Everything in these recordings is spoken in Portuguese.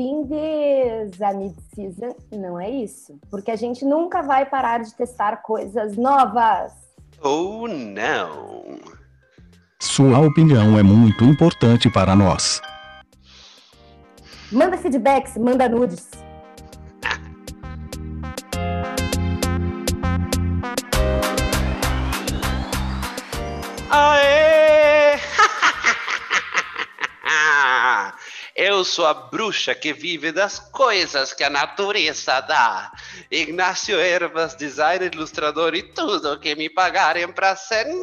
bem-vindos à Mid-Season. Não é isso, porque a gente nunca vai parar de testar coisas novas. Ou não. Sua opinião é muito importante para nós. Manda feedbacks, manda nudes. Eu sou a bruxa que vive das coisas que a natureza dá. Ignácio Ervas, designer, ilustrador e tudo que me pagarem pra ser.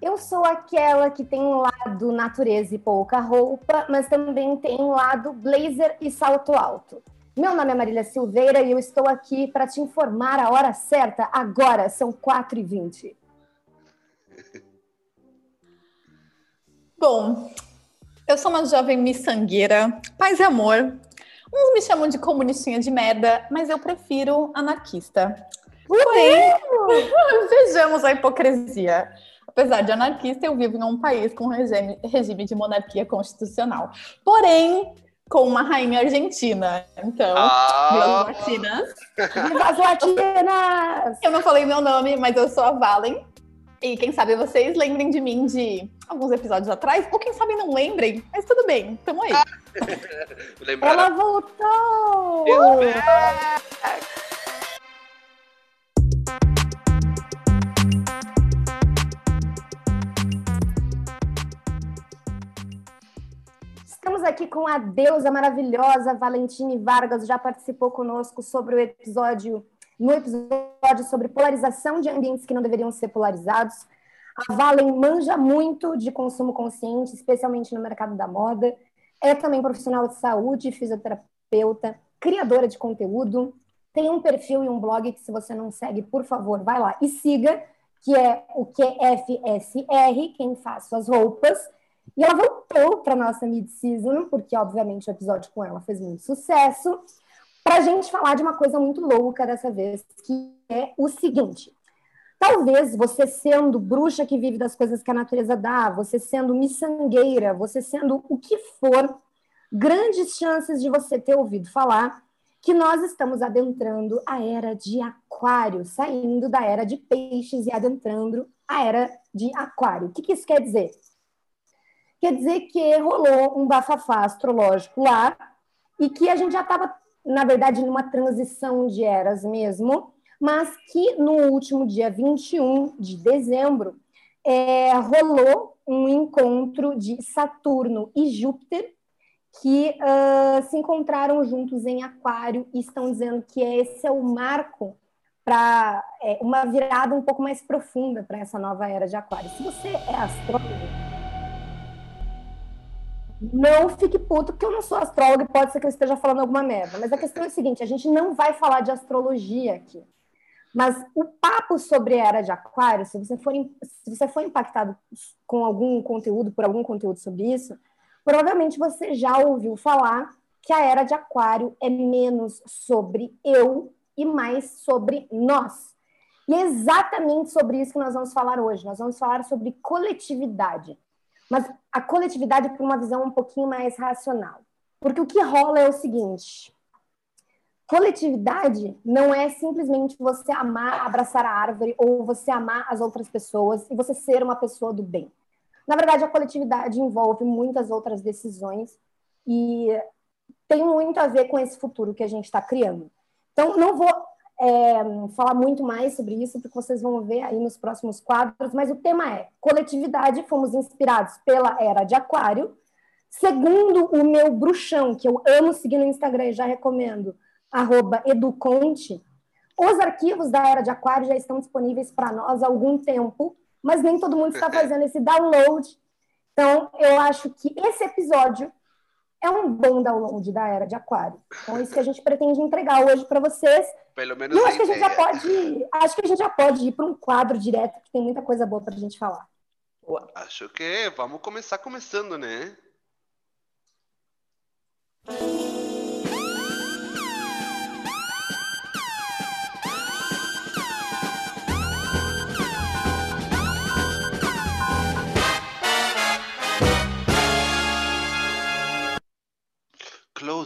Eu sou aquela que tem um lado natureza e pouca roupa, mas também tem um lado blazer e salto alto. Meu nome é Marília Silveira e eu estou aqui para te informar a hora certa. Agora são 4h20. Bom, eu sou uma jovem miçangueira, paz e amor. Uns me chamam de comunistinha de merda, mas eu prefiro anarquista. Porém, vejamos a hipocrisia. Apesar de anarquista, eu vivo em um país com regime, regime de monarquia constitucional. Porém, com uma rainha argentina. Então, Ah. viva as latinas. Viva as latinas! Eu não falei meu nome, mas eu sou a Valen. E quem sabe vocês lembrem de mim de alguns episódios atrás, ou quem sabe não lembrem, mas tudo bem, tamo aí. Lembraram? Ela voltou! Estamos aqui com a deusa maravilhosa Valentine Vargas, já participou conosco sobre o episódio, no episódio sobre polarização de ambientes que não deveriam ser polarizados. A Valen manja muito de consumo consciente, especialmente no mercado da moda. É também profissional de saúde, fisioterapeuta, criadora de conteúdo. Tem um perfil e um blog que, se você não segue, por favor, vai lá e siga, que é o QFSR, quem faz suas roupas. E ela voltou para nossa mid-season, porque, obviamente, o episódio com ela fez muito sucesso, para a gente falar de uma coisa muito louca dessa vez, que é o seguinte. Talvez você sendo bruxa que vive das coisas que a natureza dá, você sendo miçangueira, você sendo o que for, grandes chances de você ter ouvido falar que nós estamos adentrando a era de aquário, saindo da era de peixes e adentrando a era de aquário. O que, que isso quer dizer? Quer dizer que rolou um bafafá astrológico lá e que a gente já estava, na verdade, numa transição de eras mesmo, mas que no último dia 21 de dezembro é, rolou um encontro de Saturno e Júpiter que uh, se encontraram juntos em Aquário e estão dizendo que esse é o marco para é, uma virada um pouco mais profunda para essa nova era de Aquário. Se você é astrólogo, não fique puto, porque eu não sou astróloga e pode ser que eu esteja falando alguma merda. Mas a questão é a seguinte: a gente não vai falar de astrologia aqui. Mas o papo sobre a era de Aquário, se você for, se você for impactado com algum conteúdo, por algum conteúdo sobre isso, provavelmente você já ouviu falar que a era de Aquário é menos sobre eu e mais sobre nós. E é exatamente sobre isso que nós vamos falar hoje. Nós vamos falar sobre coletividade. Mas a coletividade por uma visão um pouquinho mais racional. Porque o que rola é o seguinte: coletividade não é simplesmente você amar, abraçar a árvore ou você amar as outras pessoas e você ser uma pessoa do bem. Na verdade, a coletividade envolve muitas outras decisões e tem muito a ver com esse futuro que a gente está criando. Então, não vou é, falar muito mais sobre isso, porque vocês vão ver aí nos próximos quadros, mas o tema é coletividade, fomos inspirados pela era de aquário. Segundo o meu bruxão, que eu amo seguir no Instagram e já recomendo, arroba educonte, os arquivos da era de aquário já estão disponíveis para nós há algum tempo, mas nem todo mundo está fazendo esse download. Então, eu acho que esse episódio é um bom download da era de aquário. Então, é isso que a gente pretende entregar hoje para vocês. Pelo menos E eu acho que a gente já pode, acho que a gente já pode ir para um quadro direto, que tem muita coisa boa para a gente falar. Acho que vamos começar começando, né?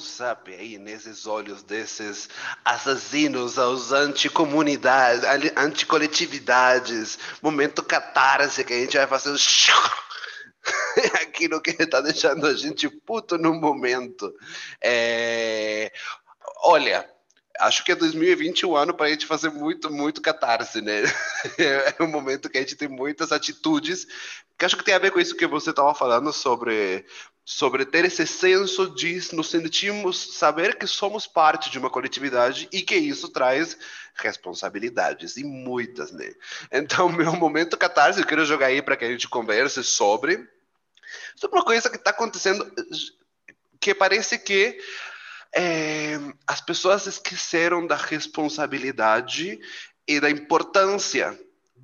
Sabe, aí nesses olhos desses assassinos aos anticomunidades, anticoletividades, momento catarse que a gente vai fazer aquilo que está deixando a gente puto no momento. É... Olha, acho que é 2020 o ano para a gente fazer muito, muito catarse, né? É um momento que a gente tem muitas atitudes que acho que tem a ver com isso que você estava falando sobre sobre ter esse senso de nos sentimos saber que somos parte de uma coletividade e que isso traz responsabilidades e muitas, né? Então, meu momento catarse, eu quero jogar aí para que a gente converse sobre sobre uma coisa que está acontecendo que parece que é, as pessoas esqueceram da responsabilidade e da importância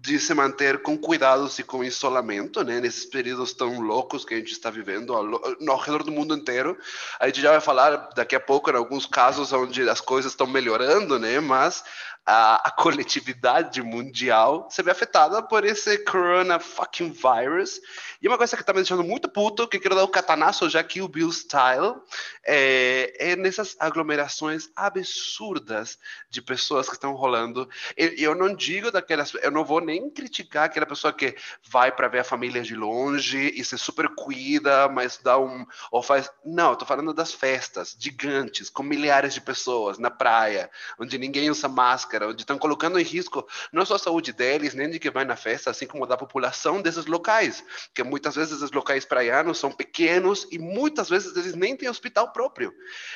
de se manter com cuidados e com isolamento, né? Nesses períodos tão loucos que a gente está vivendo ao, ao redor do mundo inteiro. A gente já vai falar daqui a pouco em alguns casos onde as coisas estão melhorando, né? Mas a, a, coletividade mundial se vê afetada por esse corona fucking virus. E uma coisa que tá me deixando muito puto, que quero dar o catanaço já aqui, o Bill Style, é, é nessas aglomerações absurdas de pessoas que estão rolando. E eu não digo daquelas, eu não vou nem criticar aquela pessoa que vai para ver a família de longe e se super cuida, mas dá um, ou faz, não, eu tô falando das festas gigantes, com milhares de pessoas na praia, onde ninguém usa máscara, máscara, onde estão colocando em risco não só a saúde deles, nem de quem vai na festa, assim como da população desses locais, que muitas vezes esses locais praianos são pequenos e muitas vezes eles nem têm hospital próprio.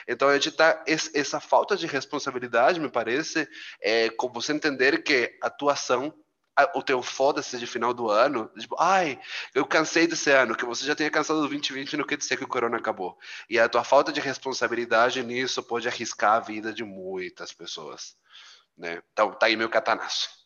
Então a gente tá essa falta de responsabilidade, me parece, é com você entender que a atuação o teu foda-se de final do ano, tipo, ai, eu cansei desse ano, que você já tenha cansado do 2020 não quer dizer que o corona acabou. E a tua falta de responsabilidade nisso pode arriscar a vida de muitas pessoas né? Então tá aí meu catanaço.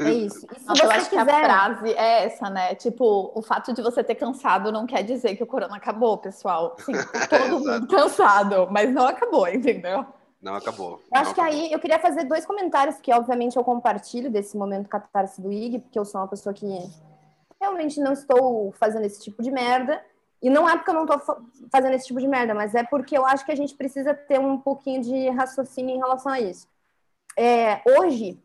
É isso. E Nossa, eu acho quiser... que a frase é essa, né? Tipo, o fato de você ter cansado não quer dizer que o corona acabou, pessoal. Sim, todo mundo cansado, mas não acabou, entendeu? Não acabou. Eu acho que aí eu queria fazer dois comentários que, obviamente, eu compartilho desse momento catarse do IG, porque eu sou uma pessoa que realmente não estou fazendo esse tipo de merda. E não é porque eu não estou fazendo esse tipo de merda, mas é porque eu acho que a gente precisa ter um pouquinho de raciocínio em relação a isso é, hoje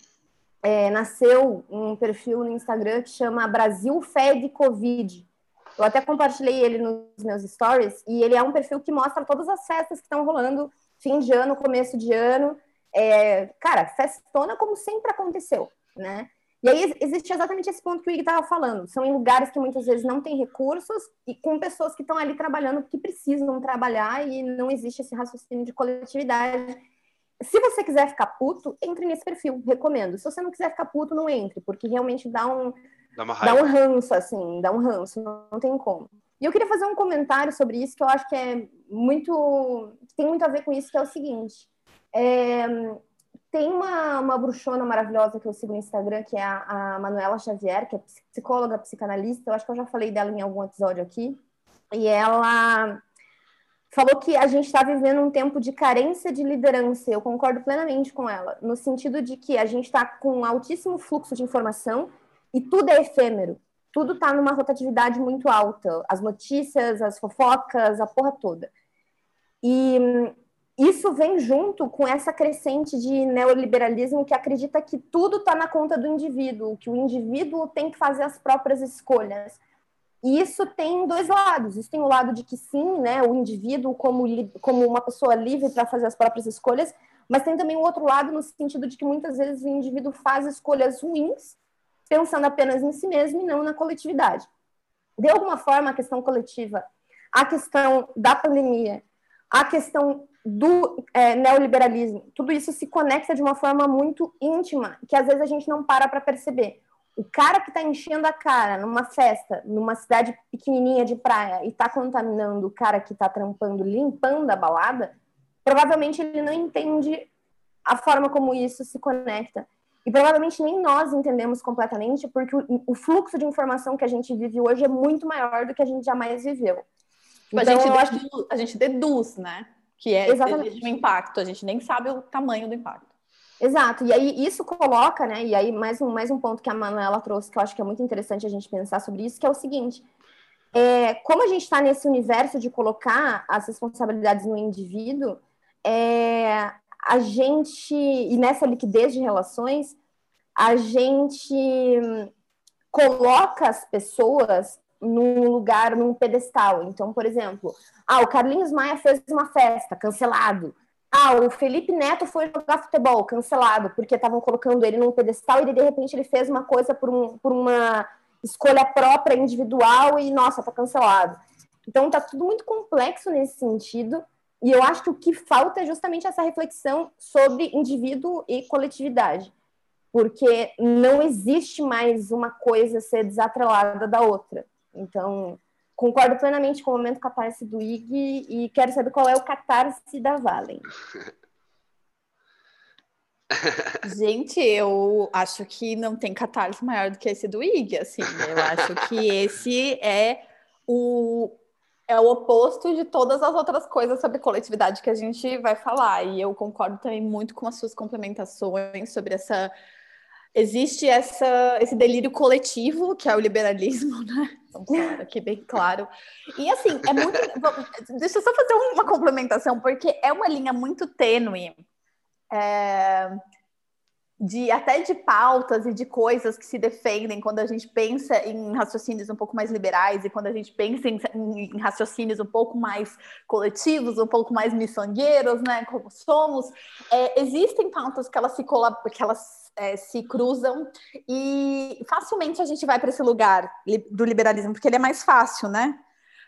é, nasceu um perfil no Instagram que chama Brasil Fed Covid. Eu até compartilhei ele nos meus stories e ele é um perfil que mostra todas as festas que estão rolando fim de ano, começo de ano. É, cara, festona como sempre aconteceu, né? E aí existe exatamente esse ponto que o Ig estava falando. São em lugares que muitas vezes não tem recursos e com pessoas que estão ali trabalhando porque precisam trabalhar e não existe esse raciocínio de coletividade se você quiser ficar puto, entre nesse perfil, recomendo. Se você não quiser ficar puto, não entre, porque realmente dá um, dá, dá um ranço, assim, dá um ranço, não, não, tem como. E eu queria fazer um comentário sobre isso que eu acho que é muito. tem muito a ver com isso, que é o seguinte. É, tem uma, uma bruxona maravilhosa que eu sigo no Instagram, que é a, a Manuela Xavier, que é psicóloga, psicanalista. Eu acho que eu já falei dela em algum episódio aqui. E ela falou que a gente está vivendo um tempo de carência de liderança. Eu concordo plenamente com ela, no sentido de que a gente está com um altíssimo fluxo de informação e tudo é efêmero. Tudo está numa rotatividade muito alta. As notícias, as fofocas, a porra toda. E isso vem junto com essa crescente de neoliberalismo que acredita que tudo está na conta do indivíduo, que o indivíduo tem que fazer as próprias escolhas. E isso tem dois lados. Isso tem o lado de que sim, né, o indivíduo como, como uma pessoa livre para fazer as próprias escolhas, mas tem também o outro lado no sentido de que muitas vezes o indivíduo faz escolhas ruins, pensando apenas em si mesmo e não na coletividade. De alguma forma, a questão coletiva, a questão da pandemia, a questão do é, neoliberalismo, tudo isso se conecta de uma forma muito íntima, que às vezes a gente não para para perceber. O cara que está enchendo a cara numa festa, numa cidade pequenininha de praia e está contaminando o cara que está trampando, limpando a balada, provavelmente ele não entende a forma como isso se conecta. E provavelmente nem nós entendemos completamente, porque o, o fluxo de informação que a gente vive hoje é muito maior do que a gente jamais viveu. Tipo, então, a, gente deduz, a gente deduz, né? Que é Exatamente. o impacto, a gente nem sabe o tamanho do impacto. Exato, e aí isso coloca, né? E aí mais um, mais um ponto que a Manuela trouxe que eu acho que é muito interessante a gente pensar sobre isso, que é o seguinte: é, como a gente está nesse universo de colocar as responsabilidades no indivíduo, é, a gente, e nessa liquidez de relações, a gente coloca as pessoas num lugar, num pedestal. Então, por exemplo, ah, o Carlinhos Maia fez uma festa, cancelado. Ah, o Felipe Neto foi jogar futebol, cancelado, porque estavam colocando ele num pedestal e de repente ele fez uma coisa por, um, por uma escolha própria, individual e, nossa, tá cancelado. Então, tá tudo muito complexo nesse sentido. E eu acho que o que falta é justamente essa reflexão sobre indivíduo e coletividade. Porque não existe mais uma coisa ser desatrelada da outra. Então, concordo plenamente com o momento catarse do IG e quero saber qual é o catarse da Valen. Gente, eu acho que não tem catarse maior do que esse do IG, assim. Eu acho que esse é o é o oposto de todas as outras coisas sobre coletividade que a gente vai falar. E eu concordo também muito com as suas complementações sobre essa existe essa, esse delírio coletivo, que é o liberalismo, né? Vamos falar aqui bem claro. E assim, é muito. Deixa eu só fazer uma complementação, porque é uma linha muito tênue. É, de até de pautas e de coisas que se defendem quando a gente pensa em raciocínios um pouco mais liberais e quando a gente pensa em, em raciocínios um pouco mais coletivos, um pouco mais miçangueiros, né, como somos, é, existem pautas que elas se que elas é, se cruzam e facilmente a gente vai para esse lugar do liberalismo porque ele é mais fácil, né?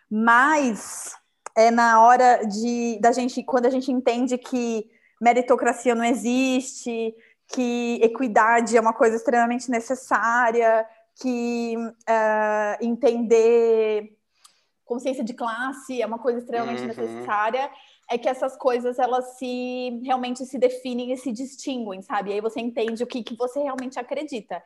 Mas é na hora de da gente quando a gente entende que meritocracia não existe, que equidade é uma coisa extremamente necessária, que uh, entender consciência de classe é uma coisa extremamente uhum. necessária, é que essas coisas elas se realmente se definem e se distinguem, sabe? E aí você entende o que, que você realmente acredita.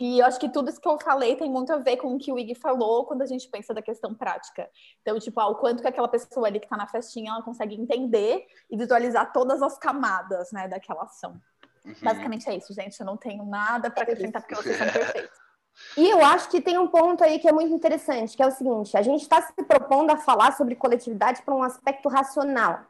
E, eu acho que tudo isso que eu falei tem muito a ver com o que o Ig falou quando a gente pensa da questão prática. Então, tipo, ah, o quanto que aquela pessoa ali que está na festinha ela consegue entender e visualizar todas as camadas, né, daquela ação. Uhum. Basicamente é isso, gente. Eu não tenho nada para acrescentar porque vocês são perfeitos. E eu acho que tem um ponto aí que é muito interessante, que é o seguinte: a gente está se propondo a falar sobre coletividade para um aspecto racional.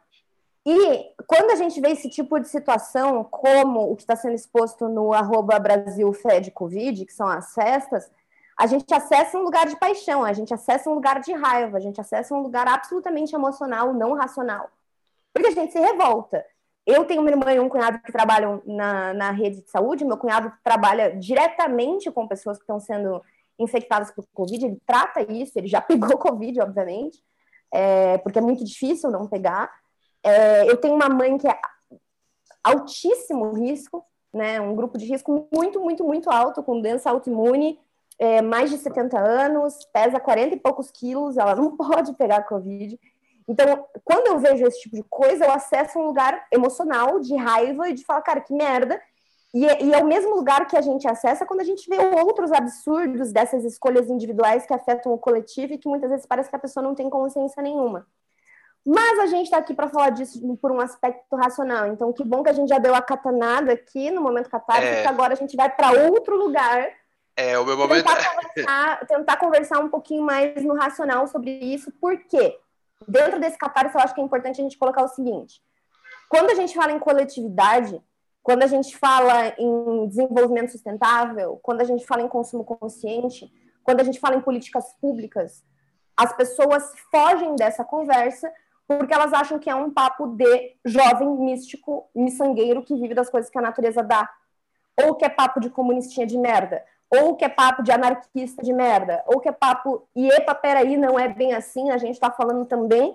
E quando a gente vê esse tipo de situação, como o que está sendo exposto no arroba Brasil Fed Covid, que são as festas, a gente acessa um lugar de paixão, a gente acessa um lugar de raiva, a gente acessa um lugar absolutamente emocional, não racional. Porque a gente se revolta. Eu tenho uma irmã e um cunhado que trabalham na, na rede de saúde. Meu cunhado trabalha diretamente com pessoas que estão sendo infectadas por Covid. Ele trata isso, ele já pegou Covid, obviamente, é, porque é muito difícil não pegar. É, eu tenho uma mãe que é altíssimo risco, né? Um grupo de risco muito, muito, muito alto, com doença autoimune, é, mais de 70 anos, pesa 40 e poucos quilos, ela não pode pegar Covid. Então, quando eu vejo esse tipo de coisa, eu acesso um lugar emocional de raiva e de falar, cara, que merda. E é, e é o mesmo lugar que a gente acessa quando a gente vê outros absurdos dessas escolhas individuais que afetam o coletivo e que muitas vezes parece que a pessoa não tem consciência nenhuma. Mas a gente está aqui para falar disso por um aspecto racional. Então, que bom que a gente já deu a catanada aqui no momento catártico, é... que agora a gente vai para outro lugar. É, o meu momento. Tentar conversar, tentar conversar um pouquinho mais no racional sobre isso. Por quê? Dentro desse catarse, eu acho que é importante a gente colocar o seguinte: quando a gente fala em coletividade, quando a gente fala em desenvolvimento sustentável, quando a gente fala em consumo consciente, quando a gente fala em políticas públicas, as pessoas fogem dessa conversa porque elas acham que é um papo de jovem místico, miçangueiro que vive das coisas que a natureza dá. Ou que é papo de comunistinha de merda ou que é papo de anarquista de merda, ou que é papo, e epa, peraí, não é bem assim, a gente está falando também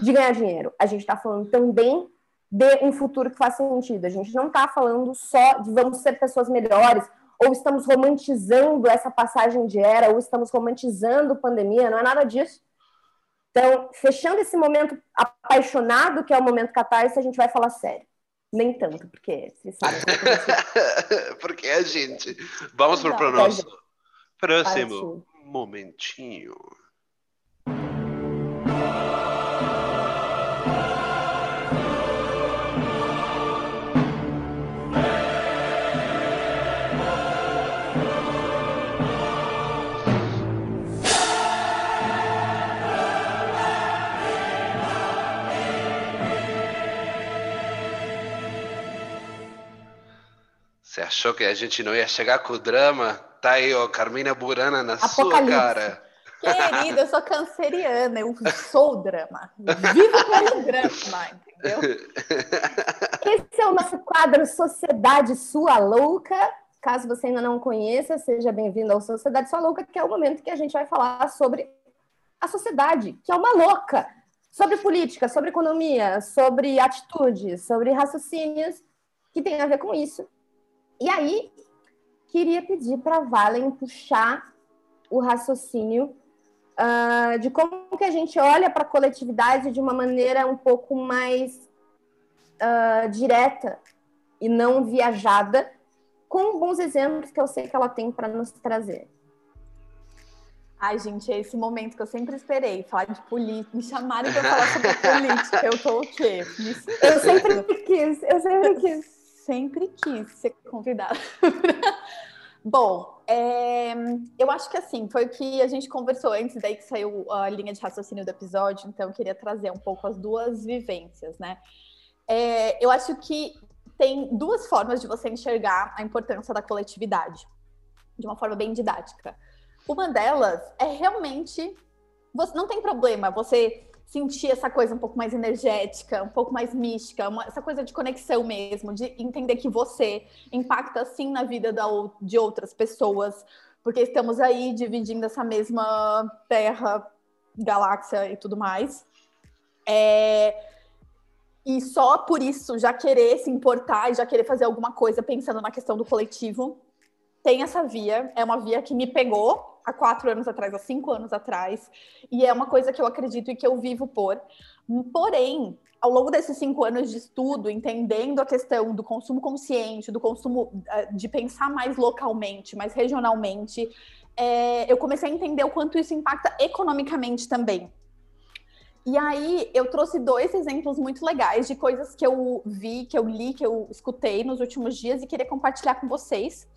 de ganhar dinheiro, a gente está falando também de um futuro que faz sentido, a gente não está falando só de vamos ser pessoas melhores, ou estamos romantizando essa passagem de era, ou estamos romantizando pandemia, não é nada disso. Então, fechando esse momento apaixonado, que é o momento catarse, a gente vai falar sério. Nem tanto, porque vocês sabem. porque a gente. Vamos para o nosso próximo momentinho. Achou que a gente não ia chegar com o drama? Tá aí, ó, Carmina Burana na sua cara. Querida, eu sou canceriana, eu sou o drama. Vivo pelo drama, entendeu? Esse é o nosso quadro Sociedade Sua Louca. Caso você ainda não conheça, seja bem-vindo ao Sociedade Sua Louca, que é o momento que a gente vai falar sobre a sociedade, que é uma louca. Sobre política, sobre economia, sobre atitudes, sobre raciocínios que tem a ver com isso. E aí, queria pedir para Valen puxar o raciocínio uh, de como que a gente olha para a coletividade de uma maneira um pouco mais uh, direta e não viajada, com bons exemplos que eu sei que ela tem para nos trazer. Ai, gente, é esse momento que eu sempre esperei, falar de política, me chamarem para falar sobre política, eu tô o quê? eu sempre quis, eu sempre quis. Sempre quis ser convidada. Bom, é, eu acho que assim, foi o que a gente conversou antes, daí que saiu a linha de raciocínio do episódio, então eu queria trazer um pouco as duas vivências, né? É, eu acho que tem duas formas de você enxergar a importância da coletividade, de uma forma bem didática. Uma delas é realmente. Você, não tem problema você sentir essa coisa um pouco mais energética, um pouco mais mística, uma, essa coisa de conexão mesmo, de entender que você impacta sim na vida da, de outras pessoas, porque estamos aí dividindo essa mesma terra, galáxia e tudo mais. É, e só por isso já querer se importar e já querer fazer alguma coisa pensando na questão do coletivo. Tem essa via, é uma via que me pegou, há quatro anos atrás, há cinco anos atrás, e é uma coisa que eu acredito e que eu vivo por. Porém, ao longo desses cinco anos de estudo, entendendo a questão do consumo consciente, do consumo eh, de pensar mais localmente, mais regionalmente, é, eu comecei a entender o quanto isso impacta economicamente também. E aí eu trouxe dois exemplos muito legais de coisas que eu vi, que eu li, que eu escutei nos últimos dias e queria compartilhar com vocês.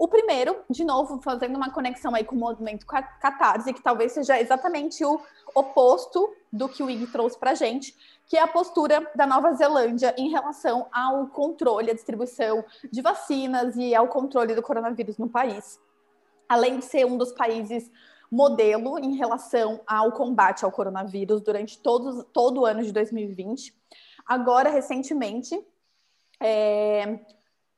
O primeiro, de novo, fazendo uma conexão aí com o movimento catarse, que talvez seja exatamente o oposto do que o IG trouxe para a gente, que é a postura da Nova Zelândia em relação ao controle, à distribuição de vacinas e ao controle do coronavírus no país. Além de ser um dos países modelo em relação ao combate ao coronavírus durante todos, todo o ano de 2020. Agora, recentemente, é,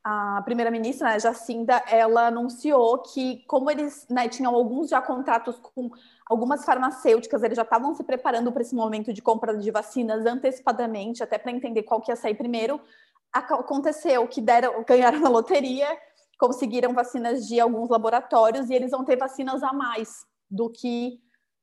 a primeira-ministra, né, Jacinda, ela anunciou que, como eles né, tinham alguns já contratos com algumas farmacêuticas, eles já estavam se preparando para esse momento de compra de vacinas antecipadamente, até para entender qual que ia sair primeiro. Aconteceu que deram, ganharam na loteria, conseguiram vacinas de alguns laboratórios e eles vão ter vacinas a mais do que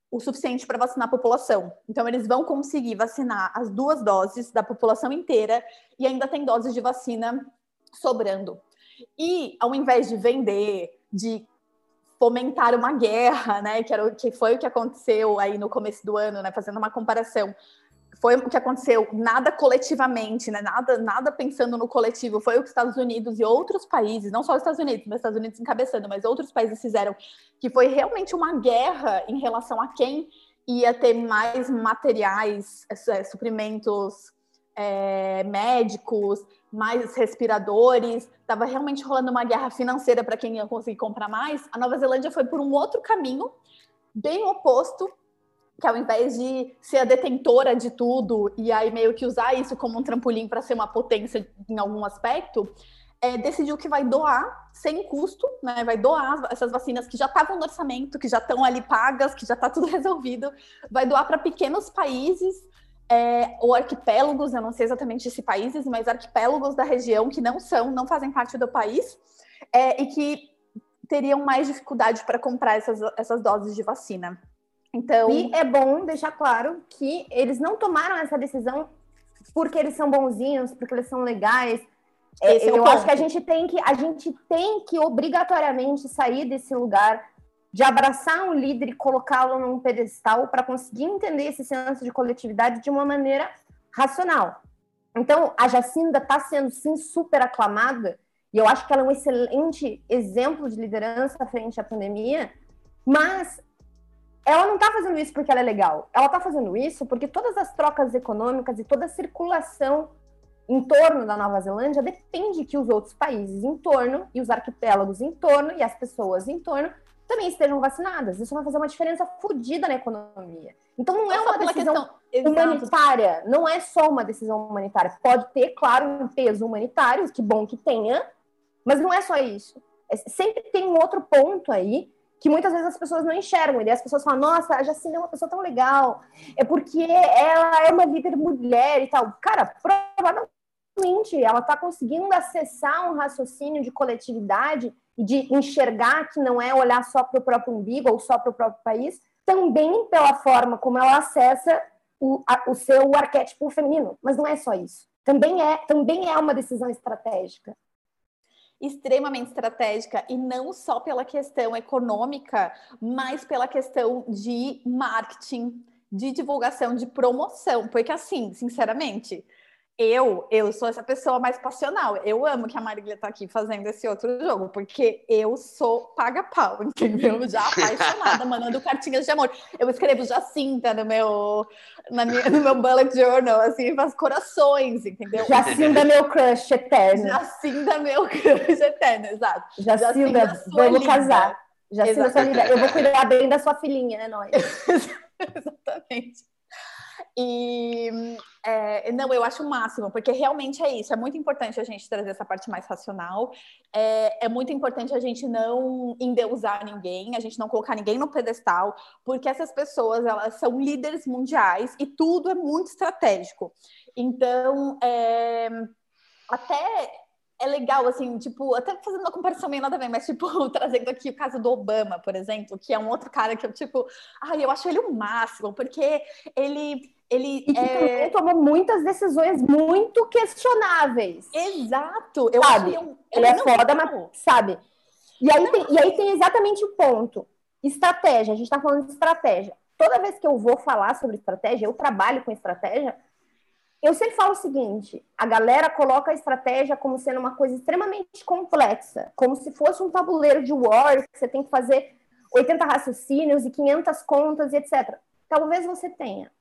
o suficiente para vacinar a população. Então, eles vão conseguir vacinar as duas doses da população inteira e ainda tem doses de vacina sobrando. E ao invés de vender, de fomentar uma guerra, né, que, era o, que foi o que aconteceu aí no começo do ano, né, fazendo uma comparação, foi o que aconteceu, nada coletivamente, né, nada, nada pensando no coletivo, foi o que os Estados Unidos e outros países, não só os Estados Unidos, mas os Estados Unidos encabeçando, mas outros países fizeram, que foi realmente uma guerra em relação a quem ia ter mais materiais, é, suprimentos é, médicos, mais respiradores, estava realmente rolando uma guerra financeira para quem ia conseguir comprar mais. A Nova Zelândia foi por um outro caminho, bem oposto, que ao invés de ser a detentora de tudo e aí meio que usar isso como um trampolim para ser uma potência em algum aspecto, é, decidiu que vai doar sem custo, né? Vai doar essas vacinas que já estavam no orçamento, que já estão ali pagas, que já está tudo resolvido, vai doar para pequenos países é, ou arquipélagos, eu não sei exatamente esses países, mas arquipélagos da região que não são, não fazem parte do país, é, e que teriam mais dificuldade para comprar essas, essas doses de vacina. Então, e é bom deixar claro que eles não tomaram essa decisão porque eles são bonzinhos, porque eles são legais. É, é eu acho que a gente tem que a gente tem que obrigatoriamente sair desse lugar de abraçar um líder e colocá-lo num pedestal para conseguir entender esse senso de coletividade de uma maneira racional. Então, a Jacinda está sendo, sim, super aclamada, e eu acho que ela é um excelente exemplo de liderança frente à pandemia, mas ela não está fazendo isso porque ela é legal. Ela está fazendo isso porque todas as trocas econômicas e toda a circulação em torno da Nova Zelândia depende que os outros países em torno e os arquipélagos em torno e as pessoas em torno também estejam vacinadas. Isso vai fazer uma diferença fodida na economia. Então não é uma decisão humanitária, não é só uma decisão humanitária. Pode ter, claro, um peso humanitário, que bom que tenha, mas não é só isso. É, sempre tem um outro ponto aí que muitas vezes as pessoas não enxergam. E as pessoas falam, nossa, a Jacinda é uma pessoa tão legal, é porque ela é uma líder mulher e tal. Cara, provavelmente ela está conseguindo acessar um raciocínio de coletividade de enxergar que não é olhar só para o próprio umbigo ou só para o próprio país, também pela forma como ela acessa o, a, o seu arquétipo feminino. Mas não é só isso. Também é, também é uma decisão estratégica extremamente estratégica e não só pela questão econômica, mas pela questão de marketing, de divulgação, de promoção, porque assim, sinceramente, eu, eu sou essa pessoa mais passional. Eu amo que a Marília tá aqui fazendo esse outro jogo, porque eu sou paga-pau, entendeu? Já apaixonada, mandando cartinhas de amor. Eu escrevo Jacinta no meu, na minha, no meu bullet journal, assim, faz corações, entendeu? Jacinta, meu crush eterno. Jacinta, meu crush eterno, exato. Jacinta, Jacinta vamos linda. casar. Jacinta, sua linda. Eu vou cuidar bem da sua filhinha, é nóis. Exatamente. E é, não, eu acho o máximo, porque realmente é isso. É muito importante a gente trazer essa parte mais racional. É, é, muito importante a gente não endeusar ninguém, a gente não colocar ninguém no pedestal, porque essas pessoas elas são líderes mundiais e tudo é muito estratégico. Então, é, até é legal, assim, tipo, até fazendo uma comparação meio nada a ver, mas, tipo, trazendo aqui o caso do Obama, por exemplo, que é um outro cara que eu, tipo, ai, eu acho ele o máximo, porque ele. Ele e é... tomou muitas decisões muito questionáveis. Exato. Eu sabe? Acho ele, ele é foda, mas sabe? E aí, tem, e aí tem exatamente o ponto. Estratégia, a gente está falando de estratégia. Toda vez que eu vou falar sobre estratégia, eu trabalho com estratégia, eu sempre falo o seguinte: a galera coloca a estratégia como sendo uma coisa extremamente complexa, como se fosse um tabuleiro de War, que você tem que fazer 80 raciocínios e 500 contas e etc. Talvez você tenha.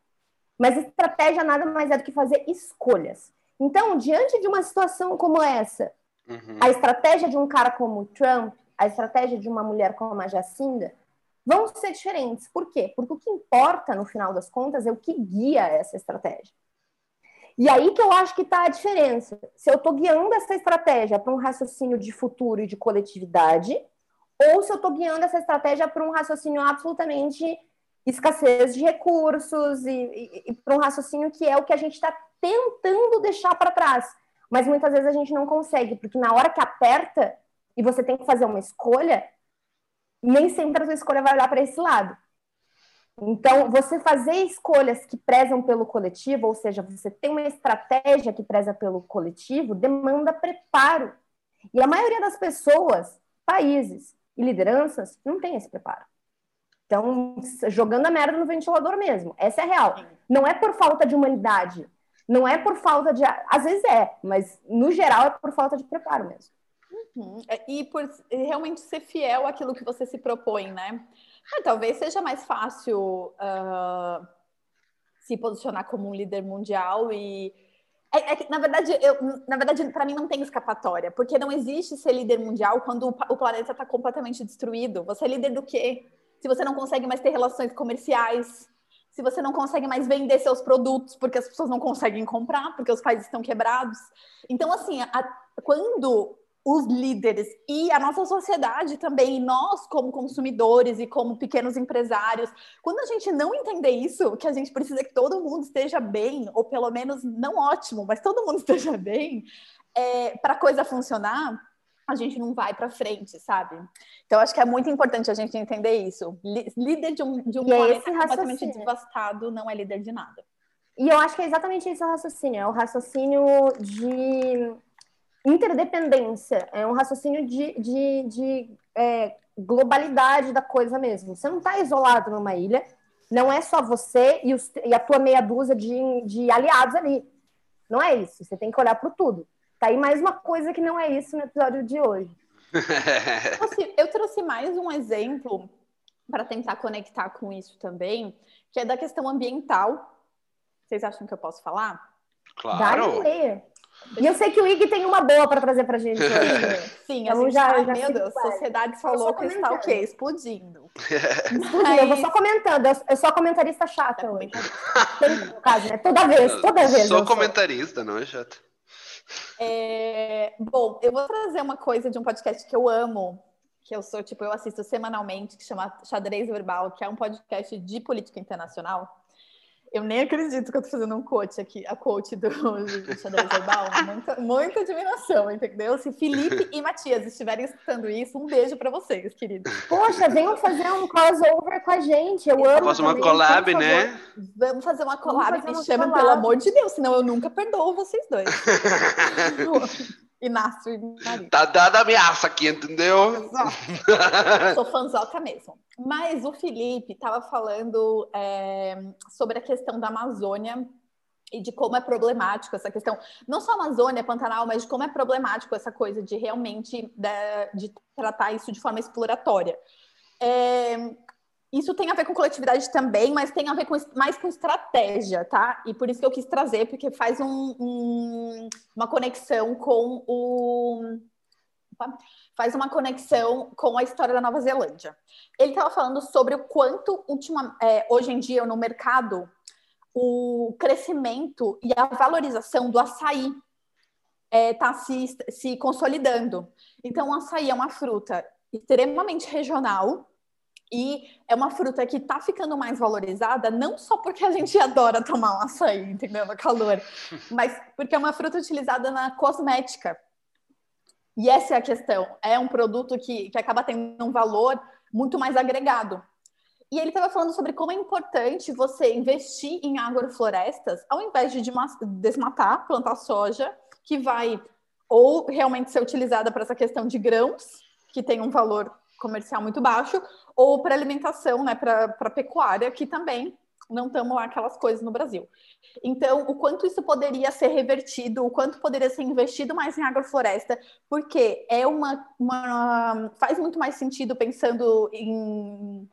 Mas estratégia nada mais é do que fazer escolhas. Então, diante de uma situação como essa, uhum. a estratégia de um cara como o Trump, a estratégia de uma mulher como a Jacinda, vão ser diferentes. Por quê? Porque o que importa, no final das contas, é o que guia essa estratégia. E aí que eu acho que está a diferença. Se eu estou guiando essa estratégia para um raciocínio de futuro e de coletividade, ou se eu estou guiando essa estratégia para um raciocínio absolutamente escassez de recursos e, e, e para um raciocínio que é o que a gente está tentando deixar para trás. Mas muitas vezes a gente não consegue, porque na hora que aperta e você tem que fazer uma escolha, nem sempre a sua escolha vai olhar para esse lado. Então, você fazer escolhas que prezam pelo coletivo, ou seja, você tem uma estratégia que preza pelo coletivo, demanda preparo. E a maioria das pessoas, países e lideranças não tem esse preparo. Então, jogando a merda no ventilador mesmo. Essa é a real. Não é por falta de humanidade. Não é por falta de. Às vezes é, mas no geral é por falta de preparo mesmo. Uhum. É, e por realmente ser fiel àquilo que você se propõe, né? Ah, talvez seja mais fácil uh, se posicionar como um líder mundial e é, é, na verdade, eu, na verdade, para mim não tem escapatória, porque não existe ser líder mundial quando o, o planeta está completamente destruído. Você é líder do quê? Se você não consegue mais ter relações comerciais, se você não consegue mais vender seus produtos porque as pessoas não conseguem comprar, porque os países estão quebrados. Então, assim, a, quando os líderes e a nossa sociedade também, e nós como consumidores e como pequenos empresários. Quando a gente não entender isso, que a gente precisa que todo mundo esteja bem, ou pelo menos não ótimo, mas todo mundo esteja bem, é, para a coisa funcionar, a gente não vai para frente, sabe? Então, acho que é muito importante a gente entender isso. Líder de um, de um é planeta completamente devastado não é líder de nada. E eu acho que é exatamente isso o raciocínio. É o raciocínio de interdependência, é um raciocínio de, de, de é, globalidade da coisa mesmo. Você não está isolado numa ilha, não é só você e, os, e, a tua meia dúzia de, de aliados ali. Não é isso. Você tem que olhar para o tudo. Tá aí mais uma coisa que não é isso no episódio de hoje. Eu trouxe mais um exemplo para tentar conectar com isso também, que é da questão ambiental. Vocês acham que eu posso falar? Claro. Dá E eu sei que o Ig tem uma boa para trazer para gente hoje. Sim, Então a gente, já- ai, já meu Deus, sociedade falou que está o quê? Explodindo. Eu vou só comentando, eu, sou a comentarista chata Tá hoje. Tem, no caso, né? Toda vez, toda vez. Sou. comentarista, não é chato? É, bom, eu vou trazer uma coisa de um podcast que eu amo, que eu sou, tipo, eu assisto semanalmente, que chama Xadrez Verbal, que é um podcast de política internacional. Eu nem acredito que eu tô fazendo um coach aqui, a coach do, do Xadrez Verbal. Muita, muita admiração, entendeu? Se Felipe e Matias estiverem escutando isso, um beijo para vocês, queridos. Poxa, venham fazer um crossover com a gente. Eu amo. Faça uma também, collab, por favor. né? Vamos fazer uma collab, fazer me chamem, pelo amor de Deus, senão eu nunca perdoo vocês dois. Inácio Maria. Tá dada ameaça aqui, entendeu? Sou fanzoca mesmo. Mas o Felipe estava falando é, sobre a questão da Amazônia e de como é problemático essa questão, não só Amazônia, Pantanal, mas de como é problemático essa coisa de realmente da- de, tratar isso de forma exploratória. É, isso tem a ver com coletividade também, mas tem a ver com, mais com estratégia, tá? E por isso que eu quis trazer, porque faz um- um- uma conexão com o faz uma conexão com a história da Nova Zelândia. Ele estava falando sobre o quanto, ultima, é, hoje em dia, no mercado, o crescimento e a valorização do açaí está se, se consolidando. Então, o açaí é uma fruta extremamente regional e é uma fruta que está ficando mais valorizada, não só porque a gente adora tomar um açaí, entendeu? No calor, mas porque é uma fruta utilizada na cosmética. E essa é a questão. É um produto que, que acaba tendo um valor muito mais agregado. E ele estava falando sobre como é importante você investir em agroflorestas, ao invés de desmatar, plantar soja, que vai ou realmente ser utilizada para essa questão de grãos, que tem um valor comercial muito baixo, ou para alimentação, né, para pecuária, que também não estamos lá aquelas coisas no Brasil. Então, o quanto isso poderia ser revertido, o quanto poderia ser investido mais em agrofloresta, porque é uma, uma faz muito mais sentido pensando em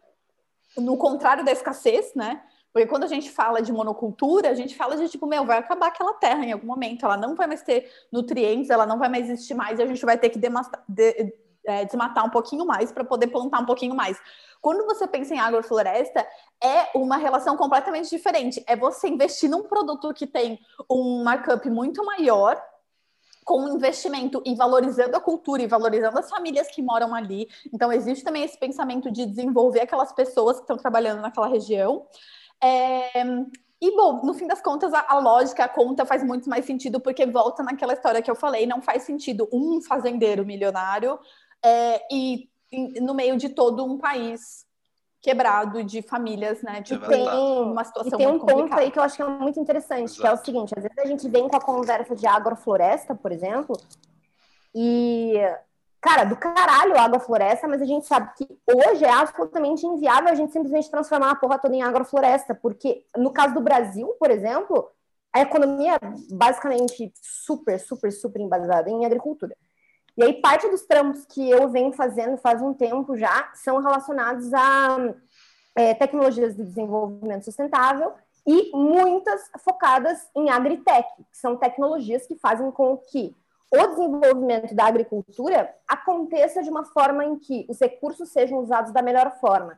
no contrário da escassez, né? Porque quando a gente fala de monocultura, a gente fala de tipo, meu, vai acabar aquela terra em algum momento, ela não vai mais ter nutrientes, ela não vai mais existir mais, e a gente vai ter que demasta- de- é, desmatar um pouquinho mais para poder plantar um pouquinho mais. Quando você pensa em agrofloresta, é uma relação completamente diferente. É você investir num produto que tem um markup muito maior, com um investimento e valorizando a cultura e valorizando as famílias que moram ali. Então, existe também esse pensamento de desenvolver aquelas pessoas que estão trabalhando naquela região. É, E, bom, no fim das contas, a, a lógica, a conta faz muito mais sentido, porque volta naquela história que eu falei: não faz sentido um fazendeiro milionário é, e, e no meio de todo um país quebrado de famílias, né? De É Tem, uma e situação tem um muito ponto complicada. aí que eu acho que é muito interessante, que é o Exato. seguinte, às vezes a gente vem com a conversa de agrofloresta, por exemplo, e, cara, do caralho a agrofloresta, mas a gente sabe que hoje é absolutamente inviável a gente simplesmente transformar a porra toda em agrofloresta, porque no caso do Brasil, por exemplo, a economia é basicamente super, super, super embasada em agricultura. E aí, parte dos trampos que eu venho fazendo faz um tempo já são relacionados a é, tecnologias de desenvolvimento sustentável e muitas focadas em agritech, que são tecnologias que fazem com que o desenvolvimento da agricultura aconteça de uma forma em que os recursos sejam usados da melhor forma.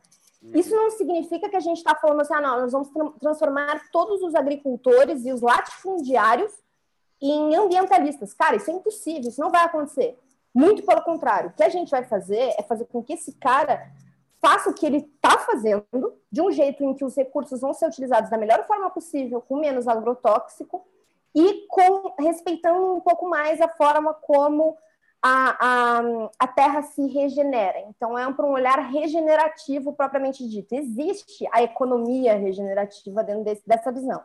Isso não significa que a gente está falando assim, ah, não, nós vamos tra- transformar todos os agricultores e os latifundiários em ambientalistas. Cara, isso é impossível, isso não vai acontecer. Muito pelo contrário, o que a gente vai fazer é fazer com que esse cara faça o que ele está fazendo de um jeito em que os recursos vão ser utilizados da melhor forma possível, com menos agrotóxico e com respeitando um pouco mais a forma como a, a, a terra se regenera. Então, é para um olhar regenerativo propriamente dito. Existe a economia regenerativa dentro desse, dessa visão.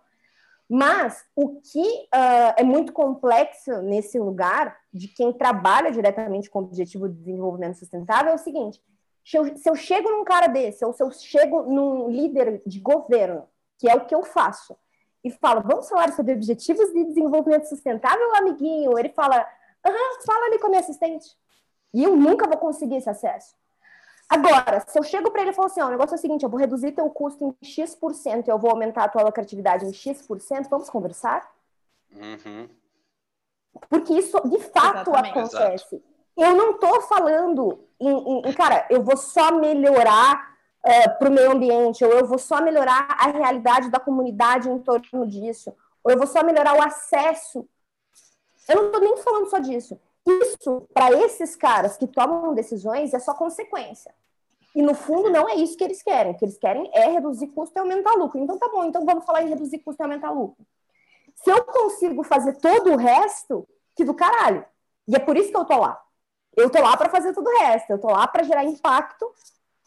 Mas o que uh, é muito complexo nesse lugar, de quem trabalha diretamente com o objetivo de desenvolvimento sustentável, é o seguinte: se eu, se eu chego num cara desse, ou se eu chego num líder de governo, que é o que eu faço, e falo, vamos falar sobre objetivos de desenvolvimento sustentável, amiguinho? Ele fala, fala ali com a minha assistente. E eu nunca vou conseguir esse acesso. Agora, se eu chego para ele e falo assim, ó, o negócio é o seguinte, eu vou reduzir teu custo em X% e eu vou aumentar a tua lucratividade em X%, vamos conversar? Uhum. Porque isso de fato Exatamente. acontece. Exato. Eu não estou falando em, em, em, cara, eu vou só melhorar uh, é, para o meio ambiente, ou eu vou só melhorar a realidade da comunidade em torno disso, ou eu vou só melhorar o acesso. Eu não estou nem falando só disso. Isso, para esses caras que tomam decisões, é só consequência. E no fundo não é isso que eles querem. O que eles querem é reduzir custo e aumentar lucro. Então tá bom, então vamos falar em reduzir custo e aumentar lucro. Se eu consigo fazer todo o resto, que do caralho. E é por isso que eu tô lá. Eu tô lá para fazer todo o resto. Eu tô lá para gerar impacto,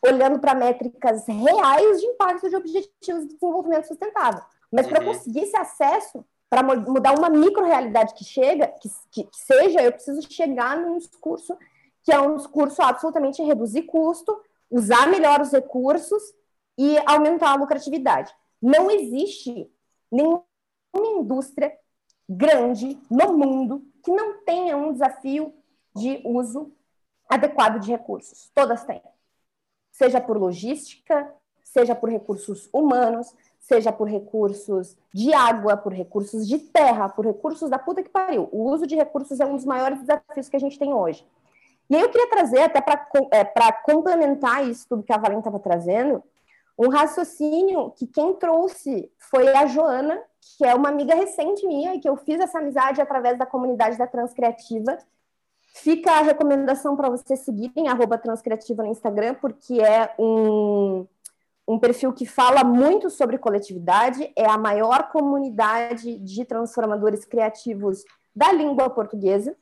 olhando para métricas reais de impacto de objetivos de desenvolvimento sustentável. Mas uhum. para conseguir esse acesso, para mudar uma micro-realidade que chega, que, que, seja, eu preciso chegar num discurso que é um discurso absolutamente reduzir custo, usar melhor os recursos e aumentar a lucratividade. Não existe nenhuma indústria grande no mundo que não tenha um desafio de uso adequado de recursos. Todas têm. Seja por logística, seja por recursos humanos, seja por recursos de água, por recursos de terra, por recursos da puta que pariu. O uso de recursos é um dos maiores desafios que a gente tem hoje. E aí eu queria trazer, até para é, complementar isso tudo que a Valente estava trazendo, um raciocínio que quem trouxe foi a Joana, que é uma amiga recente minha, e que eu fiz essa amizade através da comunidade da Transcriativa. Fica a recomendação para vocês seguirem, arroba Transcriativa no Instagram, porque é um, um perfil que fala muito sobre coletividade, é a maior comunidade de transformadores criativos da língua portuguesa.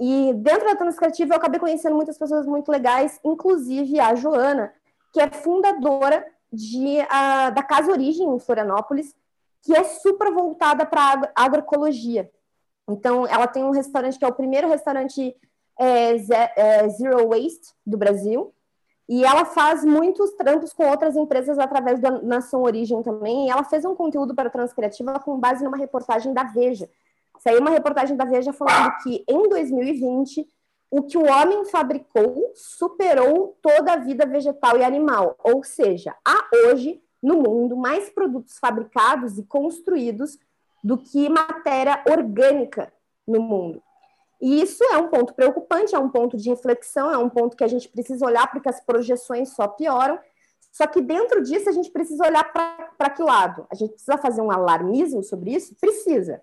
E dentro da Transcriativa eu acabei conhecendo muitas pessoas muito legais, inclusive a Joana, que é fundadora de, a, da Casa Origem em Florianópolis, que é super voltada para agroecologia. Então, ela tem um restaurante que é o primeiro restaurante é, é, Zero Waste do Brasil, e ela faz muitos trampos com outras empresas através da Nação Origem também, e ela fez um conteúdo para a Transcriativa com base numa reportagem da Veja, Saiu uma reportagem da Veja falando que em 2020 o que o homem fabricou superou toda a vida vegetal e animal. Ou seja, há hoje no mundo mais produtos fabricados e construídos do que matéria orgânica no mundo. E isso é um ponto preocupante, é um ponto de reflexão, é um ponto que a gente precisa olhar porque as projeções só pioram. Só que dentro disso a gente precisa olhar para que lado? A gente precisa fazer um alarmismo sobre isso? Precisa.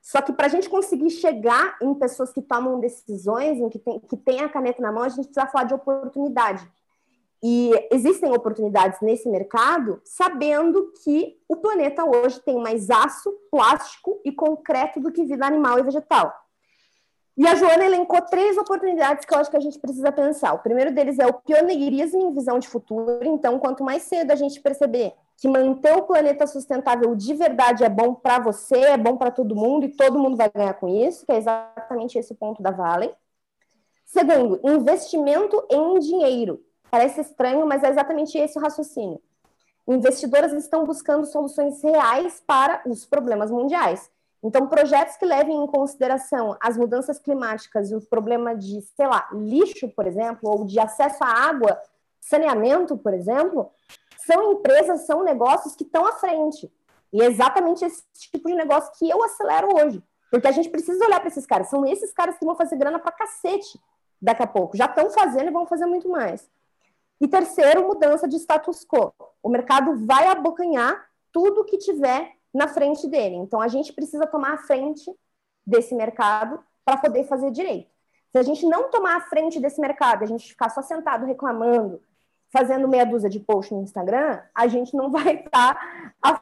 Só que para a gente conseguir chegar em pessoas que tomam decisões, em que tem, que tem a caneta na mão, a gente precisa falar de oportunidade. E existem oportunidades nesse mercado, sabendo que o planeta hoje tem mais aço, plástico e concreto do que vida animal e vegetal. E a Joana elencou três oportunidades que eu acho que a gente precisa pensar. O primeiro deles é o pioneirismo em visão de futuro. Então, quanto mais cedo a gente perceber que manter o planeta sustentável de verdade é bom para você, é bom para todo mundo e todo mundo vai ganhar com isso, que é exatamente esse o ponto da Vale. Segundo, investimento em dinheiro. Parece estranho, mas é exatamente esse o raciocínio. Investidoras estão buscando soluções reais para os problemas mundiais. Então, projetos que levem em consideração as mudanças climáticas e o problema de, sei lá, lixo, por exemplo, ou de acesso à água, saneamento, por exemplo, são empresas, são negócios que estão à frente. E é exatamente esse tipo de negócio que eu acelero hoje. Porque a gente precisa olhar para esses caras. São esses caras que vão fazer grana para cacete daqui a pouco. Já estão fazendo e vão fazer muito mais. E terceiro, mudança de status quo. O mercado vai abocanhar tudo que tiver na frente dele. Então, a gente precisa tomar a frente desse mercado para poder fazer direito. Se a gente não tomar a frente desse mercado, a gente ficar só sentado reclamando, fazendo meia dúzia de posts no Instagram, a gente não vai estar à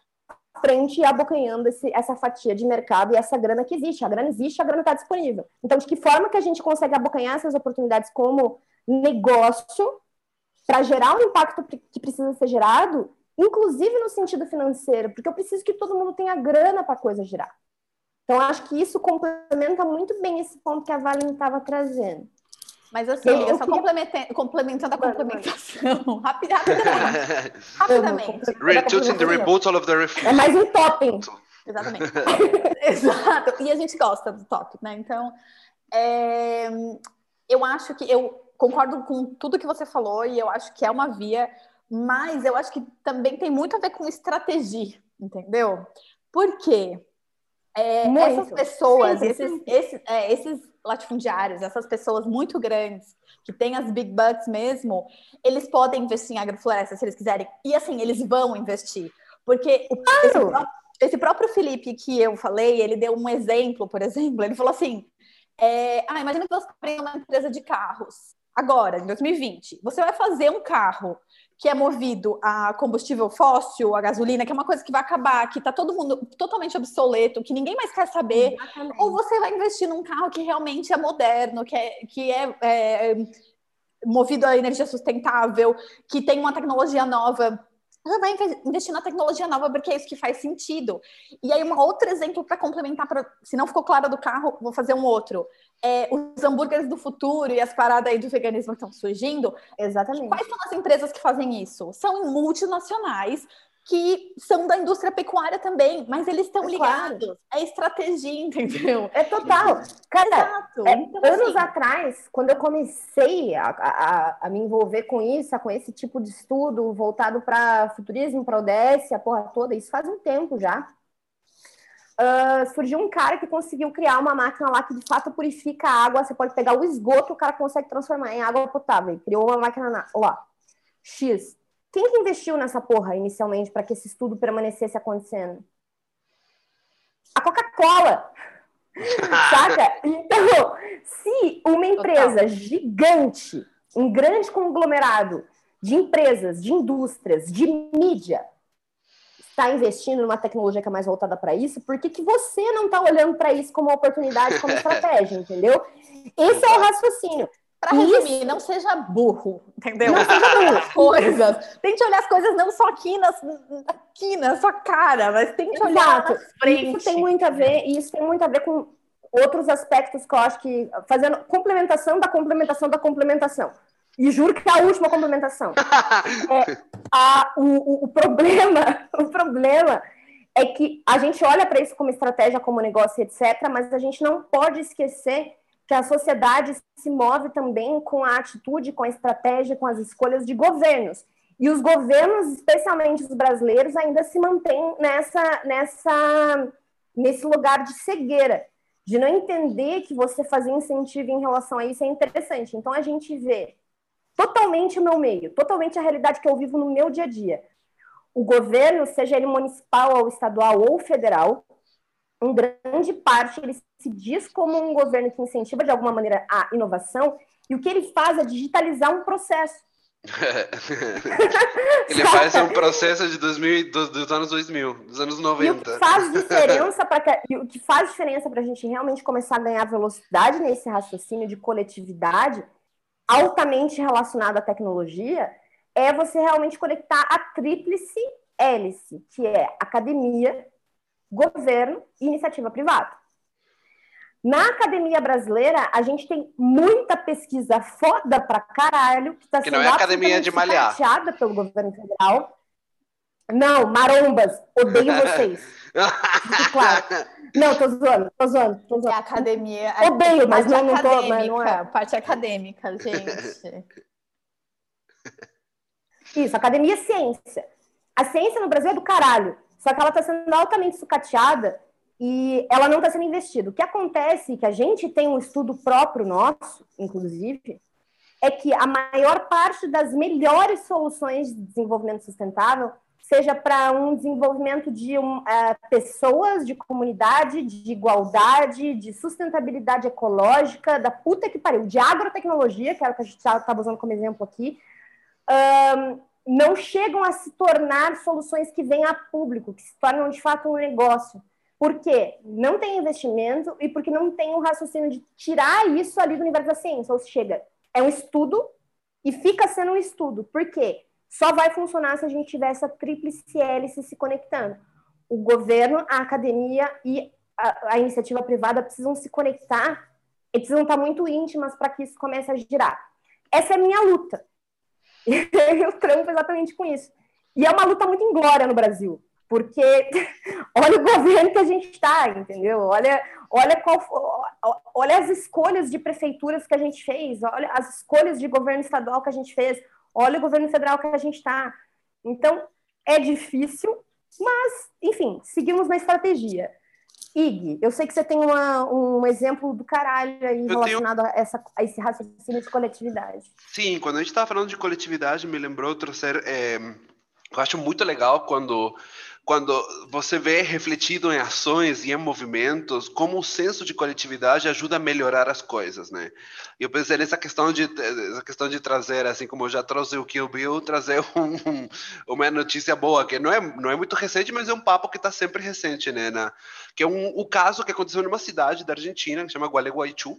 frente e abocanhando esse, essa fatia de mercado e essa grana que existe. A grana existe, a grana está disponível. Então, de que forma que a gente consegue abocanhar essas oportunidades como negócio para gerar o impacto que precisa ser gerado, inclusive no sentido financeiro, porque eu preciso que todo mundo tenha grana para a coisa girar. Então, acho que isso complementa muito bem esse ponto que a Valen estava trazendo. Mas assim, eu, só queria... complementando a complementação. Rapid, rapidamente. rapidamente. Retooting the reboot all of the. É mais um topping. Exatamente. Exato. E a gente gosta do top, né? Então, é... eu acho que eu concordo com tudo que você falou e eu acho que é uma via, mas eu acho que também tem muito a ver com estratégia, entendeu? Por quê? É, essas pessoas, esses, esses, é, esses latifundiários, essas pessoas muito grandes, que têm as big bucks mesmo, eles podem investir em agrofloresta se eles quiserem. E assim, eles vão investir. Porque o, claro. esse, próprio, esse, próprio Felipe que eu falei, ele deu um exemplo, por exemplo, ele falou assim: é, ah, imagina que você tem uma empresa de carros agora, em 2020. Você vai fazer um carro que é movido a combustível fóssil, a gasolina, que é uma coisa que vai acabar, que está todo mundo totalmente obsoleto, que ninguém mais quer saber, Exatamente. ou você vai investir num carro que realmente é moderno, que é, que é, é movido a energia sustentável, que tem uma tecnologia nova você vai investir na tecnologia nova porque é isso que faz sentido. E aí, um outro exemplo para complementar, pra, se não ficou claro do carro, vou fazer um outro. É, os hambúrgueres do futuro e as paradas aí do veganismo que estão surgindo. Exatamente. Quais são as empresas que fazem isso? São multinacionais que são da indústria pecuária também, mas eles estão é ligados. Claro. É estratégia, entendeu? É total. Cara, é, então, anos assim... atrás, quando eu comecei a, a, a, me envolver com isso, com esse tipo de estudo voltado para futurismo, para ODS, a porra toda, isso faz um tempo já. Uh, surgiu um cara que conseguiu criar uma máquina lá que de fato purifica a água. Você pode pegar o esgoto, o cara consegue transformar em água potável. Ele criou uma máquina lá. X quem que investiu nessa porra inicialmente para que esse estudo permanecesse acontecendo? A Coca-Cola. Saca? Então, se uma empresa Total. gigante, um grande conglomerado de empresas, de indústrias, de mídia, está investindo numa tecnologia que é mais voltada para isso, por que, que você não está olhando para isso como oportunidade, como estratégia, entendeu? Esse é o raciocínio. Para resumir, não seja burro, entendeu? Não seja burro. coisas. Tente olhar as coisas não só aqui, nas, aqui na sua cara, mas tente Exato. olhar na frente. Isso tem muito a ver, isso tem muito a ver com outros aspectos que eu acho que fazendo complementação da complementação da complementação. E juro que é a última complementação. é, a, o, o, problema, o problema é que a gente olha para isso como estratégia, como negócio, etc., mas a gente não pode esquecer que a sociedade se move também com a atitude, com a estratégia, com as escolhas de governos. E os governos, especialmente os brasileiros, ainda se mantêm nessa, nessa, nesse lugar de cegueira, de não entender que você fazer incentivo em relação a isso é interessante. Então a gente vê totalmente o meu meio, totalmente a realidade que eu vivo no meu dia a dia. O governo, seja ele municipal ou estadual ou federal, em grande parte, ele se diz como um governo que incentiva de alguma maneira a inovação, e o que ele faz é digitalizar um processo. ele faz um processo de 2000, dos, dos, anos 2000, dos anos 90. E o que faz diferença para o que faz diferença para a gente realmente começar a ganhar velocidade nesse raciocínio de coletividade altamente relacionado à tecnologia é você realmente conectar a tríplice hélice, que é academia, governo e iniciativa privada. Na academia brasileira, a gente tem muita pesquisa foda pra caralho, que está sendo não é academia de malhar. pelo governo federal. Não, marombas, odeio vocês. claro. Não, tô zoando, tô zoando, tô zoando. É academia. Odeio, mas não, não tô. Mas não é. Parte acadêmica, gente. Isso, academia é ciência. A ciência no Brasil é do caralho. Só que ela está sendo altamente sucateada e ela não está sendo investida. O que acontece, que a gente tem um estudo próprio nosso, inclusive, é que a maior parte das melhores soluções de desenvolvimento sustentável seja para um desenvolvimento de um, uh, pessoas, de comunidade, de igualdade, de sustentabilidade ecológica, da puta que pariu, de agrotecnologia, que é o que a gente estava usando como exemplo aqui, um, não chegam a se tornar soluções que vêm a público, que se tornam de fato um negócio. Por quê? Não tem investimento e porque não tem um raciocínio de tirar isso ali do universo da ciência. Ou chega, é um estudo e fica sendo um estudo. Por quê? Só vai funcionar se a gente tiver essa tríplice hélice se conectando. O governo, a academia e a, a iniciativa privada precisam se conectar e precisam estar muito íntimas para que isso comece a girar. Essa é a minha luta. eu trampo exatamente com isso. E é uma luta muito inglória no Brasil, porque olha o governo que a gente está, entendeu? Olha, olha, qual, olha as escolhas de prefeituras que a gente fez, olha as escolhas de governo estadual que a gente fez, olha o governo federal que a gente está. Então, é difícil, mas, enfim, seguimos na estratégia. Ig, eu sei que você tem uma, um exemplo do caralho aí Eu relacionado a, essa, a esse raciocínio de coletividade. Sim, quando a gente estava falando de coletividade, me lembrou trazer. É, eu acho muito legal quando, quando você vê refletido em ações e em movimentos como o senso de coletividade ajuda a melhorar as coisas, né? Eu pensei nessa questão de essa questão de trazer, assim como eu já trouxe o Kill Bill, trazer um, uma notícia boa que não é não é muito recente, mas é um papo que está sempre recente, né? Na, que é um, o caso que aconteceu numa cidade da Argentina que chama Gualeguaychú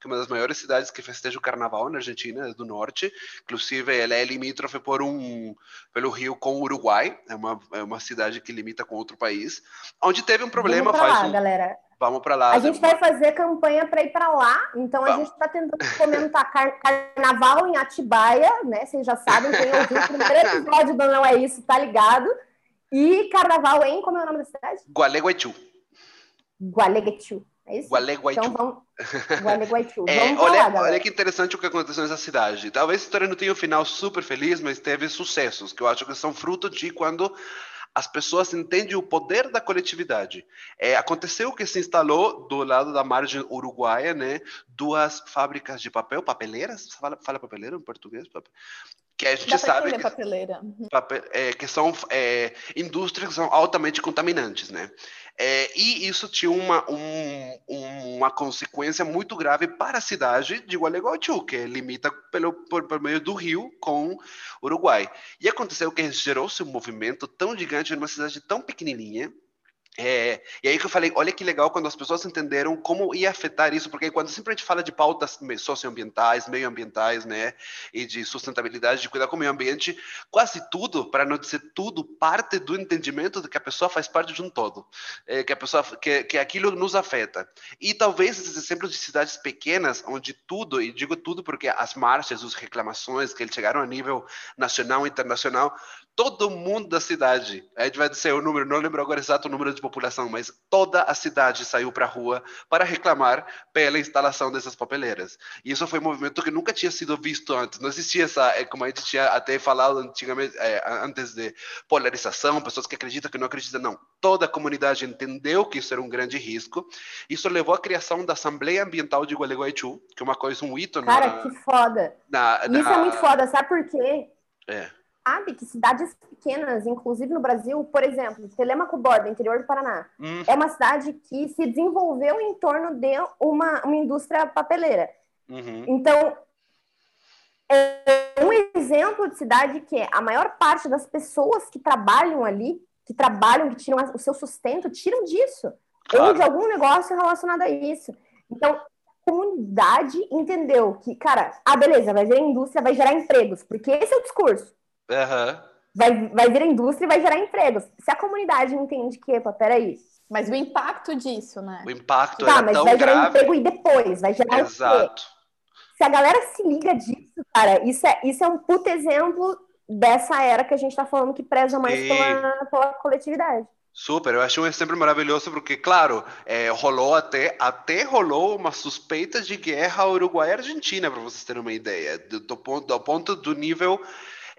que é uma das maiores cidades que festeja o carnaval na Argentina, do norte. Inclusive, ela é limítrofe por um, pelo rio com o Uruguai, é uma, é uma cidade que limita com outro país, onde teve um problema Vamos pra faz lá, um... galera. Vamos para lá. A gente vai fazer campanha para ir para lá, então a Vamos. gente está tentando fomentar car carnaval em Atibaia, né? Vocês já sabem, quem ouviu o primeiro episódio do Não É Isso, tá ligado? E carnaval em, como é o nome da cidade? Gualeguaychú. Gualeguaychú, é isso? Gualeguaychú. Então vamos. Gualeguaychú. É, Vamos pra olha, lá, olha que interessante o que aconteceu nessa cidade. Talvez a história não tenha um final super feliz, mas teve sucessos, que eu acho que são fruto de quando as pessoas entendem o poder da coletividade. É, aconteceu que se instalou do lado da margem uruguaia, né, duas fábricas de papel, papeleiras, fala, fala papeleira em português? Pape- Que a gente sabe que papeleira. papel- é, que são é, indústrias que são altamente contaminantes, né? É, e isso tinha uma, um- uma consequência muito grave para a cidade de Gualeguaychú, que limita pelo, por, por meio do rio com Uruguai. E aconteceu que gerou-se um movimento tão gigante numa cidade tão pequenininha, é, e aí que eu falei, olha que legal quando as pessoas entenderam como ia afetar isso, porque quando sempre a gente fala de pautas socioambientais, meioambientais, né, e de sustentabilidade, de cuidar com o meio ambiente, quase tudo, para não dizer tudo, parte do entendimento de que a pessoa faz parte de um todo, é, que a pessoa, que, que aquilo nos afeta. E talvez esses exemplos de cidades pequenas, onde tudo, e digo tudo porque as marchas, as reclamações que chegaram a nível nacional, internacional, todo mundo da cidade, a gente vai dizer o número, não lembro agora exato o número de população, mas toda a cidade saiu para a rua para reclamar pela instalação dessas papeleiras. E isso foi um movimento que nunca tinha sido visto antes. Não existia essa, é, como a gente tinha até falado antigamente, é, antes de polarização, pessoas que acreditam que não acreditam, não. Toda a comunidade entendeu que isso era um grande risco. Isso levou à criação da Assembleia Ambiental de Gualeguaychú, que é uma coisa, um hito Cara, na, que foda. na, Isso na- é muito foda, sabe por quê? É. Sabe que cidades pequenas, inclusive no Brasil, por exemplo, Telemaco Borba, interior do Paraná, Hum, é uma cidade que se desenvolveu em torno de uma, uma indústria papeleira. uhum. Então, é um exemplo de cidade que a maior parte das pessoas que trabalham ali, que trabalham, que tiram o seu sustento, tiram disso. Ou Claro. de algum negócio relacionado a isso. Então, a comunidade entendeu que, cara, ah, beleza, vai virar indústria, vai gerar empregos, porque esse é o discurso. Aham. Vai, vai vir a indústria e vai gerar empregos. Se a comunidade entende que, epa, peraí, Mas o impacto disso, né? O impacto tá, era mas tão vai gerar grave. emprego e depois, vai gerar? Exato. Se a galera se liga disso, cara, isso é, isso é um puta exemplo dessa era que a gente tá falando que preza mais Sim. pela, pela coletividade. Super, eu achei um exemplo maravilhoso porque, claro, é, rolou até, até rolou uma suspeita de guerra Uruguai-Argentina, para vocês terem uma ideia, do, do ponto, do ponto do nível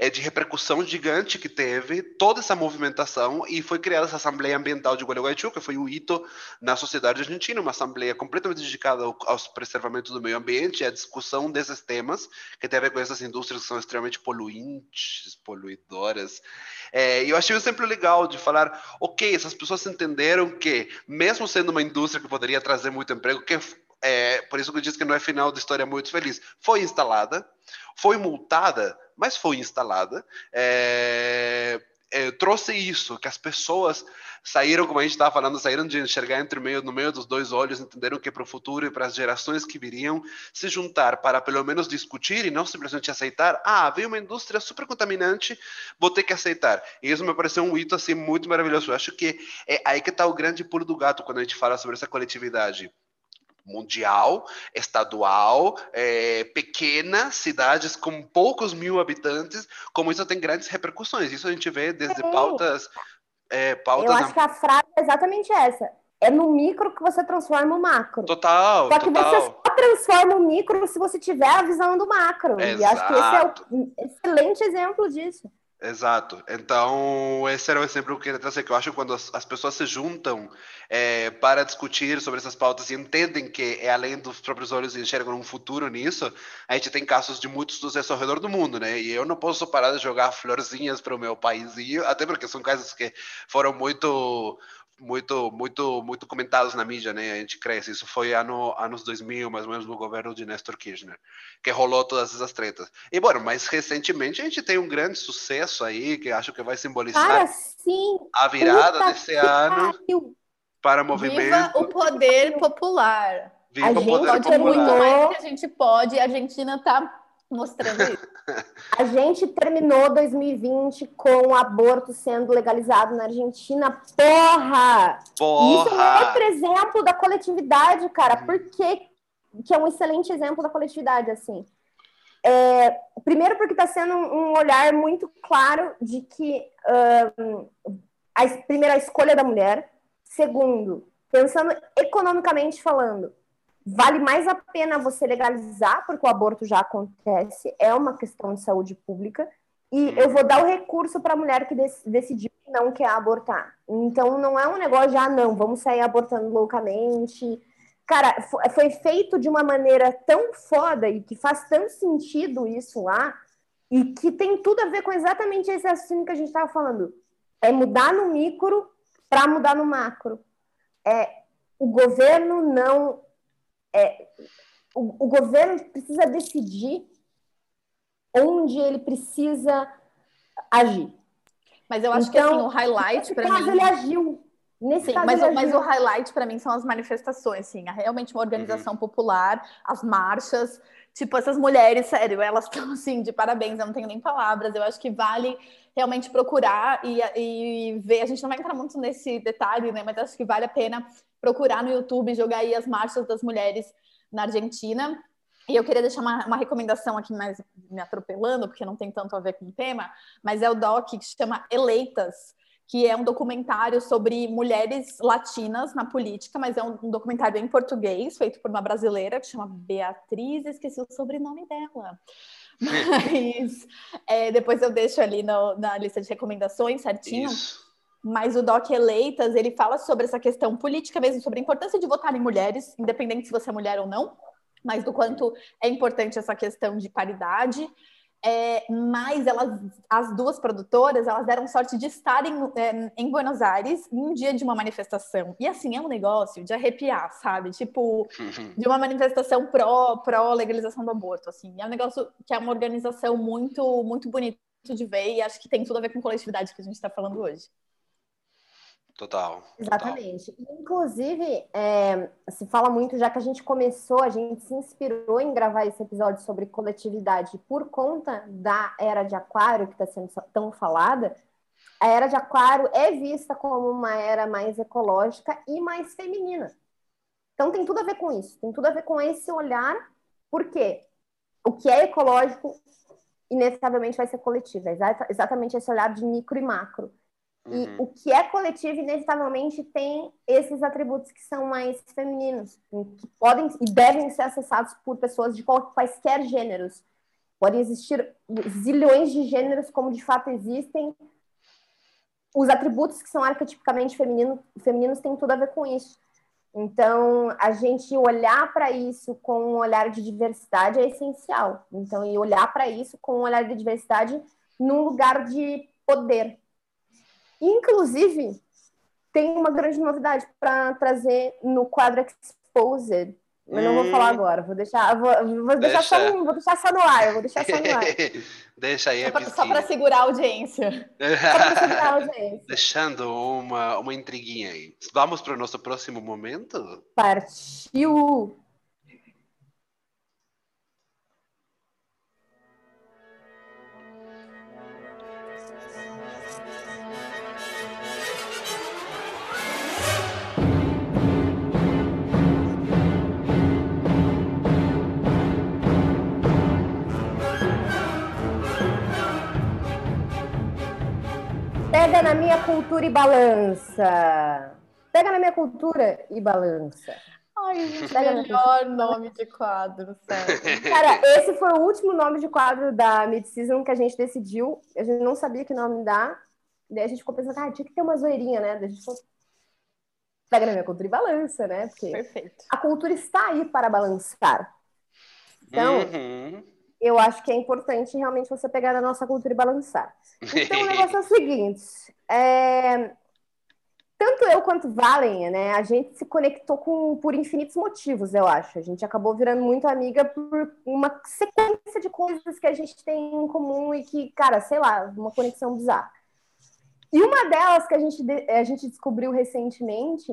é, de repercussão gigante que teve toda essa movimentação e foi criada essa Assembleia Ambiental de Gualeguaychú, que foi um hito na sociedade argentina, uma assembleia completamente dedicada ao, aos preservamento do meio ambiente à discussão desses temas, que tem a ver com essas indústrias que são extremamente poluentes, poluidoras. É, e eu achei um exemplo legal de falar, ok, essas pessoas entenderam que, mesmo sendo uma indústria que poderia trazer muito emprego, que é, por isso que eu disse que não é final da história muito feliz, foi instalada, foi multada, mas foi instalada. É, é, trouxe isso, que as pessoas saíram, como a gente estava falando, saíram de enxergar entre meio, no meio dos dois olhos, entenderam que para o futuro e para as gerações que viriam se juntar para pelo menos discutir e não simplesmente aceitar, ah, veio uma indústria super contaminante, vou ter que aceitar. E isso me pareceu um hito assim muito maravilhoso. Eu acho que é aí que está o grande pulo do gato quando a gente fala sobre essa coletividade mundial, estadual, é, pequena, cidades com poucos mil habitantes, como isso tem grandes repercussões. Isso a gente vê desde Sim. pautas, é, pautas Eu acho que a frase é exatamente essa. É no micro que você transforma o macro. total, Só que total. você só transforma o micro se você tiver a visão do macro. E acho que esse é Exato. um excelente exemplo disso. Exato. Então, esse era o exemplo que eu queria trazer, que eu acho que quando as, as pessoas se juntam é, para discutir sobre essas pautas e entendem que é além dos próprios olhos e enxergam um futuro nisso, a gente tem casos de muito sucesso ao redor do mundo, né? E eu não posso parar de jogar florzinhas para o meu paísinho, até porque são casos que foram muito muito muito muito comentados na mídia, né? A gente cresce. Isso foi ano, anos 2000, mais ou menos, no governo de Nestor Kirchner, que rolou todas essas tretas. E, bueno, mais recentemente a gente tem um grande sucesso aí, que acho que vai simbolizar Cara, sim. a virada Puta desse ano pariu. para movimento. Viva o poder popular. Viva A o gente poder Pode Popular. muito popular. mais do que a gente pode. A Argentina está mostrando isso. A gente terminou 2020 com o aborto sendo legalizado na Argentina. Porra! Isso é um Porra! outro exemplo da coletividade, cara. Por que, que é um excelente exemplo da coletividade, assim? É, primeiro porque está sendo um olhar muito claro de que, ahn, a, primeiro, a escolha da mulher. Segundo, pensando economicamente falando, vale mais a pena você legalizar, porque o aborto já acontece, é uma questão de saúde pública, e eu vou dar o recurso para a mulher que dec- decidiu que não quer abortar. Então, não é um negócio de, ah, não, vamos sair abortando loucamente. Cara, fo- foi feito de uma maneira tão foda e que faz tanto sentido isso lá, e que tem tudo a ver com exatamente esse assunto que a gente estava falando. É mudar no micro para mudar no macro. É, o governo não. É, o, o governo precisa decidir onde ele precisa agir. Mas eu acho que Então, assim, o highlight Nesse para caso, mim. ele agiu. Nesse Sim, caso, mas, ele o- mas agiu. o highlight para mim são as manifestações, assim, realmente uma organização popular, as marchas, tipo, essas mulheres, sério, elas estão assim, de parabéns, eu não tenho nem palavras, eu acho que vale realmente procurar e, e ver, a gente não vai entrar muito nesse detalhe, né, mas acho que vale a pena procurar no YouTube, jogar aí as marchas das mulheres na Argentina, e eu queria deixar uma, uma recomendação aqui, mais me atropelando, porque não tem tanto a ver com o tema, mas é o doc que se chama Eleitas, que é um documentário sobre mulheres latinas na política, mas é um, um documentário em português, feito por uma brasileira que chama Beatriz, esqueci o sobrenome dela. Mas é, depois eu deixo ali no- na lista de recomendações certinho. Isso. Mas o Doc Eleitas, ele fala sobre essa questão política mesmo, sobre a importância de votar em mulheres, independente se você é mulher ou não, mas do quanto é importante essa questão de paridade. É, mas elas, as duas produtoras, elas deram sorte de estarem é, em Buenos Aires em um dia de uma manifestação. E assim, é um negócio de arrepiar, sabe? Tipo, de uma manifestação pró, pró legalização do aborto, assim. É um negócio que é uma organização muito, muito bonito de ver e acho que tem tudo a ver com coletividade que a gente está falando hoje. Total. total. Exatamente. Inclusive, é, se fala muito, já que a gente começou, a gente se inspirou em gravar esse episódio sobre coletividade por conta da era de Aquário, que está sendo tão falada. A era de Aquário é vista como uma era mais ecológica e mais feminina. Então tem tudo a ver com isso, tem tudo a ver com esse olhar, porque o que é ecológico inevitavelmente vai ser coletivo, é exata- exatamente esse olhar de micro e macro. E Uhum. o que é coletivo, inevitavelmente, tem esses atributos que são mais femininos, que podem e devem ser acessados por pessoas de quaisquer gêneros. Podem existir zilhões de gêneros, como de fato existem. Os atributos que são arquetipicamente feminino, femininos têm tudo a ver com isso. Então, a gente olhar para isso com um olhar de diversidade é essencial. Então, e olhar para isso com um olhar de diversidade num lugar de poder. Inclusive, tem uma grande novidade para trazer no quadro Exposed. Eu não vou Hum. falar agora, vou deixar, vou, vou deixar, só, Deixa. no- vou deixar só no ar, vou deixar só no ar. Deixa aí Só Só para segurar a audiência. Só para segurar a audiência. Deixando uma, uma intriguinha aí. Vamos para o nosso próximo momento? Partiu! Pega na minha cultura e balança. Pega na minha cultura e balança. Ai, gente, melhor nome de quadro, sério. Cara, esse foi o último nome de quadro da Mid-Season que a gente decidiu. A gente não sabia que nome dar. Daí a gente ficou pensando, ah, tinha que ter uma zoeirinha, né? Daí a gente falou, pega na minha cultura e balança, né? Porque Perfeito. a cultura está aí para balançar. Então, Uhum. Eu acho que é importante realmente você pegar na nossa cultura e balançar. Então, o negócio é o seguinte: é, tanto eu quanto Valen, né, a gente se conectou com, por infinitos motivos, eu acho. A gente acabou virando muito amiga por uma sequência de coisas que a gente tem em comum e que, cara, sei lá, uma conexão bizarra. E uma delas que a gente, a gente descobriu recentemente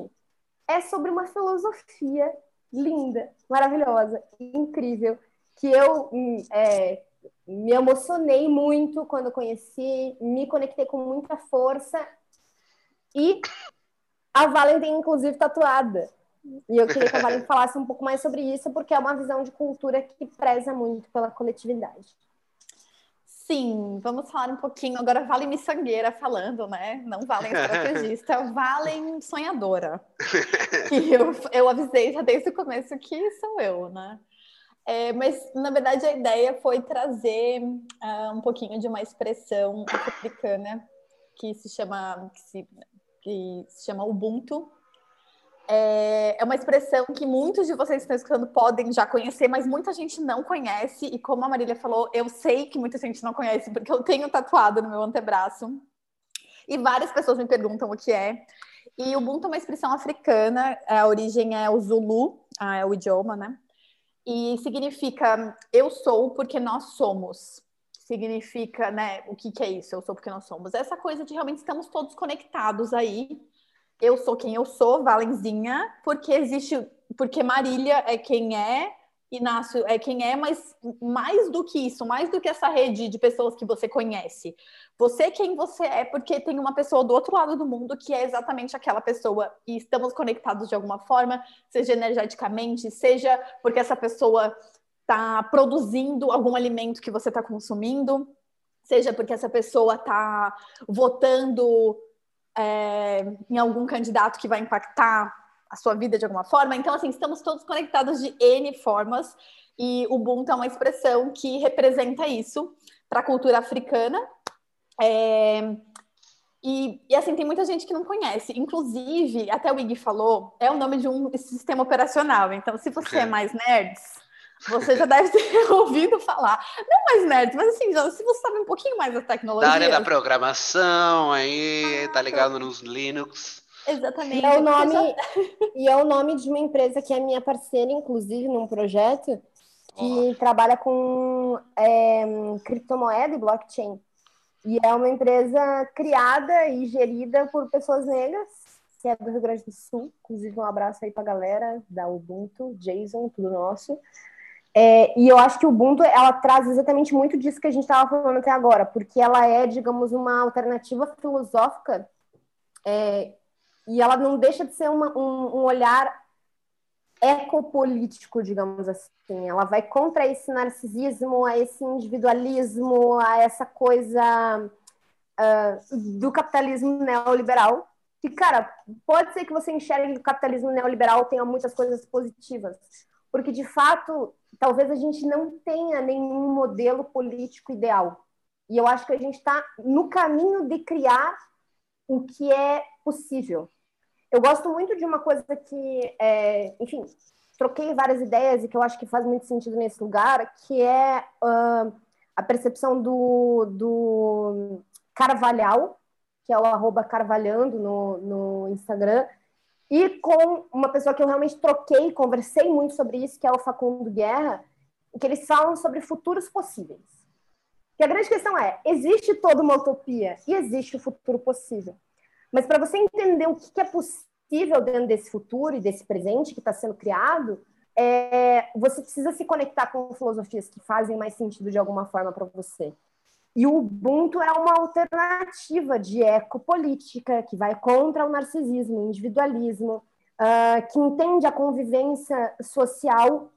é sobre uma filosofia linda, maravilhosa, incrível, que eu hum, é, me emocionei muito quando conheci, me conectei com muita força e a Valen tem inclusive tatuada. E eu queria que a Valen falasse um pouco mais sobre isso, porque é uma visão de cultura que preza muito pela coletividade. Sim, vamos falar um pouquinho agora. Valen miçangueira falando, né? Não Valen estrategista, Valen sonhadora. Que eu, eu avisei já desde o começo que sou eu, né? É, mas, na verdade, a ideia foi trazer ah, um pouquinho de uma expressão africana que se chama, que se, que se chama Ubuntu. É, é uma expressão que muitos de vocês que estão escutando podem já conhecer, mas muita gente não conhece. E como a Marília falou, eu sei que muita gente não conhece, porque eu tenho tatuado no meu antebraço. E várias pessoas me perguntam o que é. E Ubuntu é uma expressão africana, a origem é o Zulu, ah, é o idioma, né? E significa eu sou porque nós somos. Significa, né? O que, que é isso? Eu sou porque nós somos. Essa coisa de realmente estamos todos conectados aí. Eu sou quem eu sou, Valenzinha, porque existe, porque Marília é quem é, Inácio é quem é, mas mais do que isso, mais do que essa rede de pessoas que você conhece. Você é quem você é, porque tem uma pessoa do outro lado do mundo que é exatamente aquela pessoa e estamos conectados de alguma forma, seja energeticamente, seja porque essa pessoa está produzindo algum alimento que você está consumindo, seja porque essa pessoa está votando é, em algum candidato que vai impactar a sua vida de alguma forma. Então, assim, estamos todos conectados de N formas e o Ubuntu é uma expressão que representa isso para a cultura africana. É, e, e, assim, tem muita gente que não conhece. Inclusive, até o Ig falou, é o nome de um sistema operacional. Então, se você é mais nerds, você já deve ter ouvido falar. Não mais nerds, mas assim, já, se você sabe um pouquinho mais da tecnologia. Da área da programação, aí, tá ligado nos Linux. Exatamente. E é, o nome, já... e é o nome de uma empresa que é minha parceira, inclusive, num projeto que oh. trabalha com é, criptomoeda e blockchain. E é uma empresa criada e gerida por pessoas negras, que é do Rio Grande do Sul. Inclusive, um abraço aí pra galera da Ubuntu, Jason, tudo nosso. É, e eu acho que o Ubuntu, ela traz exatamente muito disso que a gente estava falando até agora, porque ela é, digamos, uma alternativa filosófica é, e ela não deixa de ser uma, um, um olhar ecopolítico, digamos assim. Ela vai contra esse narcisismo, a esse individualismo, a essa coisa uh, do capitalismo neoliberal. Que, cara, pode ser que você enxergue que o capitalismo neoliberal tenha muitas coisas positivas, porque, de fato, talvez a gente não tenha nenhum modelo político ideal. E eu acho que a gente está no caminho de criar o que é possível. Eu gosto muito de uma coisa que, é, enfim, troquei várias ideias e que eu acho que faz muito sentido nesse lugar, que é uh, a percepção do, do Carvalhal, que é o arroba Carvalhando no, no Instagram, e com uma pessoa que eu realmente troquei, conversei muito sobre isso, que é o Facundo Guerra, que eles falam sobre futuros possíveis. E a grande questão é, existe toda uma utopia e existe o futuro possível. Mas para você entender o que é possível dentro desse futuro e desse presente que está sendo criado, é, você precisa se conectar com filosofias que fazem mais sentido de alguma forma para você. E o Ubuntu é uma alternativa de ecopolítica que vai contra o narcisismo, o individualismo, uh, que entende a convivência social,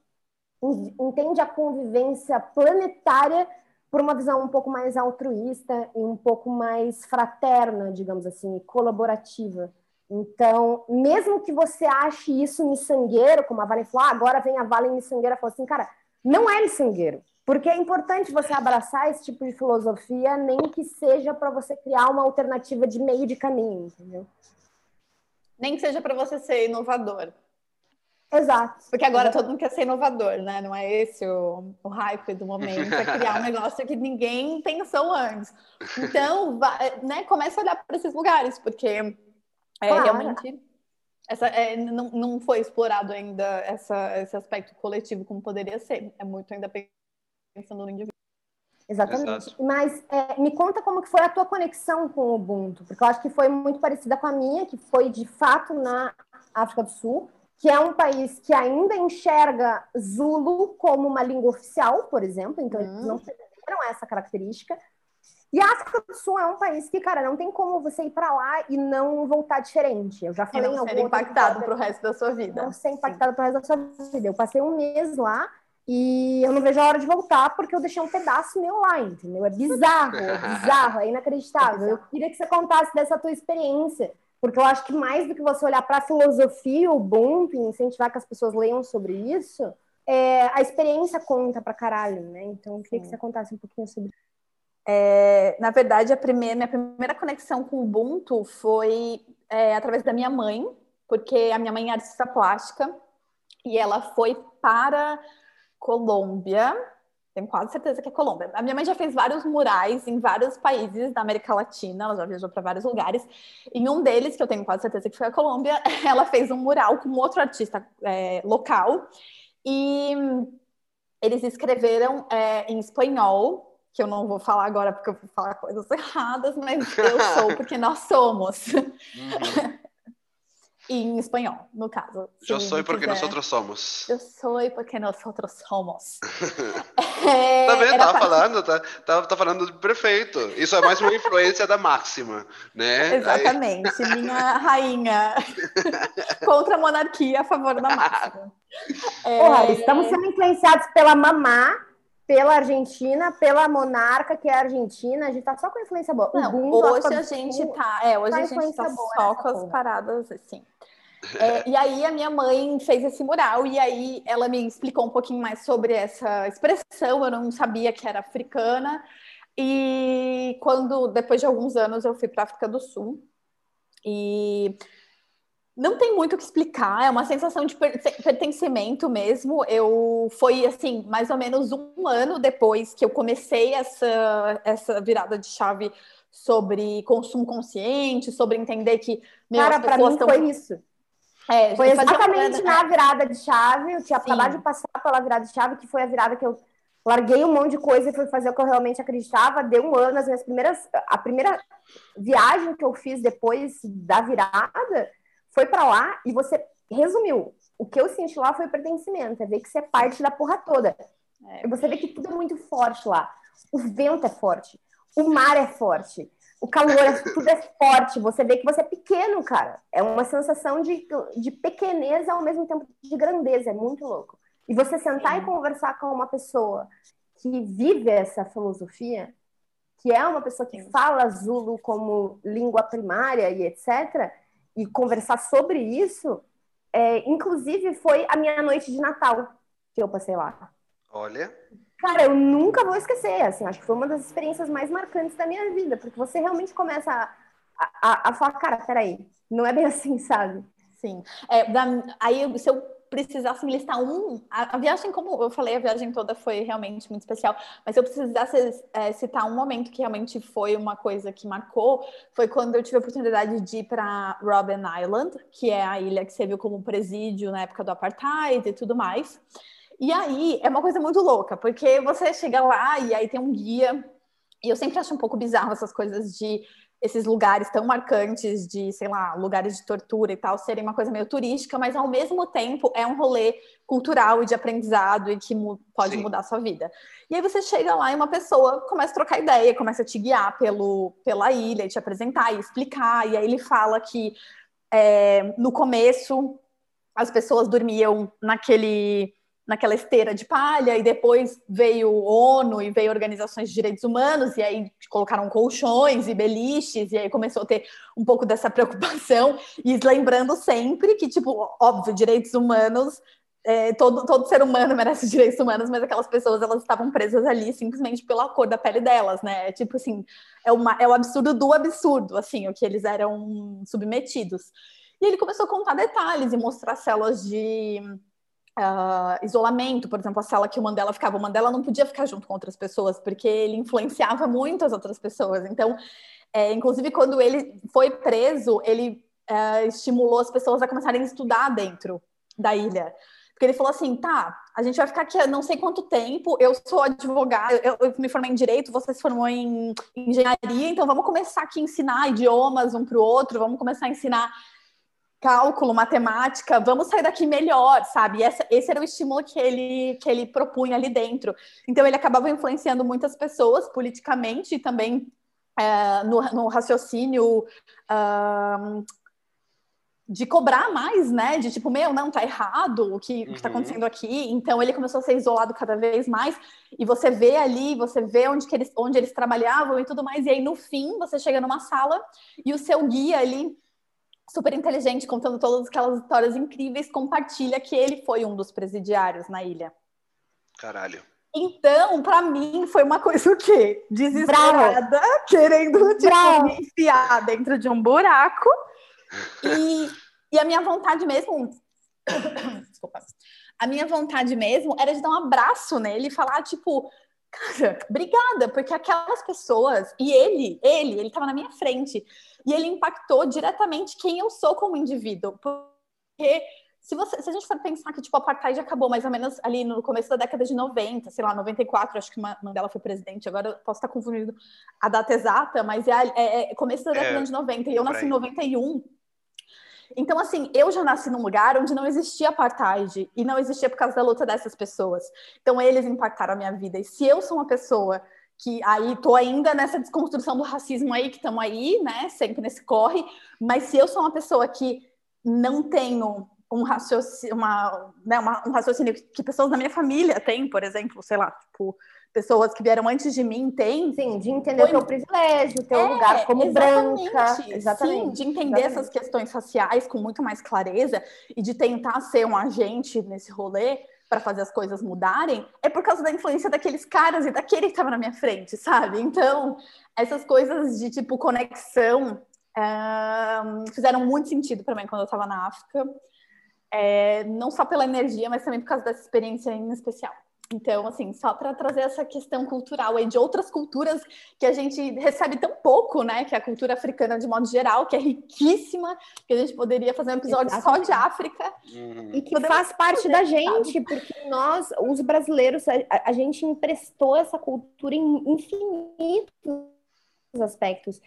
entende a convivência planetária por uma visão um pouco mais altruísta e um pouco mais fraterna, digamos assim, colaborativa. Então, mesmo que você ache isso miçangueiro, como a Valen falou, ah, agora vem a Valen miçangueira, falou assim, cara, não é miçangueiro. Porque é importante você abraçar esse tipo de filosofia, nem que seja para você criar uma alternativa de meio de caminho, entendeu? Nem que seja para você ser inovador. Exato. Porque agora todo mundo quer ser inovador, né? Não é esse o, o hype do momento, é criar um negócio que ninguém pensou antes. Então, vai, né, começa a olhar para esses lugares, porque é, claro. realmente essa, é, não, não foi explorado ainda essa, esse aspecto coletivo como poderia ser. É muito ainda pensando no indivíduo. Exatamente. Exato. Mas é, me conta como que foi a tua conexão com o Ubuntu, porque eu acho que foi muito parecida com a minha, que foi de fato na África do Sul que é um país que ainda enxerga Zulu como uma língua oficial, por exemplo, então eles não perderam essa característica. E a África do Sul é um país que, cara, não tem como você ir para lá e não voltar diferente. Eu já falei e não ser impactado para o resto da sua vida. Não ser impactado para o resto da sua vida. Eu passei um mês lá e eu não vejo a hora de voltar porque eu deixei um pedaço meu lá, entendeu? É bizarro, é bizarro, é inacreditável. Eu queria que você contasse dessa tua experiência porque eu acho que mais do que você olhar para a filosofia, o Ubuntu, incentivar que as pessoas leiam sobre isso, é, a experiência conta para caralho, né? Então, eu queria Sim. que você contasse um pouquinho sobre é, na verdade, a primeira, minha primeira conexão com o Ubuntu foi é, através da minha mãe, porque a minha mãe é artista plástica e ela foi para Colômbia tenho quase certeza que é Colômbia. A minha mãe já fez vários murais em vários países da América Latina, ela já viajou para vários lugares. Em um deles, que eu tenho quase certeza que foi a Colômbia, ela fez um mural com outro artista é, local. E eles escreveram é, em espanhol, que eu não vou falar agora porque eu vou falar coisas erradas, mas eu sou porque nós somos. Uhum em espanhol, no caso. Eu sou porque nós outros somos. Eu sou porque nós outros somos. é, tá vendo? Tava falando, tá, tá, tá falando perfeito. Isso é mais uma influência da máxima, né? Exatamente. Aí... Minha rainha contra a monarquia a favor da máxima. É... Porra, estamos sendo influenciados pela mamá pela Argentina, pela monarca que é a Argentina, a gente tá só com influência boa. Não, hoje a gente tá, é, hoje tá a gente tá só com as paradas assim. É, e aí a minha mãe fez esse mural e aí ela me explicou um pouquinho mais sobre essa expressão, eu não sabia que era africana. E quando depois de alguns anos eu fui para África do Sul e não tem muito o que explicar, é uma sensação de pertencimento mesmo. Eu foi assim, mais ou menos um ano depois que eu comecei essa, essa virada de chave sobre consumo consciente, sobre entender que meu, Cara, para mim tão... foi isso. É, foi exatamente uma... na virada de chave. Eu tinha Sim. acabado de passar pela virada de chave, que foi a virada que eu larguei um monte de coisa e fui fazer o que eu realmente acreditava. Deu um ano, as minhas primeiras. A primeira viagem que eu fiz depois da virada foi para lá e você resumiu. O que eu senti lá foi pertencimento, é ver que você é parte da porra toda. É. Você vê que tudo é muito forte lá. O vento é forte, o mar é forte, o calor, é, tudo é forte. Você vê que você é pequeno, cara. É uma sensação de, de pequenez ao mesmo tempo de grandeza. É muito louco. E você sentar e conversar com uma pessoa que vive essa filosofia, que é uma pessoa que fala Zulu como língua primária e etc., e conversar sobre isso, é, inclusive foi a minha noite de Natal que eu passei lá. Olha. Cara, eu nunca vou esquecer, assim, acho que foi uma das experiências mais marcantes da minha vida, porque você realmente começa a, a, a falar, cara, peraí, não é bem assim, sabe? Sim. É, da, aí, se eu precisasse me listar um, a, a, viagem, como eu falei, a viagem toda foi realmente muito especial, mas se eu precisasse é, citar um momento que realmente foi uma coisa que marcou, foi quando eu tive a oportunidade de ir para Robben Island, que é a ilha que serviu como presídio na época do apartheid e tudo mais. E aí é uma coisa muito louca, porque você chega lá e aí tem um guia, e eu sempre acho um pouco bizarro essas coisas de esses lugares tão marcantes de, sei lá, lugares de tortura e tal, serem uma coisa meio turística, mas ao mesmo tempo é um rolê cultural e de aprendizado e que mu pode Sim. mudar a sua vida. E aí você chega lá e uma pessoa começa a trocar ideia, começa a te guiar pelo, pela ilha, te apresentar e explicar, e aí ele fala que é, no começo as pessoas dormiam naquele naquela esteira de palha, e depois veio ONU e veio organizações de direitos humanos, e aí colocaram colchões e beliches, e aí começou a ter um pouco dessa preocupação, e lembrando sempre que, tipo, óbvio, direitos humanos é, todo, todo ser humano merece direitos humanos, mas aquelas pessoas elas estavam presas ali simplesmente pela cor da pele delas, né? É tipo assim, é, uma, é o absurdo do absurdo, assim, o que eles eram submetidos. E ele começou a contar detalhes e mostrar células de uh, isolamento, por exemplo, a cela que o Mandela ficava. O Mandela não podia ficar junto com outras pessoas, porque ele influenciava muito as outras pessoas. Então, é, inclusive, quando ele foi preso, ele uh, estimulou as pessoas a começarem a estudar dentro da ilha. Porque ele falou assim: tá, a gente vai ficar aqui não sei quanto tempo, eu sou advogado, eu, eu me formei em direito, você se formou em engenharia, então vamos começar aqui a ensinar idiomas um para o outro, vamos começar a ensinar cálculo, matemática, vamos sair daqui melhor, sabe? E essa, esse era o estímulo que ele, que ele propunha ali dentro. Então ele acabava influenciando muitas pessoas politicamente e também é, no, no, raciocínio. Uh, de cobrar mais, né? De tipo, meu, não, tá errado o que, uhum. está acontecendo aqui. Então ele começou a ser isolado cada vez mais. E você vê ali, você vê onde, que eles, onde eles trabalhavam e tudo mais. E aí, no fim, você chega numa sala e o seu guia ali, super inteligente, contando todas aquelas histórias incríveis, compartilha que ele foi um dos presidiários na ilha. Caralho. Então, para mim, foi uma coisa o quê? Desesperada, Bravo. querendo tipo, me enfiar dentro de um buraco. E e a minha vontade mesmo. Desculpa. A minha vontade mesmo era de dar um abraço nele e falar, tipo, cara, obrigada, porque aquelas pessoas, e ele, ele, ele estava na minha frente, e ele impactou diretamente quem eu sou como indivíduo. Porque se, você, se a gente for pensar que tipo, a apartheid acabou mais ou menos ali no começo da década de 90, sei lá, 94, acho que Mandela foi presidente, agora eu posso estar confundindo a data exata, mas é, é, é começo da década é, de 90, e eu nasci em 91. Então, assim, eu já nasci num lugar onde não existia apartheid e não existia por causa da luta dessas pessoas. Então, eles impactaram a minha vida. E se eu sou uma pessoa que aí tô ainda nessa desconstrução do racismo aí, que estamos aí, né, sempre nesse corre, mas se eu sou uma pessoa que não tenho um raciocínio, uma, né, uma, um raciocínio que pessoas da minha família têm, por exemplo, sei lá, tipo, pessoas que vieram antes de mim têm. Sim, de entender o teu privilégio, o teu é, lugar como exatamente, branca. Exatamente. Sim, de entender exatamente. essas questões raciais com muito mais clareza e de tentar ser um agente nesse rolê para fazer as coisas mudarem, é por causa da influência daqueles caras e daquele que estava na minha frente, sabe? Então, essas coisas de tipo conexão uh, fizeram muito sentido para mim quando eu estava na África. É, não só pela energia, mas também por causa dessa experiência em especial. Então, assim, só para trazer essa questão cultural aí de outras culturas que a gente recebe tão pouco, né? Que é a cultura africana de modo geral, que é riquíssima, que a gente poderia fazer um episódio só de África. Uhum. E que faz parte da gente, porque nós, os brasileiros, a, a gente emprestou essa cultura em infinitos aspectos.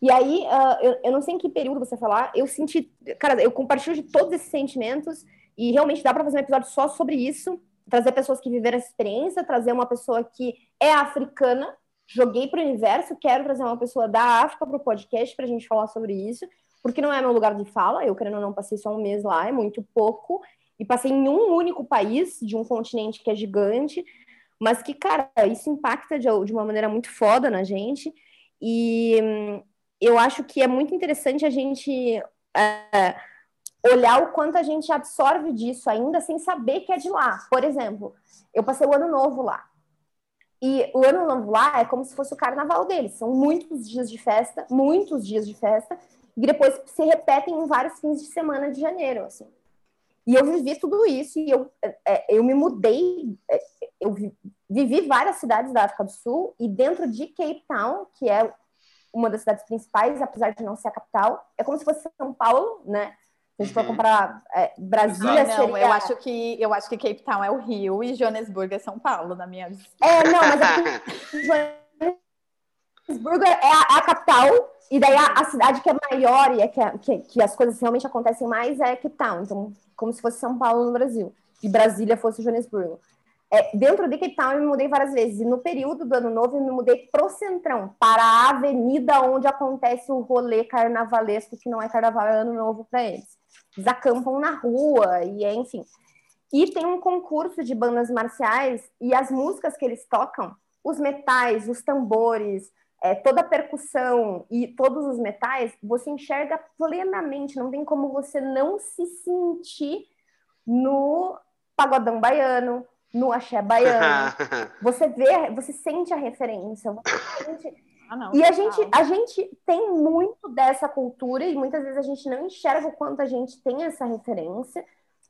E aí, uh, eu, eu não sei em que período você falar, eu senti, cara, eu compartilho de todos esses sentimentos e realmente dá para fazer um episódio só sobre isso trazer pessoas que viveram essa experiência, trazer uma pessoa que é africana, joguei para o universo, quero trazer uma pessoa da África para o podcast para a gente falar sobre isso, porque não é meu lugar de fala, eu querendo ou não passei só um mês lá, é muito pouco, e passei em um único país, de um continente que é gigante, mas que, cara, isso impacta de, de uma maneira muito foda na gente, e hum, eu acho que é muito interessante a gente... É, olhar o quanto a gente absorve disso ainda sem saber que é de lá. Por exemplo, eu passei o ano novo lá. E o ano novo lá é como se fosse o carnaval deles. São muitos dias de festa, muitos dias de festa, e depois se repetem em vários fins de semana de janeiro, assim. E eu vivi tudo isso e eu, é, eu me mudei, é, eu vivi várias cidades da África do Sul e dentro de Cape Town, que é uma das cidades principais, apesar de não ser a capital, é como se fosse São Paulo, né? Se a gente for uhum. comparar é, Brasília, não, seria... eu acho que eu acho que Cape Town é o Rio e Joanesburgo é São Paulo, na minha visão. É, não, mas é Joanesburgo é a, a, capital e daí a, a, cidade que é maior e é que, que, que, as coisas realmente acontecem mais é Cape Town, então como se fosse São Paulo no Brasil e Brasília fosse Joanesburgo. É, dentro de Cape Town eu me mudei várias vezes. E no período do ano novo eu me mudei pro centrão, para a avenida onde acontece o rolê carnavalesco, que não é carnaval, é ano novo para eles. Eles acampam na rua, e é, enfim. e tem um concurso de bandas marciais e as músicas que eles tocam, os metais, os tambores, é, toda a percussão e todos os metais, você enxerga plenamente, não tem como você não se sentir no pagodão baiano, no axé baiano. você vê, você sente a referência, sente... ah, não, e a gente, a gente tem muito dessa cultura e muitas vezes a gente não enxerga o quanto a gente tem essa referência.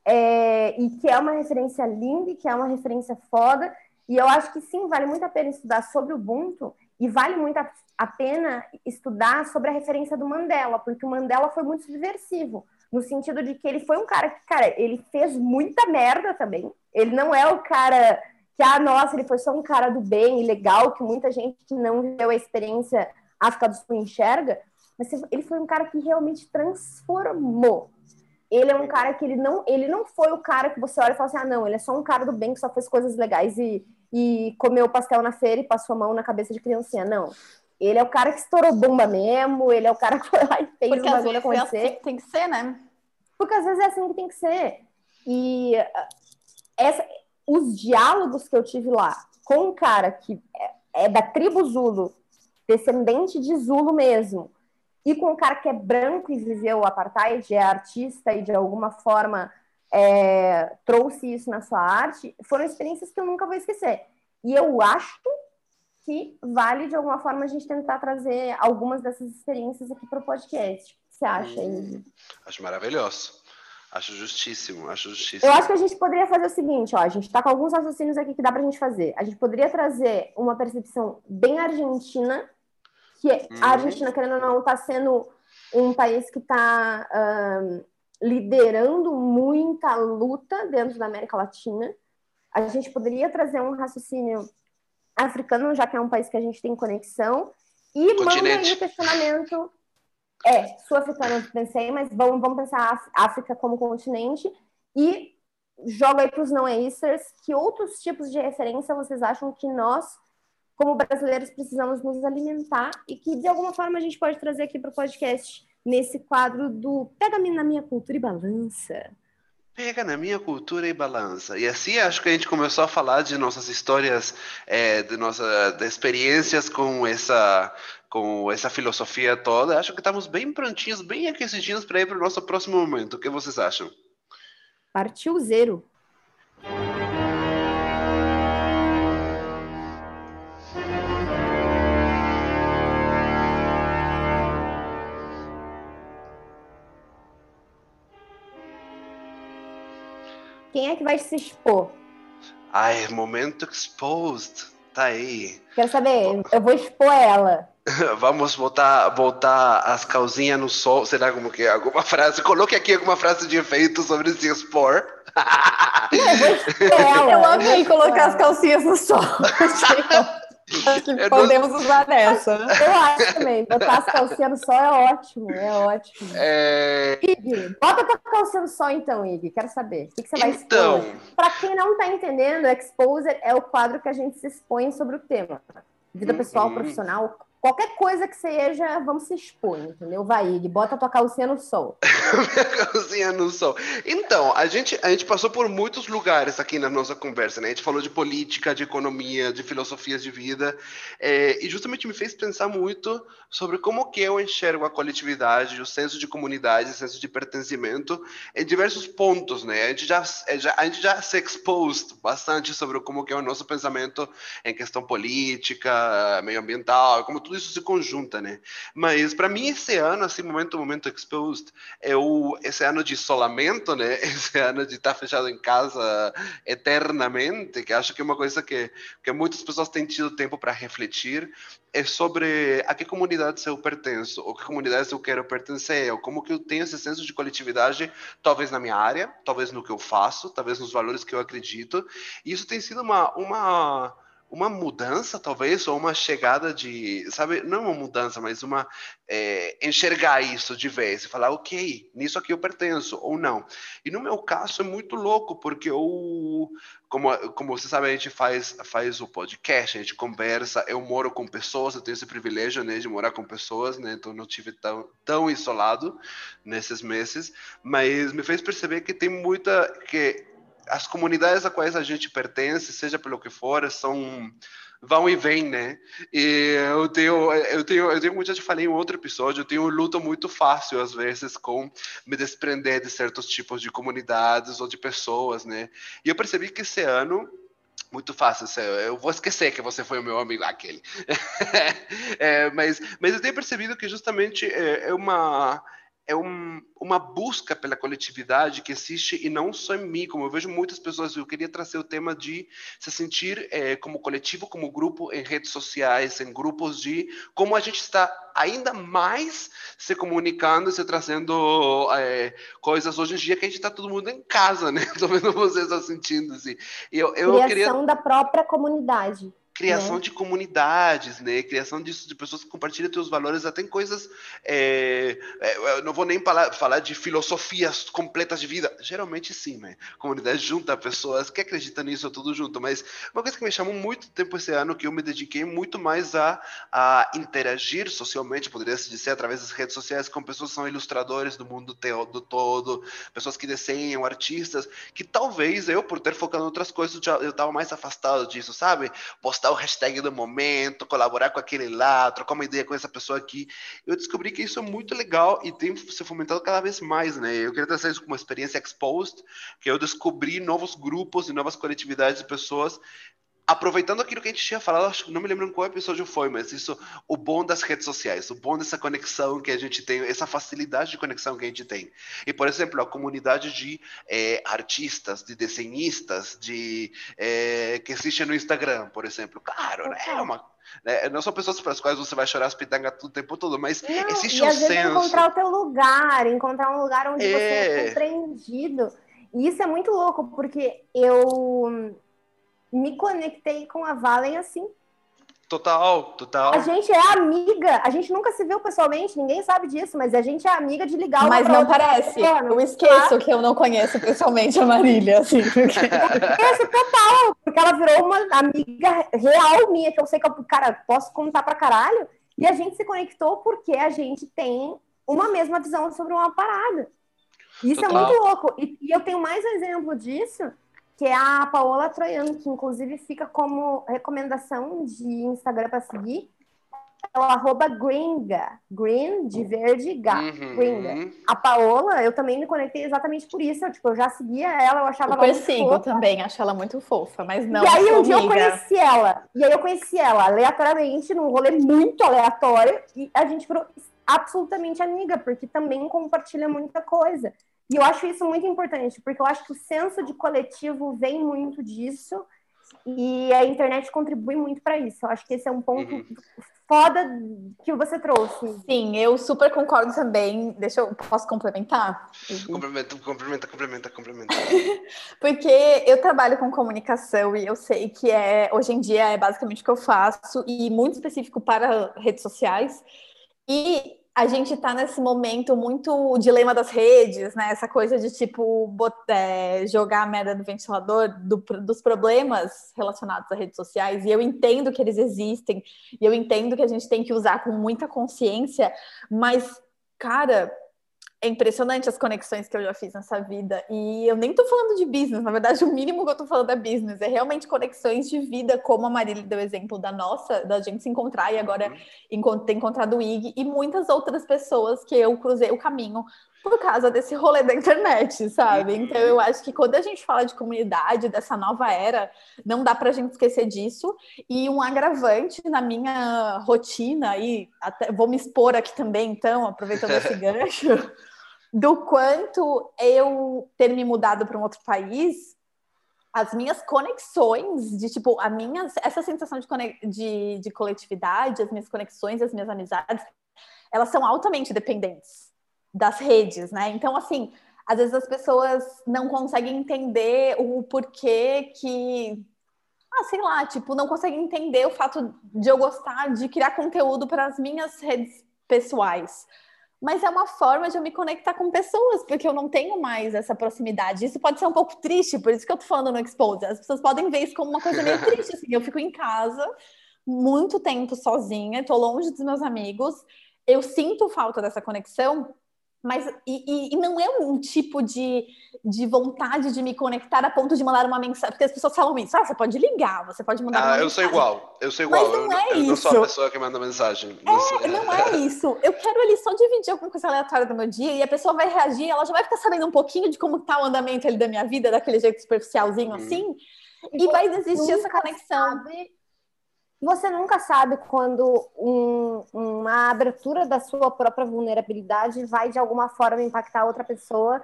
É, e que é uma referência linda, e que é uma referência foda, e eu acho que sim, vale muito a pena estudar sobre o Ubuntu, e vale muito a, a pena estudar sobre a referência do Mandela, porque o Mandela foi muito subversivo, no sentido de que ele foi um cara que, cara, ele fez muita merda também. Ele não é o cara que, ah, nossa, ele foi só um cara do bem e legal, que muita gente que não viveu a experiência África do Sul enxerga, mas ele foi um cara que realmente transformou. Ele é um cara que ele não, ele não foi o cara que você olha e fala assim, ah, não, ele é só um cara do bem que só fez coisas legais e, e comeu pastel na feira e passou a mão na cabeça de criancinha. Não. Ele é o cara que estourou bomba mesmo, ele é o cara que foi lá e fez Porque o bagulho acontecer. É assim que tem que ser, né? Porque às vezes é assim que tem que ser. E uh, essa, os diálogos que eu tive lá com um cara que é, é da tribo Zulu, descendente de Zulu mesmo, e com um cara que é branco e viveu o apartheid, é artista e de alguma forma é, trouxe isso na sua arte, foram experiências que eu nunca vou esquecer. E eu acho que vale, de alguma forma, a gente tentar trazer algumas dessas experiências aqui para o podcast. O que você acha, hum, Acho maravilhoso. Acho justíssimo, acho justíssimo. Eu acho que a gente poderia fazer o seguinte, ó, a gente está com alguns raciocínios aqui que dá para a gente fazer. A gente poderia trazer uma percepção bem argentina, que uhum. a Argentina, querendo ou não, está sendo um país que está um, liderando muita luta dentro da América Latina. A gente poderia trazer um raciocínio africano, já que é um país que a gente tem conexão, e Continente. manda aí o questionamento. É, sul-africano pensei, mas vamos, vamos pensar a África como continente e joga aí para os não easters que outros tipos de referência vocês acham que nós, como brasileiros, precisamos nos alimentar e que de alguma forma a gente pode trazer aqui para o podcast nesse quadro do Pega-me na minha cultura e balança. Pega na minha cultura e balança. E assim acho que a gente começou a falar de nossas histórias, é, de nossas experiências com essa, com essa filosofia toda. Acho que estamos bem prontinhos, bem aquecidinhos para ir para o nosso próximo momento. O que vocês acham? Partiu zero. Quem é que vai se expor? Ai, momento exposed. Tá aí. Quero saber, eu vou expor ela. Vamos voltar, voltar as calzinhas no sol. Será como que é? Alguma frase? Coloque aqui alguma frase de efeito sobre se expor. Não, eu amei colocar as calcinhas no sol. Acho que podemos não... usar nessa. Eu acho também. Botar as calcinhas no sol é ótimo, é ótimo. É... Ig, bota tua calcinha no sol então, Ig. Quero saber. O que, que você vai então... expor? Para quem não está entendendo, Exposer é o quadro que a gente se expõe sobre o tema. Vida pessoal, uhum. profissional, Qualquer coisa que seja, vamos se expor, entendeu? Vai, Ig, bota tua calcinha no sol. Minha calcinha no sol. Então, a gente, a gente passou por muitos lugares aqui na nossa conversa, né? A gente falou de política, de economia, de filosofias de vida, é, e justamente me fez pensar muito sobre como que eu enxergo a coletividade, o senso de comunidade, o senso de pertencimento em diversos pontos, né? A gente já, é, a gente já se exposed bastante sobre como que é o nosso pensamento em questão política, meio ambiental, como tudo tudo isso se conjunta, né? Mas para mim esse ano, assim, momento momento exposed, é o esse ano de isolamento, né? Esse ano de estar fechado em casa eternamente, que acho que é uma coisa que que muitas pessoas têm tido tempo para refletir é sobre a que comunidade eu pertenço, ou que comunidade eu quero pertencer, ou como que eu tenho esse senso de coletividade, talvez na minha área, talvez no que eu faço, talvez nos valores que eu acredito. E isso tem sido uma, uma uma mudança, talvez, ou uma chegada de, sabe, não uma mudança, mas uma é, enxergar isso de vez e falar, ok, nisso aqui eu pertenço ou não. E no meu caso é muito louco, porque eu, como, como você sabe, a gente faz, faz o podcast, a gente conversa, eu moro com pessoas, eu tenho esse privilégio né, de morar com pessoas, né, então não tive tão, tão isolado nesses meses, mas me fez perceber que tem muita, que as comunidades a quais a gente pertence, seja pelo que for, são vão e vêm, né? E eu tenho, eu tenho, eu tenho, como já te falei em outro episódio, eu tenho um luto muito fácil às vezes com me desprender de certos tipos de comunidades ou de pessoas, né? E eu percebi que esse ano muito fácil, eu vou esquecer que você foi o meu amigo aquele. é, mas, mas eu tenho percebido que justamente é, é uma é um, uma busca pela coletividade que existe e não só em mim, como eu vejo muitas pessoas. Eu queria trazer o tema de se sentir é, como coletivo, como grupo em redes sociais, em grupos de como a gente está ainda mais se comunicando, se trazendo é, coisas hoje em dia que a gente está todo mundo em casa, né? Estou vendo vocês sentindo assim. Eu, eu Criação queria... da própria comunidade criação né? de comunidades, né? Criação disso de pessoas que compartilham teus valores, até em coisas. É, é, eu não vou nem falar, falar de filosofias completas de vida. Geralmente sim, né? Comunidade junta pessoas que acreditam nisso tudo junto. Mas uma coisa que me chamou muito tempo esse ano que eu me dediquei muito mais a, a interagir socialmente, poderia se dizer, através das redes sociais com pessoas que são ilustradores do mundo do todo, pessoas que desenham, artistas, que talvez eu, por ter focado em outras coisas, eu estava mais afastado disso, sabe? Postar o hashtag do momento, colaborar com aquele lá, trocar uma ideia com essa pessoa aqui. Eu descobri que isso é muito legal e tem se fomentado cada vez mais, né? Eu queria trazer isso como uma experiência exposed, que eu descobri novos grupos e novas coletividades de pessoas aproveitando aquilo que a gente tinha falado, acho não me lembro em qual episódio foi, mas isso, o bom das redes sociais, o bom dessa conexão que a gente tem, essa facilidade de conexão que a gente tem. E, por exemplo, a comunidade de é, artistas, de desenhistas, de é, que existe no Instagram, por exemplo. Claro, né? É uma né? Não são pessoas para as quais você vai chorar as pitangas o tempo todo, mas não, existe um senso. encontrar o teu lugar, encontrar um lugar onde é... você é compreendido. E isso é muito louco, porque eu me conectei com a Valen assim. Total, total. A gente é amiga, a gente nunca se viu pessoalmente, ninguém sabe disso, mas a gente é amiga de ligar Mas não parece. Eu esqueço tá? que eu não conheço pessoalmente a Marília, assim. Porque... esqueço total, porque ela virou uma amiga real minha, que eu sei que eu, cara, posso contar pra caralho. E a gente se conectou porque a gente tem uma mesma visão sobre uma parada. Isso é total. é muito louco. E, e eu tenho mais um exemplo disso que é a Paola Troiano, que inclusive fica como recomendação de Instagram para seguir. É o arroba Gringa, Green de verde, Ga, uhum. Gringa. A Paola, eu também me conectei exatamente por isso. Eu, tipo, eu já seguia ela, eu achava eu ela muito fofa. também, acho ela muito fofa, mas não. E aí um dia eu conheci ela, e aí eu conheci ela aleatoriamente, num rolê muito aleatório, e a gente virou absolutamente amiga, porque também compartilha muita coisa. E eu acho isso muito importante, porque eu acho que o senso de coletivo vem muito disso e a internet contribui muito para isso. Eu acho que esse é um ponto uhum. foda que você trouxe. Sim, eu super concordo também. Deixa eu posso complementar? Complementa, complementa, complementa, complementa. porque eu trabalho com comunicação e eu sei que é hoje em dia é basicamente o que eu faço e muito específico para redes sociais. E a gente está nesse momento muito o dilema das redes, né? Essa coisa de tipo botar, é, jogar a merda no ventilador do, dos problemas relacionados às redes sociais. E eu entendo que eles existem, e eu entendo que a gente tem que usar com muita consciência, mas, cara, é impressionante as conexões que eu já fiz nessa vida. E eu nem tô falando de business, na verdade, o mínimo que eu tô falando é business. É realmente conexões de vida, como a Marília deu exemplo da nossa, da gente se encontrar e agora uhum. ter encontrado o Ig e muitas outras pessoas que eu cruzei o caminho por causa desse rolê da internet, sabe? Uhum. Então eu acho que quando a gente fala de comunidade, dessa nova era, não dá pra gente esquecer disso. E um agravante na minha rotina, e até vou me expor aqui também, então, aproveitando esse gancho do quanto eu ter me mudado para um outro país, as minhas conexões, de tipo, a minha, essa sensação de, de, de coletividade, as minhas conexões, as minhas amizades, elas são altamente dependentes das redes, né? Então, assim, às vezes as pessoas não conseguem entender o porquê que. Ah, sei lá, tipo, não conseguem entender o fato de eu gostar de criar conteúdo para as minhas redes pessoais mas é uma forma de eu me conectar com pessoas, porque eu não tenho mais essa proximidade. Isso pode ser um pouco triste, por isso que eu tô falando no Expose. As pessoas podem ver isso como uma coisa meio triste, assim. Eu fico em casa muito tempo sozinha, tô longe dos meus amigos, eu sinto falta dessa conexão, Mas e, e, e, não é um tipo de, de vontade de me conectar a ponto de mandar uma mensagem. Porque as pessoas falam isso, ah, você pode ligar, você pode mandar ah, uma eu mensagem. sou igual, eu sou igual. Mas não é eu, isso. Eu não sou a pessoa que manda mensagem. Não, é, não é isso. Eu quero ali só dividir alguma coisa aleatória do meu dia e a pessoa vai reagir, ela já vai ficar sabendo um pouquinho de como tá o andamento ali da minha vida, daquele jeito superficialzinho hum. assim, e, e vai existir essa conexão. Sabe você nunca sabe quando um, uma abertura da sua própria vulnerabilidade vai de alguma forma impactar outra pessoa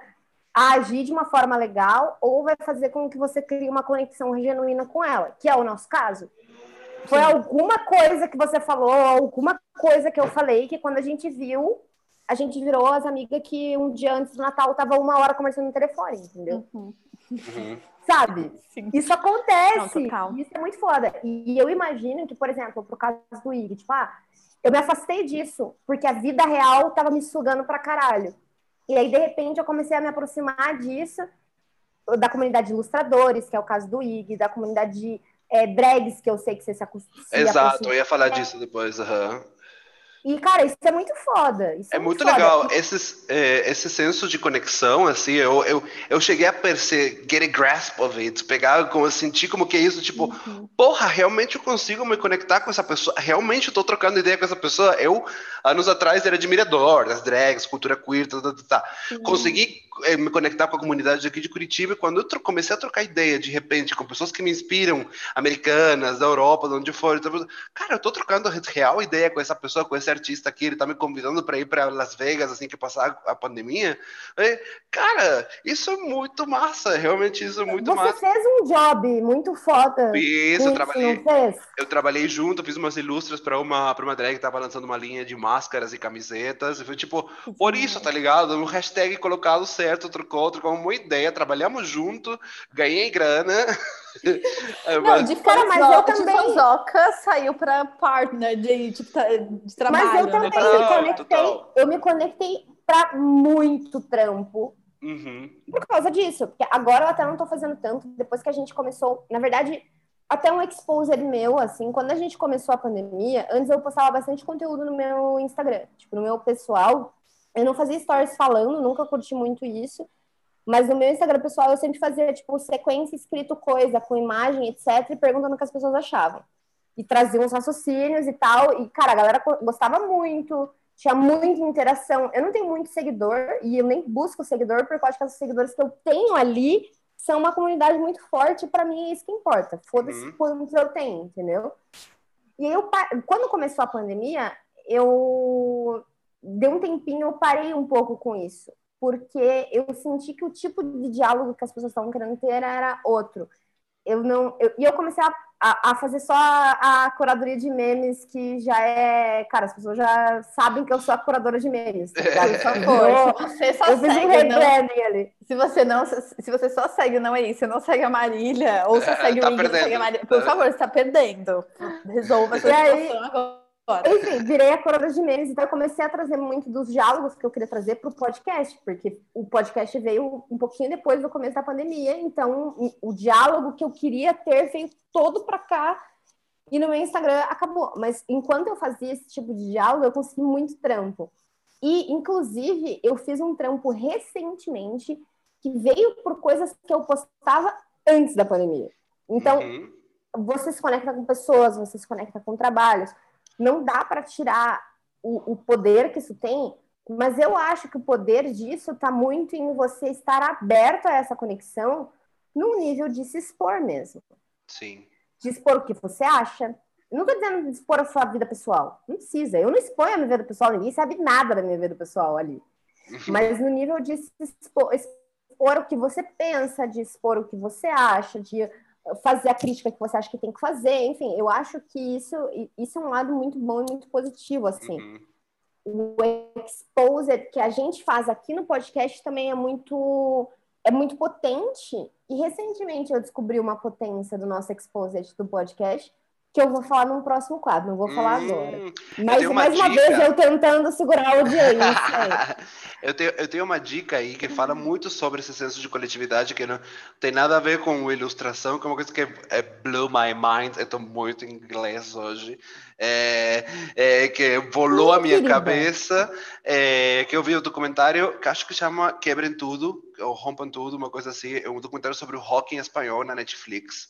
a agir de uma forma legal ou vai fazer com que você crie uma conexão genuína com ela, que é o nosso caso. Foi Sim. alguma coisa que você falou, alguma coisa que eu falei, que quando a gente viu, a gente virou as amigas que um dia antes do Natal tava uma hora conversando no telefone, entendeu? Uhum. Uhum. Sabe? Sim. Isso acontece. Não, isso é muito foda. E eu imagino que, por exemplo, pro caso do Ig, tipo, ah, eu me afastei disso, porque a vida real tava me sugando pra caralho. E aí, de repente, eu comecei a me aproximar disso, da comunidade de ilustradores, que é o caso do Ig, da comunidade de é, drags, que eu sei que você se acostuma. Exato, eu ia falar disso depois. Uhum. E, cara, isso é muito foda. é, é, muito, muito legal. Esse, é, esse senso de conexão, assim, eu, eu, eu cheguei a perceber, get a grasp of it, pegar, como, sentir como que é isso, tipo, uhum. porra, realmente eu consigo me conectar com essa pessoa, realmente eu tô trocando ideia com essa pessoa. Eu, anos atrás, era admirador das drags, cultura queer, tá, tá, tá. tá. Uhum. Consegui é, me conectar com a comunidade aqui de Curitiba, e quando eu comecei a trocar ideia, de repente, com pessoas que me inspiram, americanas, da Europa, de onde for, então, cara, eu tô trocando real ideia com essa pessoa, com esse artista aqui, ele tá me convidando para ir para Las Vegas, assim que passar a pandemia. E, cara, isso é muito massa, realmente isso é muito Você massa. Você fez um job muito foda. Isso, eu trabalhei. Eu trabalhei junto, fiz umas ilustras para uma, pra uma drag que tava lançando uma linha de máscaras e camisetas, e foi tipo, por isso, tá ligado? Um hashtag colocado certo, trocou, trocou uma ideia, trabalhamos junto, ganhei grana. Não, de cara, mas eu também. Fanzoca saiu para partner de, de, de, trabalho. Mas eu né? também me conectei. Eu me conectei para muito trampo. Uhum. Por causa disso. Porque agora eu até não tô fazendo tanto. Depois que a gente começou. Na verdade, até um exposer meu, assim, quando a gente começou a pandemia, antes eu postava bastante conteúdo no meu Instagram. Tipo, no meu pessoal. Eu não fazia stories falando, nunca curti muito isso. Mas no meu Instagram pessoal eu sempre fazia, tipo, sequência escrito coisa, com imagem, etc., e perguntando o que as pessoas achavam. E trazia uns raciocínios e tal. E, cara, a galera gostava muito, tinha muita interação. Eu não tenho muito seguidor, e eu nem busco seguidor, porque eu acho que os seguidores que eu tenho ali são uma comunidade muito forte, para mim é isso que importa. Foda-se uhum. quantos eu tenho, entendeu? E aí, eu, quando começou a pandemia, eu deu um tempinho, eu parei um pouco com isso porque eu senti que o tipo de diálogo que as pessoas estavam querendo ter era outro. Eu não, eu, e eu comecei a, a, a fazer só a, a, curadoria de memes, que já é. Cara, as pessoas já sabem que eu sou a curadora de memes. Tá Por você só eu segue, fiz um não, ali. Se você não, se você só segue, não é isso, você não segue a Marília, ou só é, segue tá o Ing, segue a Marília. Por favor, você está perdendo. Resolva essa situação agora. Enfim, virei a coroa de memes, então eu comecei a trazer muito dos diálogos que eu queria trazer para o podcast, porque o podcast veio um pouquinho depois do começo da pandemia, então o diálogo que eu queria ter veio todo para cá e no meu Instagram acabou. Mas enquanto eu fazia esse tipo de diálogo, eu consegui muito trampo. E, inclusive, eu fiz um trampo recentemente que veio por coisas que eu postava antes da pandemia. Então, uhum. você se conecta com pessoas, você se conecta com trabalhos não dá para tirar o, o, poder que isso tem, mas eu acho que o poder disso está muito em você estar aberto a essa conexão no nível de se expor mesmo. Sim. De expor o que você acha. não estou dizendo de expor a sua vida pessoal. Não precisa. Eu não exponho a minha vida pessoal, ninguém sabe nada da minha vida pessoal ali. Mas no nível de se expor, expor o que você pensa, de expor o que você acha, de fazer a crítica que você acha que tem que fazer, enfim, eu acho que isso, isso é um lado muito bom e muito positivo, assim. Uhum. O exposed que a gente faz aqui no podcast também é muito é muito potente e recentemente eu descobri uma potência do nosso exposed do podcast que eu vou falar num próximo quadro, não vou falar Hum, agora. Mas uma mais uma dica. vez eu tentando segurar a audiência. eu, tenho, eu tenho uma dica aí que fala muito sobre esse senso de coletividade que não tem nada a ver com ilustração, que é uma coisa que é, blew my mind. Eu estou muito em inglês hoje. É, é, que volou a minha Querida. cabeça. é, que eu vi o documentário que acho que chama Quebrem Tudo, ou Rompam Tudo, uma coisa assim. É um documentário sobre o rock em espanhol na Netflix.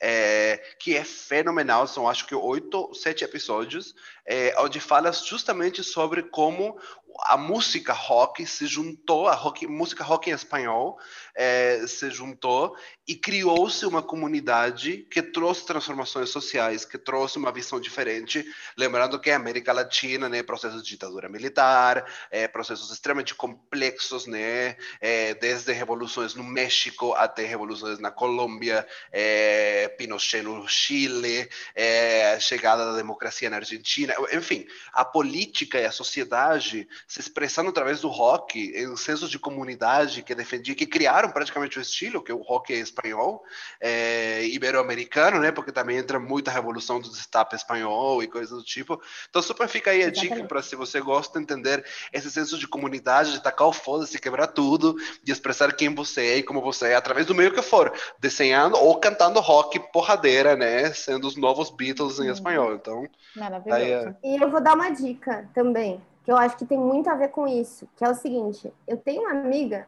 É, que é fenomenal, são acho que oito, sete episódios, é, onde fala justamente sobre como a música rock se juntou, a rock, música rock em espanhol é, se juntou e criou-se uma comunidade que trouxe transformações sociais, que trouxe uma visão diferente, lembrando que a América Latina, né, processos de ditadura militar, é, processos extremamente complexos, né, é, desde revoluções no México até revoluções na Colômbia, é, Pinochet no Chile, é, chegada da democracia na Argentina, enfim, a política e a sociedade se expressando através do rock, em sensos de comunidade que defendia, que criaram praticamente o estilo, que o rock é espanhol, é, ibero-americano, né, porque também entra muita revolução do destape espanhol e coisas do tipo. Então, super fica aí a dica para se você gosta de entender esse senso de comunidade, de tacar o foda-se, quebrar tudo, de expressar quem você é e como você é, através do meio que for, desenhando ou cantando rock porradeira, né, sendo os novos Beatles em Uhum. espanhol. Então, Maravilhoso. Aí, é. E eu vou dar uma dica também, que eu acho que tem muito a ver com isso, que é o seguinte: eu tenho uma amiga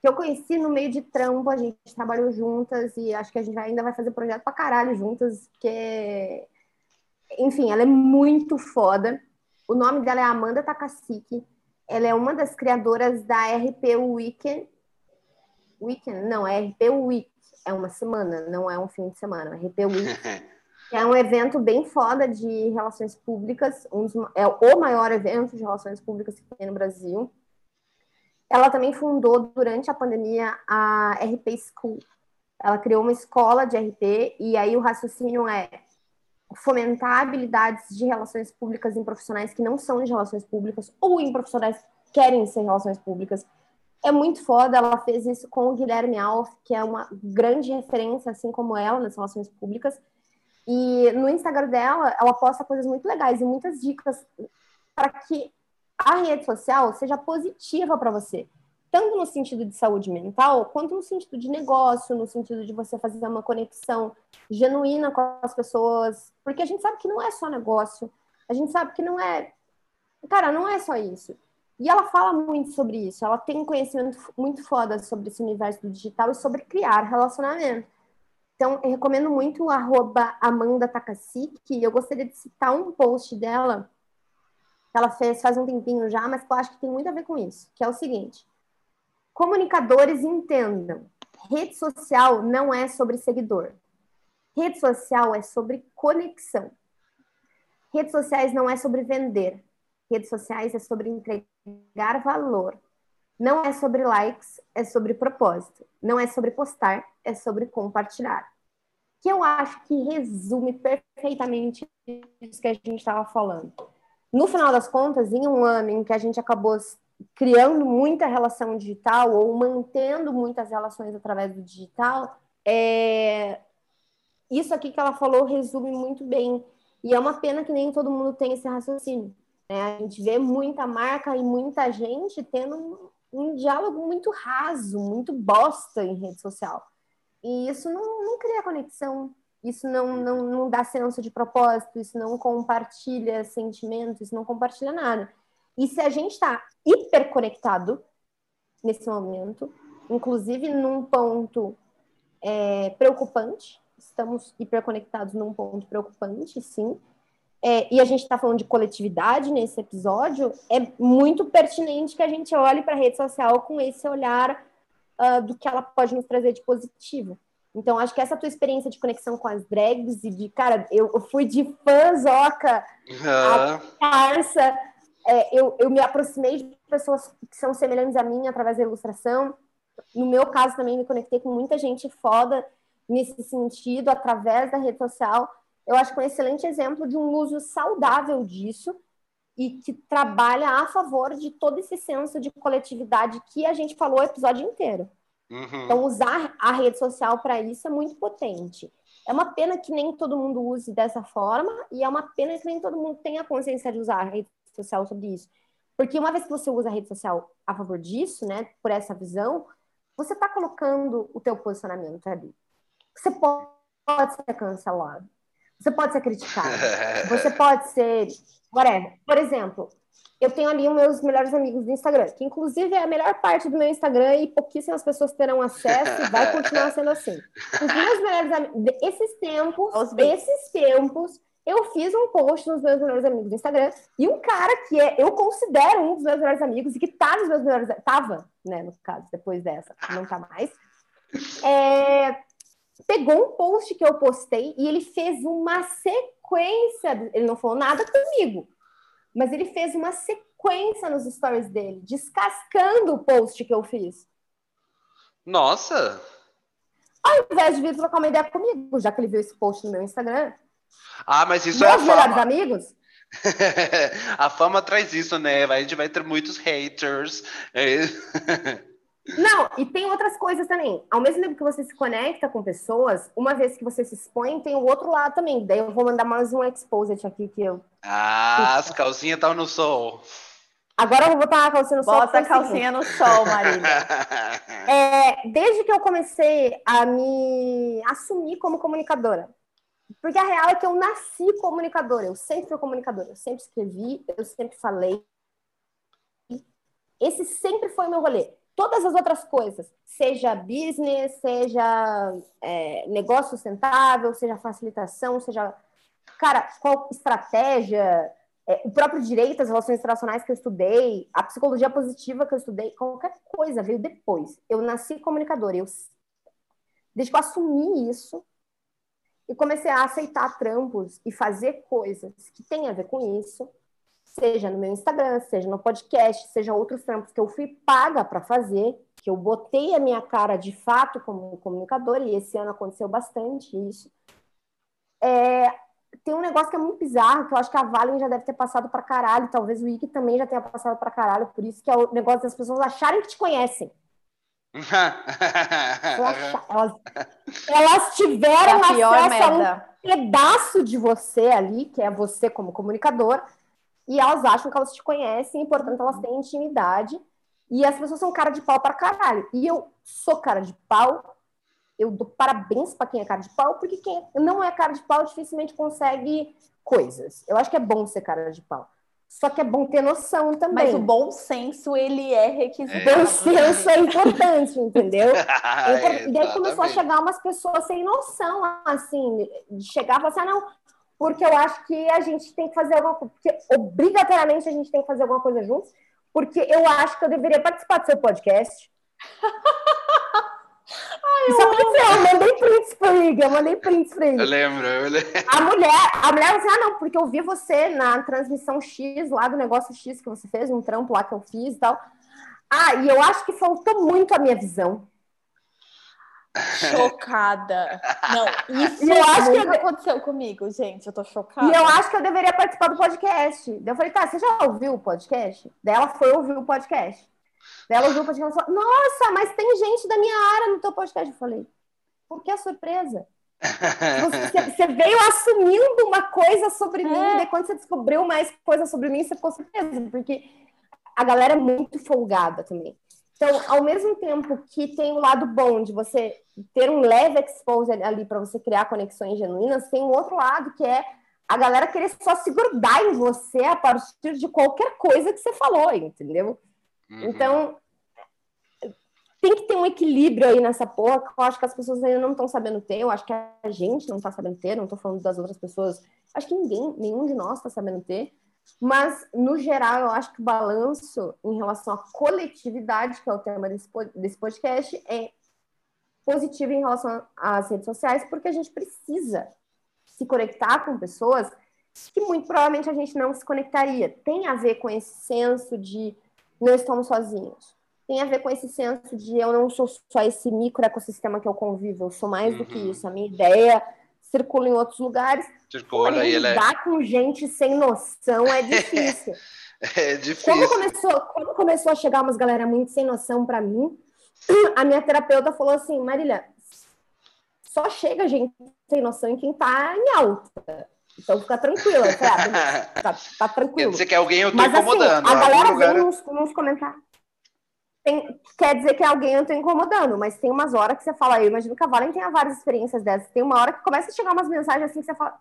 que eu conheci no meio de trampo, a gente trabalhou juntas e acho que a gente ainda vai fazer projeto pra caralho juntas, porque, enfim, ela é muito foda. O nome dela é Amanda Takasiki. Ela é uma das criadoras da RP Weekend. Weekend? Não, é RP Week. É uma semana, não é um fim de semana. RP Week. é um evento bem foda de relações públicas, um dos- é o maior evento de relações públicas que tem no Brasil. Ela também fundou, durante a pandemia, a RP School. Ela criou uma escola de RP, e aí o raciocínio é fomentar habilidades de relações públicas em profissionais que não são de relações públicas, ou em profissionais que querem ser relações públicas. É muito foda, ela fez isso com o Guilherme Alf, que é uma grande referência, assim como ela, nas relações públicas. E no Instagram dela, ela posta coisas muito legais e muitas dicas para que a rede social seja positiva para você, tanto no sentido de saúde mental, quanto no sentido de negócio, no sentido de você fazer uma conexão genuína com as pessoas, porque a gente sabe que não é só negócio, a gente sabe que não é, cara, não é só isso. E ela fala muito sobre isso, ela tem um conhecimento muito foda sobre esse universo do digital e sobre criar relacionamento. Então, eu recomendo muito o arroba Amanda Takasiki. Eu gostaria de citar um post dela que ela fez faz um tempinho já, mas que eu acho que tem muito a ver com isso, que é o seguinte. Comunicadores entendam, rede social não é sobre seguidor. Rede social é sobre conexão. Redes sociais não é sobre vender. Redes sociais é sobre entregar valor. Não é sobre likes, é sobre propósito. Não é sobre postar, é sobre compartilhar. Que eu acho que resume perfeitamente isso que a gente estava falando. No final das contas, em um ano em que a gente acabou criando muita relação digital ou mantendo muitas relações através do digital, é... isso aqui que ela falou resume muito bem. E é uma pena que nem todo mundo tem esse raciocínio. Né? A gente vê muita marca e muita gente tendo um, diálogo muito raso, muito bosta em rede social. E isso não, não cria conexão, isso não, não, não dá senso de propósito, isso não compartilha sentimentos, isso não compartilha nada. E se a gente está hiperconectado nesse momento, inclusive num ponto é, preocupante, estamos hiperconectados num ponto preocupante, sim, é, e a gente está falando de coletividade nesse episódio, é muito pertinente que a gente olhe para a rede social com esse olhar uh, do que ela pode nos trazer de positivo. Então, acho que essa tua experiência de conexão com as drags e de, cara, eu, eu fui de fãzoca a parça, é, eu, eu me aproximei de pessoas que são semelhantes a mim através da ilustração. No meu caso, também me conectei com muita gente foda nesse sentido, através da rede social. Eu acho que é um excelente exemplo de um uso saudável disso e que trabalha a favor de todo esse senso de coletividade que a gente falou o episódio inteiro. Uhum. Então, usar a rede social para isso é muito potente. É uma pena que nem todo mundo use dessa forma e é uma pena que nem todo mundo tenha consciência de usar a rede social sobre isso. Porque uma vez que você usa a rede social a favor disso, né, por essa visão, você está colocando o teu posicionamento ali. Você pode ser cancelado, você pode ser criticado, você pode ser whatever. Por exemplo, eu tenho ali os meus melhores amigos do Instagram, que inclusive é a melhor parte do meu Instagram e pouquíssimas pessoas terão acesso e vai continuar sendo assim. Os meus melhores amigos, esses tempos, esses tempos, eu fiz um post nos meus melhores amigos do Instagram e um cara que é, eu considero um dos meus melhores amigos e que tá nos meus melhores, tava, né, no caso, depois dessa, não tá mais, é, pegou um post que eu postei e ele fez uma sequência, ele não falou nada comigo, mas ele fez uma sequência nos stories dele, descascando o post que eu fiz. Nossa! Ao invés de vir trocar uma ideia comigo, já que ele viu esse post no meu Instagram. Ah, mas isso Meus é a melhores amigos? a fama traz isso, né? A gente vai ter muitos haters. Não, e tem outras coisas também. Ao mesmo tempo que você se conecta com pessoas, uma vez que você se expõe, tem o outro lado também. Daí eu vou mandar mais um exposit aqui que eu. Ah, as calcinhas estão no sol. Agora eu vou botar a calcinha no sol. Bota a calcinha no sol, Marília. é, desde que eu comecei a me assumir como comunicadora. Porque a real é que eu nasci comunicadora. Eu sempre fui comunicadora. Eu sempre escrevi, eu sempre falei. Esse sempre foi meu rolê todas as outras coisas, seja business, seja é, negócio sustentável, seja facilitação, seja. Cara, qual estratégia, é, o próprio direito, as relações internacionais que eu estudei, a psicologia positiva que eu estudei, qualquer coisa veio depois. Eu nasci comunicadora. Eu, desde que eu assumi isso e comecei a aceitar trampos e fazer coisas que têm a ver com isso, seja no meu Instagram, seja no podcast, seja outros trampos que eu fui paga para fazer, que eu botei a minha cara de fato como comunicadora, e esse ano aconteceu bastante isso. É, tem um negócio que é muito bizarro, que eu acho que a Valen já deve ter passado para caralho, talvez o Ike também já tenha passado para caralho, por isso que é o negócio das pessoas acharem que te conhecem. elas, elas tiveram acesso a um pedaço de você ali, que é você como comunicador, e elas acham que elas te conhecem e, portanto, elas têm intimidade. E as pessoas são cara de pau para caralho. E eu sou cara de pau. Eu dou parabéns para quem é cara de pau, porque quem não é cara de pau dificilmente consegue coisas. Eu acho que é bom ser cara de pau. Só que é bom ter noção também. Mas o bom senso, ele é requisito. O bom senso é importante, entendeu? e daí começou a chegar umas pessoas sem noção, assim, de chegar e falar assim, ah, não, porque eu acho que a gente tem que fazer alguma coisa, porque obrigatoriamente a gente tem que fazer alguma coisa juntos, porque eu acho que eu deveria participar do seu podcast. Ai, Isso aconteceu, eu mandei prints pra ele, eu mandei prints pra ele. Eu lembro, eu lembro. A mulher, a mulher falou assim, ah, não, porque eu vi você na transmissão X, lá do negócio X que você fez, um trampo lá que eu fiz e tal. Ah, e eu acho que faltou muito a minha visão. Chocada. Não, isso eu acho que aconteceu comigo, gente. Eu tô chocada. E eu acho que eu deveria participar do podcast. Daí eu falei, tá, você já ouviu o podcast? Daí ela foi ouvir o podcast. Daí ela ouviu o podcast e falou, nossa, mas tem gente da minha área no teu podcast. Eu falei, por que a surpresa? Você, você, veio assumindo uma coisa sobre é. mim, e quando você descobriu mais coisa sobre mim, você ficou surpresa, porque a galera é muito folgada também. Então, ao mesmo tempo que tem o um lado bom de você ter um leve expose ali para você criar conexões genuínas, tem um outro lado que é a galera querer só se grudar em você a partir de qualquer coisa que você falou, entendeu? Uhum. Então, tem que ter um equilíbrio aí nessa porra que eu acho que as pessoas ainda não estão sabendo ter, eu acho que a gente não está sabendo ter, não estou falando das outras pessoas, acho que ninguém, nenhum de nós está sabendo ter. Mas, no geral, eu acho que o balanço em relação à coletividade, que é o tema desse podcast, é positivo em relação às redes sociais, porque a gente precisa se conectar com pessoas que muito provavelmente a gente não se conectaria. Tem a ver com esse senso de não estamos sozinhos. Tem a ver com esse senso de eu não sou só esse micro ecossistema que eu convivo, eu sou mais uhum. do que uhum. isso. A minha ideia circula em outros lugares. Circula e lidar é... com gente sem noção é difícil. é difícil. Quando começou, quando começou a chegar umas galera muito sem noção para mim, a minha terapeuta falou assim, Marília, só chega gente sem noção em quem tá em alta. Então fica tranquila, sabe? tá, tá tranquilo. Quer dizer que alguém eu tô Mas incomodando. assim, a galera lugar- vem nos, nos comentários. Tem- quer dizer que alguém eu tô incomodando, mas tem umas horas que você fala, eu imagino que a Valen tenha várias experiências dessas. Tem uma hora que começa a chegar umas mensagens assim que você fala,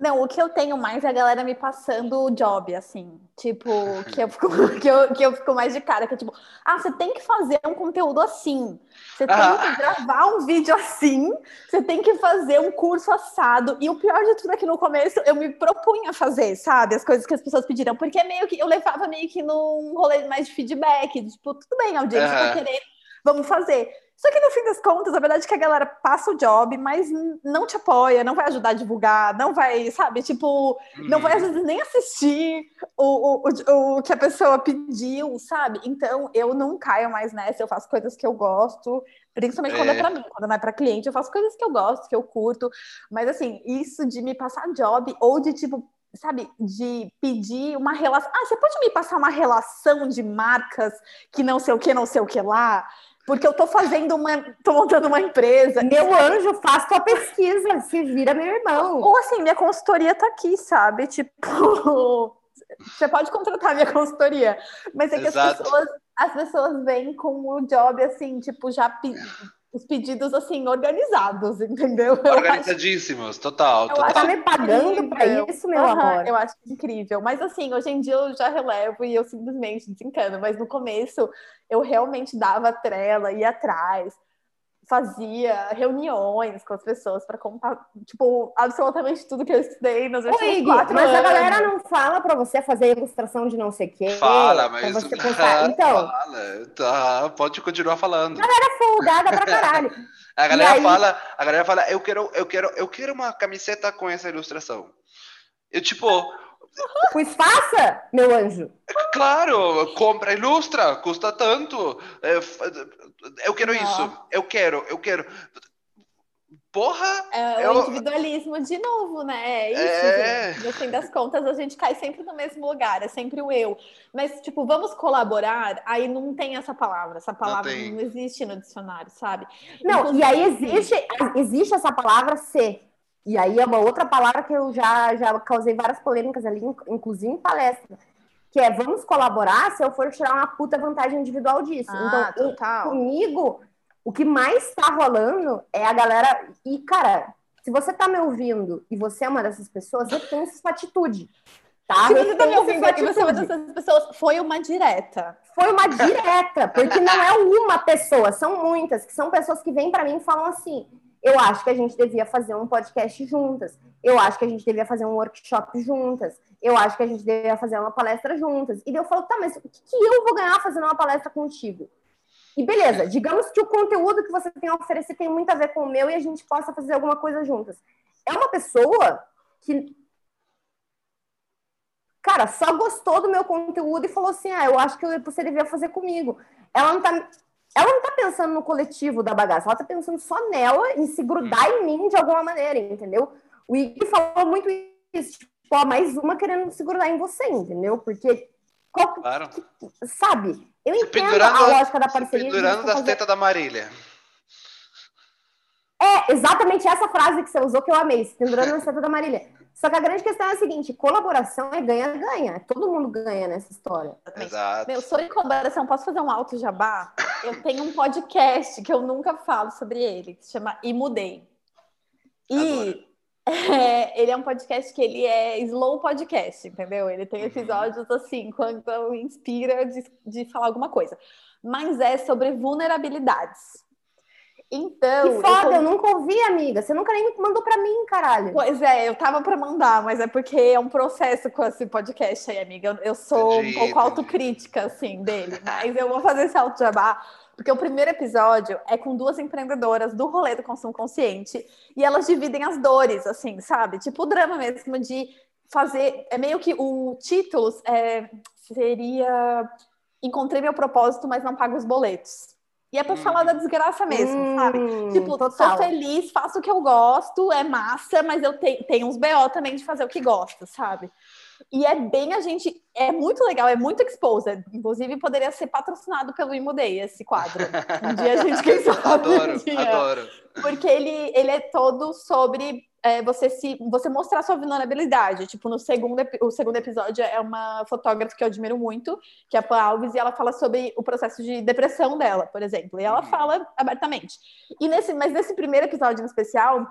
Não, o que eu tenho mais é a galera me passando o job, assim. Tipo, que eu fico, que eu, que eu fico mais de cara, que é tipo, ah, você tem que fazer um conteúdo assim. Você tem Ah. que gravar um vídeo assim, você tem que fazer um curso assado. E o pior de tudo é que no começo eu me propunha a fazer, sabe? As coisas que as pessoas pediram. Porque é meio que eu levava meio que num rolê mais de feedback. de, Tipo, tudo bem, audiência, Aham. tá querendo, vamos fazer. Só que no fim das contas, a verdade é que a galera passa o job, mas não te apoia, não vai ajudar a divulgar, não vai, sabe? Tipo, não vai às vezes nem assistir o, o, o, o que a pessoa pediu, sabe? Então eu não caio mais nessa, eu faço coisas que eu gosto, principalmente quando é É. pra mim, quando não é pra cliente, eu faço coisas que eu gosto, que eu curto. Mas assim, isso de me passar job ou de tipo. Sabe, de pedir uma relação. Ah, você pode me passar uma relação de marcas que não sei o que, não sei o que lá? Porque eu tô fazendo uma. tô montando uma empresa. meu anjo, faz tua pesquisa, se vira meu irmão. Ou assim, minha consultoria tá aqui, sabe? Tipo, você pode contratar minha consultoria. Mas é que as pessoas, as pessoas vêm com o job, assim, tipo, já os pedidos assim, organizados, entendeu? Eu acho, Organizadíssimos, total, Eu Tá total. me pagando pra incrível. isso, meu Aham, amor. Eu acho incrível. Mas assim, hoje em dia eu já relevo e eu simplesmente desencano. Mas no começo eu realmente dava trela, ia atrás, fazia reuniões com as pessoas para contar, tipo, absolutamente tudo que eu estudei nos Ô, últimos Iggy, quatro mas a anos. galera não fala pra você fazer ilustração de não sei o quê. Fala, mas. você postar. Então, Fala, tá, pode continuar falando. folgada pra caralho. A galera aí- fala, a galera fala, eu quero, eu quero, eu quero uma camiseta com essa ilustração. Eu tipo, Pois faça, meu anjo. claro, compra, ilustra, custa tanto. é, Eu quero Não. isso, eu quero, eu quero. Porra, É Eu- o individualismo de novo, né? É isso, É. gente. No fim das contas, a gente cai sempre no mesmo lugar, é sempre o eu. Mas, tipo, vamos colaborar, aí não tem essa palavra. Essa palavra tem. não, existe no dicionário, sabe? Não, e aí existe, existe essa palavra ser. E aí é uma outra palavra que eu já, já causei várias polêmicas ali, in- inclusive em palestra. Que é vamos colaborar se eu for tirar uma puta vantagem individual disso. Ah, então, eu- total. comigo, o que mais tá rolando é a galera. E, cara, se você tá me ouvindo e você é uma dessas pessoas, repense sua atitude. Tá? Se você tá me ouvindo aqui, você é uma atitude. dessas pessoas. Foi uma direta. Foi uma direta, porque não é uma pessoa, são muitas, que são pessoas que vêm para mim e falam assim: eu acho que a gente devia fazer um podcast juntas, eu acho que a gente devia fazer um workshop juntas, eu acho que a gente devia fazer uma palestra juntas. E daí eu falo, tá, mas o que, que eu vou ganhar fazendo uma palestra contigo? E beleza, digamos que o conteúdo que você tem a oferecer tem muito a ver com o meu e a gente possa fazer alguma coisa juntas. É uma pessoa que cara, só gostou do meu conteúdo e falou assim: ah, eu acho que você devia fazer comigo. Ela não tá. Ela não tá pensando no coletivo da bagaça, ela tá pensando só nela, em se grudar em mim de alguma maneira, entendeu? O Iggy falou muito isso, tipo, ó, mais uma querendo se grudar em você, entendeu? Porque, qual- claro. sabe, eu Se entendo a lógica da parceria. pendurando das fazer- tetas da Marília. É, exatamente essa frase que você usou que eu amei, se pendurando na seta da Marília. Só que a grande questão é a seguinte: colaboração é ganha-ganha. Todo mundo ganha nessa história. Exato. Meu, sobre colaboração, posso fazer um alto jabá? Eu tenho um podcast que eu nunca falo sobre ele, que se chama E Mudei. E é, ele é um podcast que ele é slow podcast, entendeu? Ele tem Uhum. episódios assim, quando inspira de, de falar alguma coisa. Mas é sobre vulnerabilidades. Então. Que foda, eu eu nunca ouvi, amiga. Você nunca nem mandou pra mim, caralho. Pois é, eu tava pra mandar, mas é porque é um processo com esse podcast aí, amiga. Eu, eu sou Entendi, um pouco entendi. autocrítica, assim, dele. Mas eu vou fazer esse auto jabá, porque o primeiro episódio é com duas empreendedoras do rolê do consumo consciente e elas dividem as dores, assim, sabe? Tipo o drama mesmo de fazer. É meio que o título é, seria Encontrei meu propósito, mas não pago os boletos. E é pra Hum. falar da desgraça mesmo, sabe? Hum, Tipo, total. sou feliz, faço o que eu gosto, é massa, mas eu te- tenho uns BO também de fazer o que gosto, sabe? E é bem a gente. É muito legal, é muito exposed. Inclusive, poderia ser patrocinado pelo Imudei, esse quadro. Um dia a gente, quem sabe? Adoro, um adoro. Porque ele, ele é todo sobre é, você se você mostrar sua vulnerabilidade. Tipo, no segundo, o segundo episódio é uma fotógrafa que eu admiro muito, que é a Pan Alves, e ela fala sobre o processo de depressão dela, por exemplo. E ela fala abertamente. E nesse, mas nesse primeiro episódio em especial,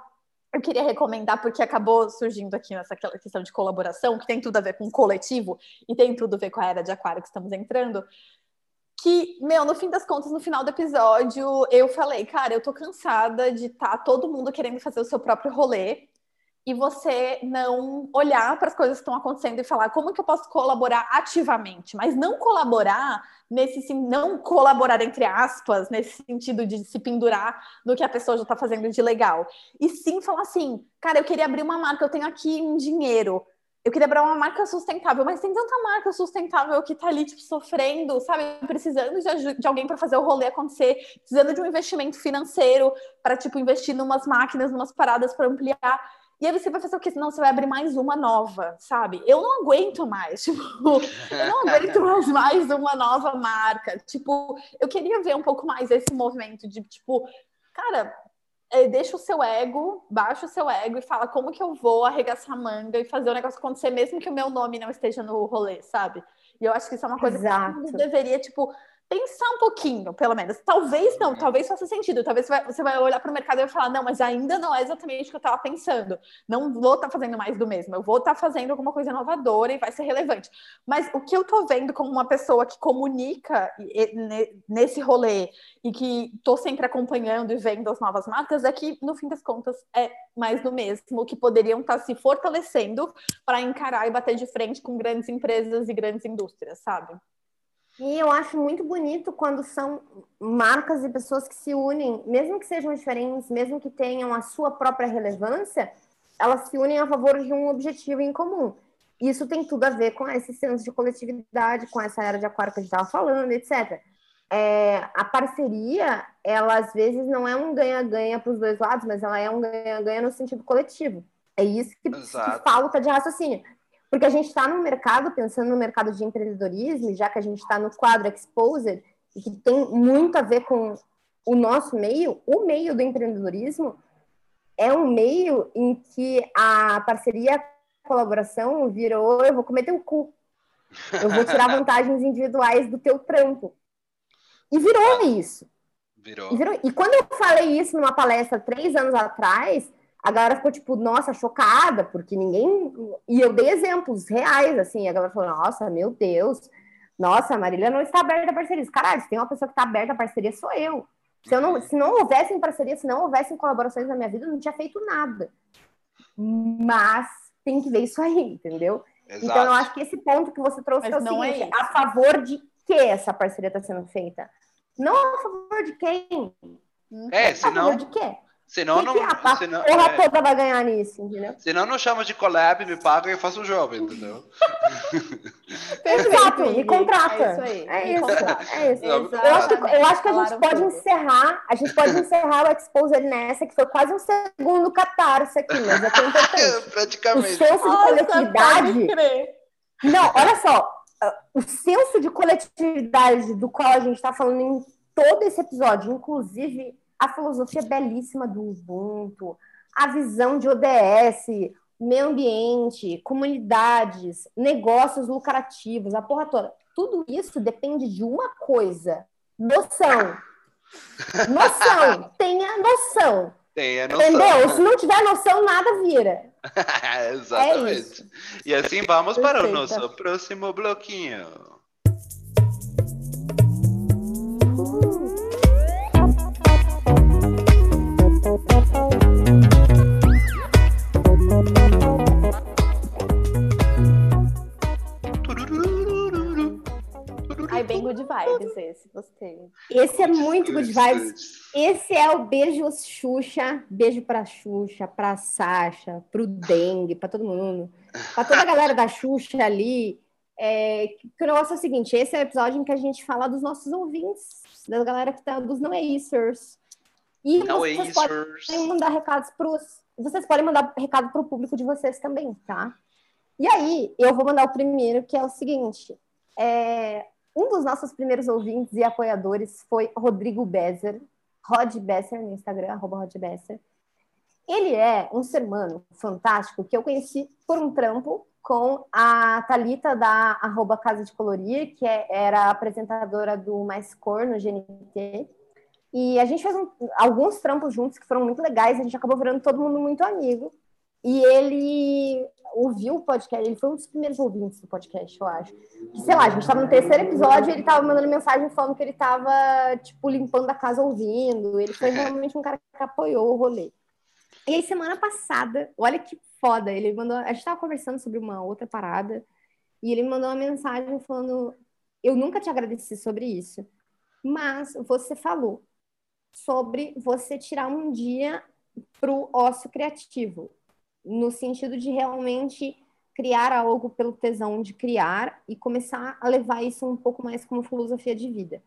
eu queria recomendar, porque acabou surgindo aqui nessa questão de colaboração, que tem tudo a ver com o coletivo e tem tudo a ver com a era de aquário que estamos entrando. Que, meu, no fim das contas, no final do episódio, eu falei, cara, eu tô cansada de estar todo mundo querendo fazer o seu próprio rolê e você não olhar para as coisas que estão acontecendo e falar como que eu posso colaborar ativamente, mas não colaborar nesse sim, não colaborar entre aspas, nesse sentido de se pendurar no que a pessoa já está fazendo de legal. E sim falar assim, cara, eu queria abrir uma marca, eu tenho aqui um dinheiro. Eu queria abrir uma marca sustentável, mas tem tanta marca sustentável que tá ali, tipo, sofrendo, sabe? Precisando de, de alguém para fazer o rolê acontecer, precisando de um investimento financeiro para, tipo, investir numas máquinas, numas paradas para ampliar. E aí você vai fazer o quê? Senão você vai abrir mais uma nova, sabe? Eu não aguento mais, tipo, eu não aguento mais, mais uma nova marca. Tipo, eu queria ver um pouco mais esse movimento de, tipo, cara, deixa o seu ego, baixa o seu ego e fala como que eu vou arregaçar a manga e fazer o negócio acontecer, mesmo que o meu nome não esteja no rolê, sabe? E eu acho que isso é uma coisa que Exato. todo mundo deveria, tipo, pensar um pouquinho, pelo menos. Talvez não, talvez faça sentido. Talvez você vai, você vai olhar para o mercado e vai falar, não, mas ainda não é exatamente o que eu estava pensando. Não vou estar fazendo mais do mesmo. Eu vou estar fazendo alguma coisa inovadora e vai ser relevante. Mas o que eu tô vendo como uma pessoa que comunica ne- nesse rolê e que tô sempre acompanhando e vendo as novas marcas é que, no fim das contas, é mais do mesmo, que poderiam estar se fortalecendo para encarar e bater de frente com grandes empresas e grandes indústrias, sabe? E eu acho muito bonito quando são marcas e pessoas que se unem, mesmo que sejam diferentes, mesmo que tenham a sua própria relevância, elas se unem a favor de um objetivo em comum. Isso tem tudo a ver com esse senso de coletividade, com essa era de aquário que a gente estava falando, etc. É, a parceria, ela às vezes não é um ganha-ganha para os dois lados, mas ela é um ganha-ganha no sentido coletivo. É isso que, que falta de raciocínio. Porque a gente está no mercado, pensando no mercado de empreendedorismo, já que a gente está no quadro Exposed, e que tem muito a ver com o nosso meio, o meio do empreendedorismo é um meio em que a parceria, a colaboração virou eu vou comer teu cu. Eu vou tirar vantagens individuais do teu trampo. E virou isso. Virou. E, virou- e quando eu falei isso numa palestra três anos atrás, a galera ficou tipo, nossa, chocada, porque ninguém. E eu dei exemplos reais, assim. A galera falou, nossa, meu Deus, nossa, a Marília não está aberta a parcerias. Caralho, se tem uma pessoa que está aberta a parceria, sou eu. Se, eu não, se não houvessem parceria, se não houvessem colaborações na minha vida, eu não tinha feito nada. Mas tem que ver isso aí, entendeu? Exato. Então, eu acho que esse ponto que você trouxe Mas é o não é seguinte: isso. a favor de que essa parceria está sendo feita? Não a favor de quem? É, A favor senão, de quê? Senão que não. que a, a senão, porra é, toda vai ganhar nisso, entendeu? senão não chama de collab, me paga e eu faço um jogo, entendeu? Exato, me contrata. É isso aí. É isso, é isso. Eu acho, que, eu acho que a gente pode tudo. encerrar, a gente pode encerrar o Exposer nessa, que foi quase um segundo catarse aqui, mas é que é importante. O Praticamente. senso de Nossa, coletividade. Não, olha só. O senso de coletividade do qual a gente está falando em todo esse episódio, inclusive a filosofia belíssima do Ubuntu, a visão de ODS, meio ambiente, comunidades, negócios lucrativos, a porra toda. Tudo isso depende de uma coisa: noção. Noção. Tenha noção. Tenha noção. Entendeu? Se não tiver noção, nada vira. Exatamente. É. E assim vamos para o nosso próximo bloquinho. Esse, gostei. Esse é muito good vibes. Esse é o beijo Xuxa, beijo pra Xuxa, pra Sasha, pro Dengue, pra todo mundo, pra toda a galera da Xuxa ali. É, que o negócio é o seguinte: esse é o episódio em que a gente fala dos nossos ouvintes, da galera que tá, dos não acers. E Não vocês é podem mandar recados pros. Vocês podem mandar recado pro público de vocês também, tá? E aí, eu vou mandar o primeiro, que é o seguinte: é, um dos nossos primeiros ouvintes e apoiadores foi Rodrigo Bezer, Rod Besser no Instagram, arroba Rod Besser. Ele é um ser humano fantástico que eu conheci por um trampo com a Talita da arroba Casa de Colorir, que é, era apresentadora do Mais Cor no GNT. E a gente fez um, alguns trampos juntos que foram muito legais, a gente acabou virando todo mundo muito amigo. E ele ouviu o podcast, ele foi um dos primeiros ouvintes do podcast, eu acho. Que, sei lá, a gente estava no terceiro episódio e ele estava mandando mensagem falando que ele estava, tipo, limpando a casa ouvindo. Ele foi realmente um cara que apoiou o rolê. E aí, semana passada, olha que foda, ele mandou. A gente estava conversando sobre uma outra parada e ele me mandou uma mensagem falando: Eu nunca te agradeci sobre isso, mas você falou sobre você tirar um dia para o ócio criativo no sentido de realmente criar algo pelo tesão de criar e começar a levar isso um pouco mais como filosofia de vida.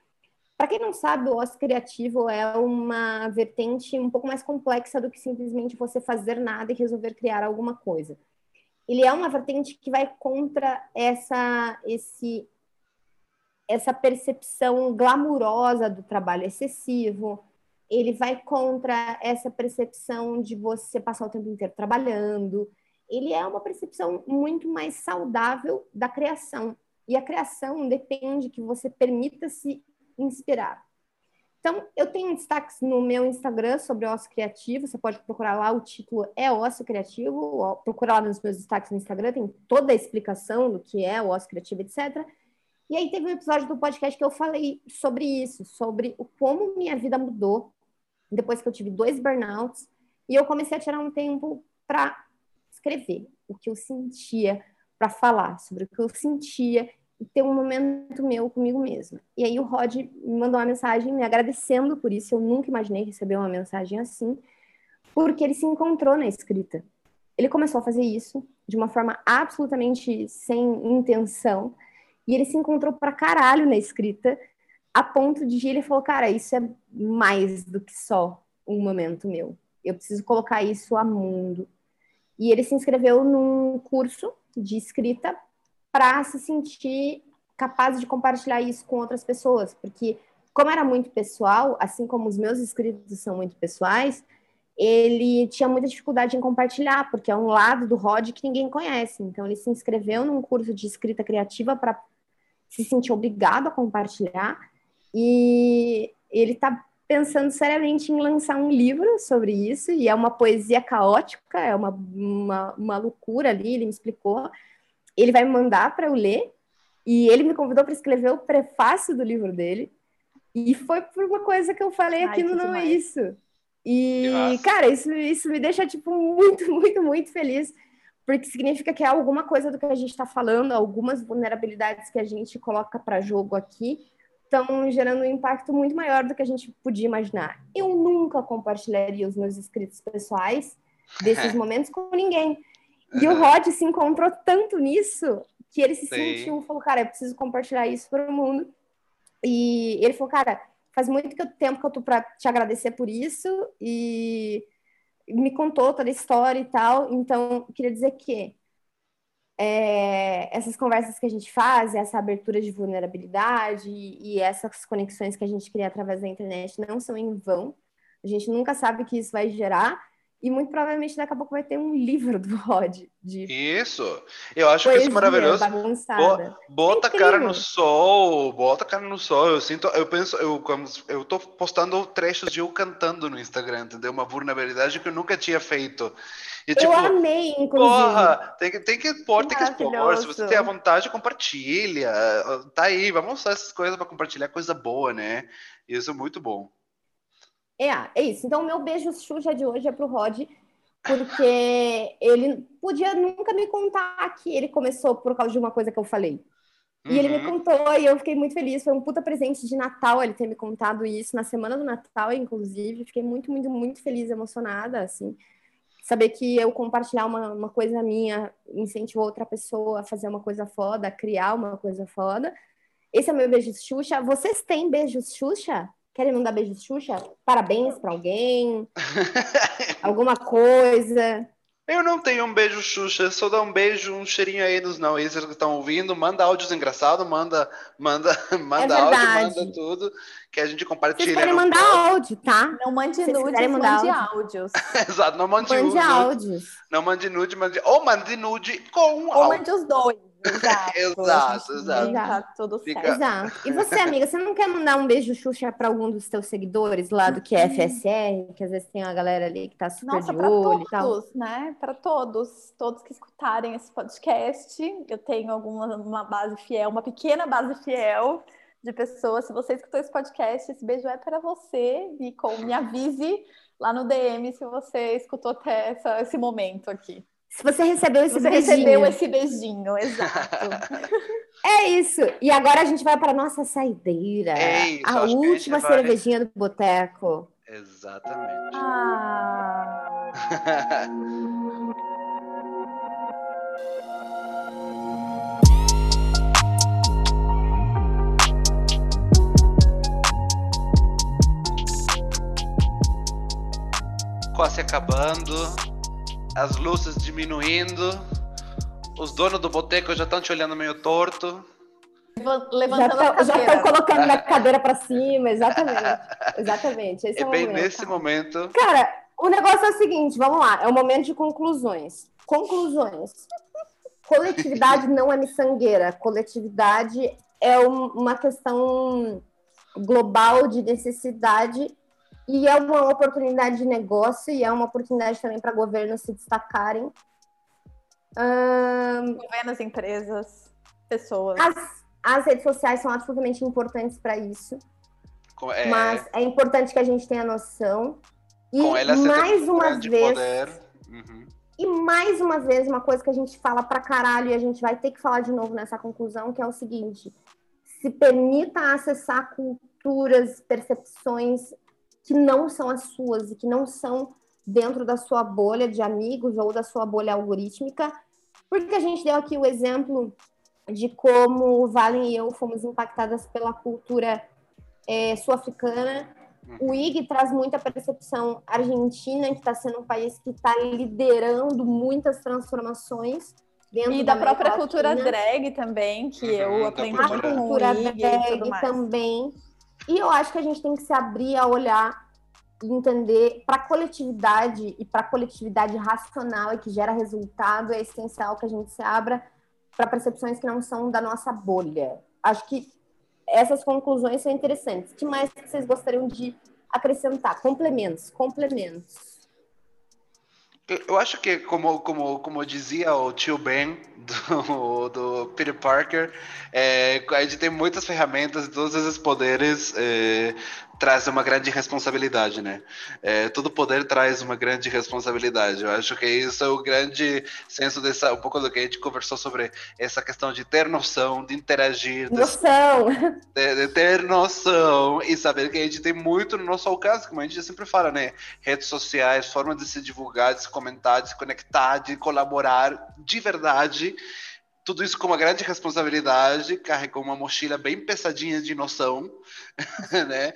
Para quem não sabe, o ócio criativo é uma vertente um pouco mais complexa do que simplesmente você fazer nada e resolver criar alguma coisa. Ele é uma vertente que vai contra essa esse essa percepção glamurosa do trabalho excessivo, ele vai contra essa percepção de você passar o tempo inteiro trabalhando. Ele é uma percepção muito mais saudável da criação. E a criação depende que você permita se inspirar. Então, eu tenho destaques no meu Instagram sobre ócio criativo. Você pode procurar lá, o título é ócio criativo. Procura lá nos meus destaques no Instagram, tem toda a explicação do que é o ócio criativo, etc. E aí teve um episódio do podcast que eu falei sobre isso, sobre o como minha vida mudou depois que eu tive dois burnouts, e eu comecei a tirar um tempo para escrever o que eu sentia, para falar sobre o que eu sentia e ter um momento meu comigo mesma. E aí o Rod me mandou uma mensagem me agradecendo por isso. Eu nunca imaginei receber uma mensagem assim, porque ele se encontrou na escrita. Ele começou a fazer isso de uma forma absolutamente sem intenção, e ele se encontrou pra caralho na escrita a ponto de ele falou, cara, isso é mais do que só um momento meu. Eu preciso colocar isso a mundo. E ele se inscreveu num curso de escrita para se sentir capaz de compartilhar isso com outras pessoas, porque como era muito pessoal, assim como os meus escritos são muito pessoais, ele tinha muita dificuldade em compartilhar, porque é um lado do Rod que ninguém conhece. Então ele se inscreveu num curso de escrita criativa para se sentir obrigado a compartilhar e ele está pensando seriamente em lançar um livro sobre isso, e é uma poesia caótica, é uma, uma, uma loucura ali, ele me explicou. Ele vai me mandar para eu ler, e ele me convidou para escrever o prefácio do livro dele, e foi por uma coisa que eu falei aqui no Não É Isso. E, cara, isso, isso me deixa, tipo, muito, muito, muito feliz, porque significa que é alguma coisa do que a gente está falando, algumas vulnerabilidades que a gente coloca para jogo aqui, estão gerando um impacto muito maior do que a gente podia imaginar. Eu nunca compartilharia os meus escritos pessoais desses momentos com ninguém. E uhum. o Rod se encontrou tanto nisso que ele se Sim. sentiu, falou, cara, eu preciso compartilhar isso para o mundo. E ele falou, cara, faz muito tempo que eu tô para te agradecer por isso e me contou toda a história e tal. Então, queria dizer que é, essas conversas que a gente faz, essa abertura de vulnerabilidade e, e essas conexões que a gente cria através da internet não são em vão. A gente nunca sabe o que isso vai gerar. E muito provavelmente daqui a pouco vai ter um livro do Rod. De isso! Eu acho que isso é maravilhoso. Bo bota a é cara no sol, bota a cara no sol. Eu sinto, eu penso, eu, eu tô postando trechos de eu cantando no Instagram, entendeu? Uma vulnerabilidade que eu nunca tinha feito. E, tipo, eu amei, inclusive. Porra, tem que, tem que expor, tem que expor. Se você tem a vontade, compartilha. Tá aí, vamos usar essas coisas para compartilhar coisa boa, né? Isso é muito bom. É, é isso. Então, o meu beijo Xuxa de hoje é pro Rod, porque ele podia nunca me contar que ele começou por causa de uma coisa que eu falei. E uhum. ele me uhum. contou e eu fiquei muito feliz. Foi um puta presente de Natal ele ter me contado isso na semana do Natal, inclusive. Fiquei muito, muito, muito feliz, emocionada, assim saber que eu compartilhar uma, uma coisa minha incentivou outra pessoa a fazer uma coisa foda, a criar uma coisa foda. Esse é o meu beijo Xuxa. Vocês têm beijos Xuxa? Querem mandar beijos Xuxa? Parabéns para alguém? Alguma coisa? Eu não tenho um beijo Xuxa, só dá um beijo, um cheirinho aí nos não. Que estão ouvindo, manda áudios engraçados, manda, manda, manda É áudio, manda tudo, que a gente Vocês compartilha. podem no mandar áudio, tá? Não mande vocês nudes, mande áudio. áudios. Exato, não mande, Mande nude, áudios. não mande nude, mande, ou mande nude com Ou áudio. mande os dois. Exato. Exato, gente exato. também Tá tudo Fica- certo. Exato. E você, amiga, você não quer mandar um beijo Xuxa para algum dos teus seguidores lá do QFSR, que às vezes tem uma galera ali que tá super Nossa, de para olho e tal? todos, né? Para todos, todos que escutarem esse podcast, eu tenho alguma uma base fiel, uma pequena base fiel de pessoas. Se você escutou esse podcast, esse beijo é para você. E com, me avise lá no DM se você escutou até essa- esse momento aqui. Se você recebeu esse Se você beijinho. recebeu esse beijinho, exato. É isso. E agora a gente vai para nossa saideira. É isso, a a última vai- cervejinha do boteco. Exatamente. ah, Quase acabando, as luzes diminuindo, os donos do boteco já estão te olhando meio torto. leva- Já levantando a estão colocando a cadeira para cima, exatamente. Exatamente. Esse é, É bem momento. nesse momento. Cara, o negócio é o seguinte, vamos lá, é o momento de conclusões. Conclusões. Coletividade não é miçangueira. Coletividade é um- uma questão global de necessidade e é uma oportunidade de negócio e é uma oportunidade também para governos se destacarem. Ahn, Governos, empresas, pessoas. as, as redes sociais são absolutamente importantes para isso. Com, é, Mas é importante que a gente tenha noção. E tem mais um uma vez, poder. Uhum. e mais uma vez, uma coisa que a gente fala pra caralho e a gente vai ter que falar de novo nessa conclusão, que é o seguinte: se permita acessar culturas, percepções que não são as suas e que não são dentro da sua bolha de amigos ou da sua bolha algorítmica, porque a gente deu aqui o exemplo de como o Valen e eu fomos impactadas pela cultura eh, sul-africana. O IG traz muita percepção argentina, que está sendo um país que está liderando muitas transformações dentro E da América própria cultura drag também, que Uhum, eu da aprendi cultura muito a com o cultura IG e tudo drag mais. também. E eu acho que a gente tem que se abrir a olhar e entender para a coletividade e para a coletividade racional e que gera resultado, é essencial que a gente se abra para percepções que não são da nossa bolha. Acho que essas conclusões são interessantes. O que mais vocês gostariam de acrescentar? Complementos, complementos. Eu acho que, como, como, como dizia o tio Ben do, do Peter Parker, é, a gente tem muitas ferramentas e todos esses poderes é, trazem uma grande responsabilidade, né? É, todo poder traz uma grande responsabilidade. Eu acho que isso é o grande senso dessa, um pouco do que a gente conversou sobre essa questão de ter noção, de interagir, Noção. de, de ter noção e saber que a gente tem muito no nosso alcance, como a gente sempre fala, né? Redes sociais, formas de se divulgar, de se comentar, de se conectar, de colaborar de verdade. Tudo isso com uma grande responsabilidade, carregou uma mochila bem pesadinha de noção, né?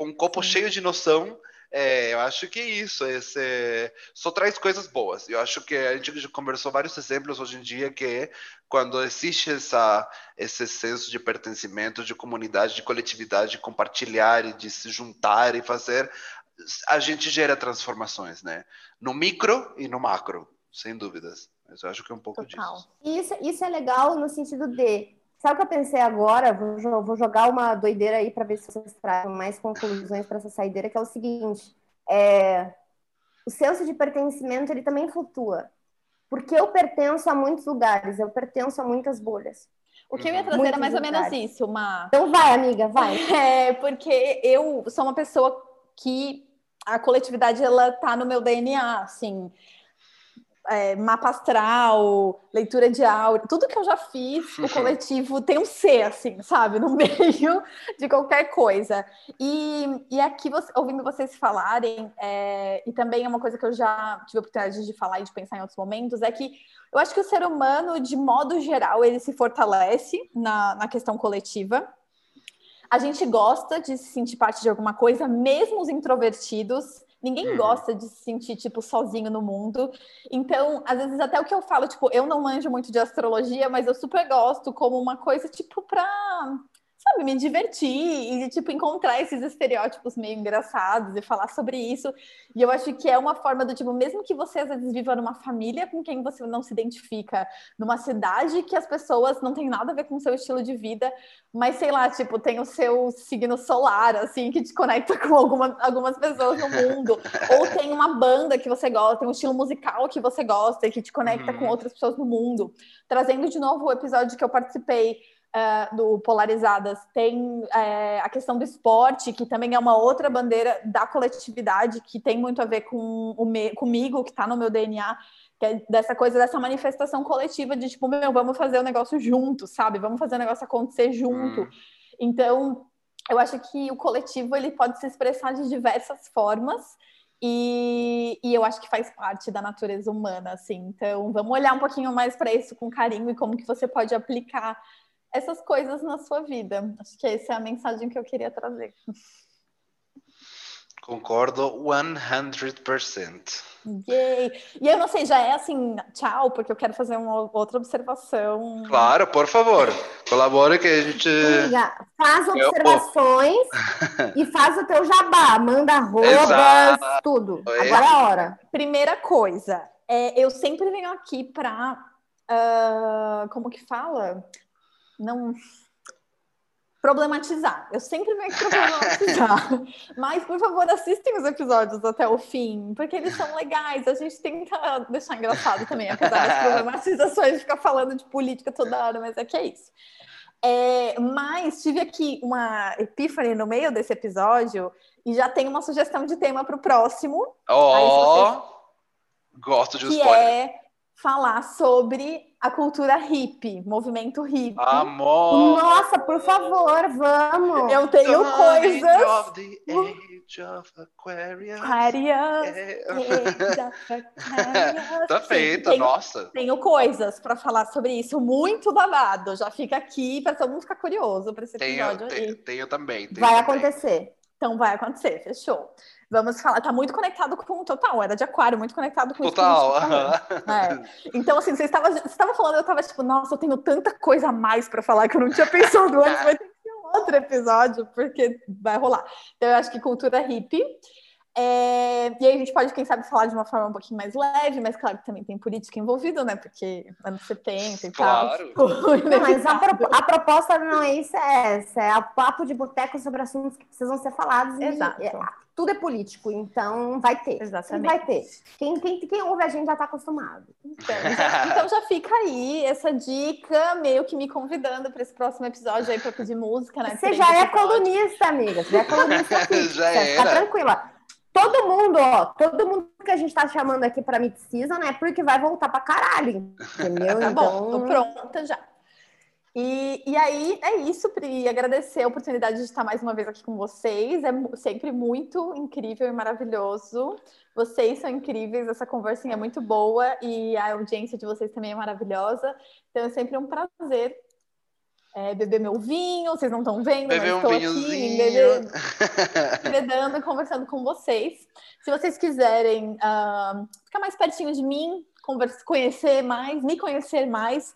Com um copo cheio de noção. É, eu acho que é isso, esse, só traz coisas boas. Eu acho que a gente conversou vários exemplos hoje em dia que quando existe essa, esse senso de pertencimento, de comunidade, de coletividade, de compartilhar e de se juntar e fazer, a gente gera transformações, né? No micro e no macro, sem dúvidas. Mas eu acho que é um pouco Total. disso. Isso, isso é legal no sentido de. Sabe o que eu pensei agora? Vou, vou jogar uma doideira aí para ver se vocês trazem mais conclusões para essa saideira, que é o seguinte: é, o senso de pertencimento ele também flutua. Porque eu pertenço a muitos lugares, eu pertenço a muitas bolhas. O que eu ia Uhum. trazer Muitos era mais ou menos lugares. isso, uma Então vai, amiga, vai. É, porque eu sou uma pessoa que a coletividade ela tá no meu DNA, assim, é, mapa astral, leitura de áurea, tudo que eu já fiz, o coletivo tem um C, assim, sabe, no meio de qualquer coisa. E, e aqui, você- ouvindo vocês falarem, é, e também é uma coisa que eu já tive a oportunidade de falar e de pensar em outros momentos, é que eu acho que o ser humano, de modo geral, ele se fortalece na, na questão coletiva. A gente gosta de se sentir parte de alguma coisa, mesmo os introvertidos Ninguém Uhum. gosta de se sentir, tipo, sozinho no mundo. Então, às vezes, até o que eu falo, tipo, eu não manjo muito de astrologia, mas eu super gosto como uma coisa, tipo, pra, sabe, me divertir e, tipo, encontrar esses estereótipos meio engraçados e falar sobre isso. E eu acho que é uma forma do tipo, mesmo que você às vezes viva numa família com quem você não se identifica, numa cidade que as pessoas não têm nada a ver com o seu estilo de vida, mas sei lá, tipo, tem o seu signo solar, assim, que te conecta com alguma, algumas pessoas no mundo, ou tem uma banda que você gosta, tem um estilo musical que você gosta e que te conecta Uhum. com outras pessoas no mundo. Trazendo de novo o episódio que eu participei eh, do Polarizadas, tem eh, a questão do esporte, que também é uma outra bandeira da coletividade, que tem muito a ver com o me- comigo, que está no meu DNA, que é dessa coisa, dessa manifestação coletiva de tipo, meu, vamos fazer o negócio junto, sabe? Vamos fazer o negócio acontecer junto. Hum. Então, eu acho que o coletivo ele pode se expressar de diversas formas. E, e eu acho que faz parte da natureza humana, assim. Então, vamos olhar um pouquinho mais para isso com carinho e como que você pode aplicar essas coisas na sua vida. Acho que essa é a mensagem que eu queria trazer. Concordo 100%. Yay! E eu não sei, já é assim, tchau, porque eu quero fazer uma outra observação. Claro, por favor, colabore que a gente. Amiga, faz Eu- observações e faz o teu jabá. Manda arrobas, Exato. tudo. É. Agora é a hora. Primeira coisa, é, eu sempre venho aqui para. como que fala? Não. Problematizar. Eu sempre venho aqui para problematizar. Mas, por favor, assistem os episódios até o fim, porque eles são legais. A gente tenta deixar engraçado também, apesar das problematizações de ficar falando de política toda hora, mas é que é isso. É, mas tive aqui uma epífane no meio desse episódio e já tem uma sugestão de tema para o próximo, Ó, gosto de um que spoiler. é falar sobre a cultura hippie, movimento hippie. Amor. Nossa, por favor, vamos. Eu tenho Sign coisas. of the age of Aquarius. Aquarius, É. age of Aquarius. Tá tenho, nossa. tenho coisas para falar sobre isso, muito babado. Já fica aqui para todo mundo ficar curioso para esse Tenho, episódio aí. tenho, tenho também. tenho Vai também. acontecer. Então vai acontecer, fechou. Vamos falar, tá muito conectado com o total, era de aquário, muito conectado com Total. isso. falando. É. Então, assim, você estava, você estava falando, eu estava tipo, nossa, eu tenho tanta coisa a mais para falar que eu não tinha pensado antes, vai ter que ser um outro episódio, porque vai rolar. Então, eu acho que cultura hippie. É, e aí a gente pode, quem sabe, falar de uma forma um pouquinho mais leve, mas claro que também tem política envolvida, né? Porque anos 70 e Claro. tal. Não, mas a, pro- a proposta não é isso, é essa. É o papo de boteco sobre assuntos que precisam ser falados. e- Exato. é, tudo é político, então vai ter. Exatamente. Vai ter. Quem, quem, quem ouve a gente já tá acostumado. Então já, então já fica aí essa dica, meio que me convidando para esse próximo episódio aí para pedir música, né? Você já é colunista, amiga. Você já é colunista aqui. Já era. tranquila. Todo mundo, ó, todo mundo que a gente tá chamando aqui pra Mid-Season é porque vai voltar pra caralho, entendeu? Tá bom, tô então, pronta já. E, e aí é isso, Pri. Agradecer a oportunidade de estar mais uma vez aqui com vocês. É sempre muito incrível e maravilhoso. Vocês são incríveis, essa conversinha é muito boa e a audiência de vocês também é maravilhosa. Então é sempre um prazer é, beber meu vinho. Vocês não estão vendo, Beber mas um estou aqui vinhozinho. bebendo, bebendo e conversando com vocês. Se vocês quiserem ah, ficar mais pertinho de mim, conversa, conhecer mais, me conhecer mais,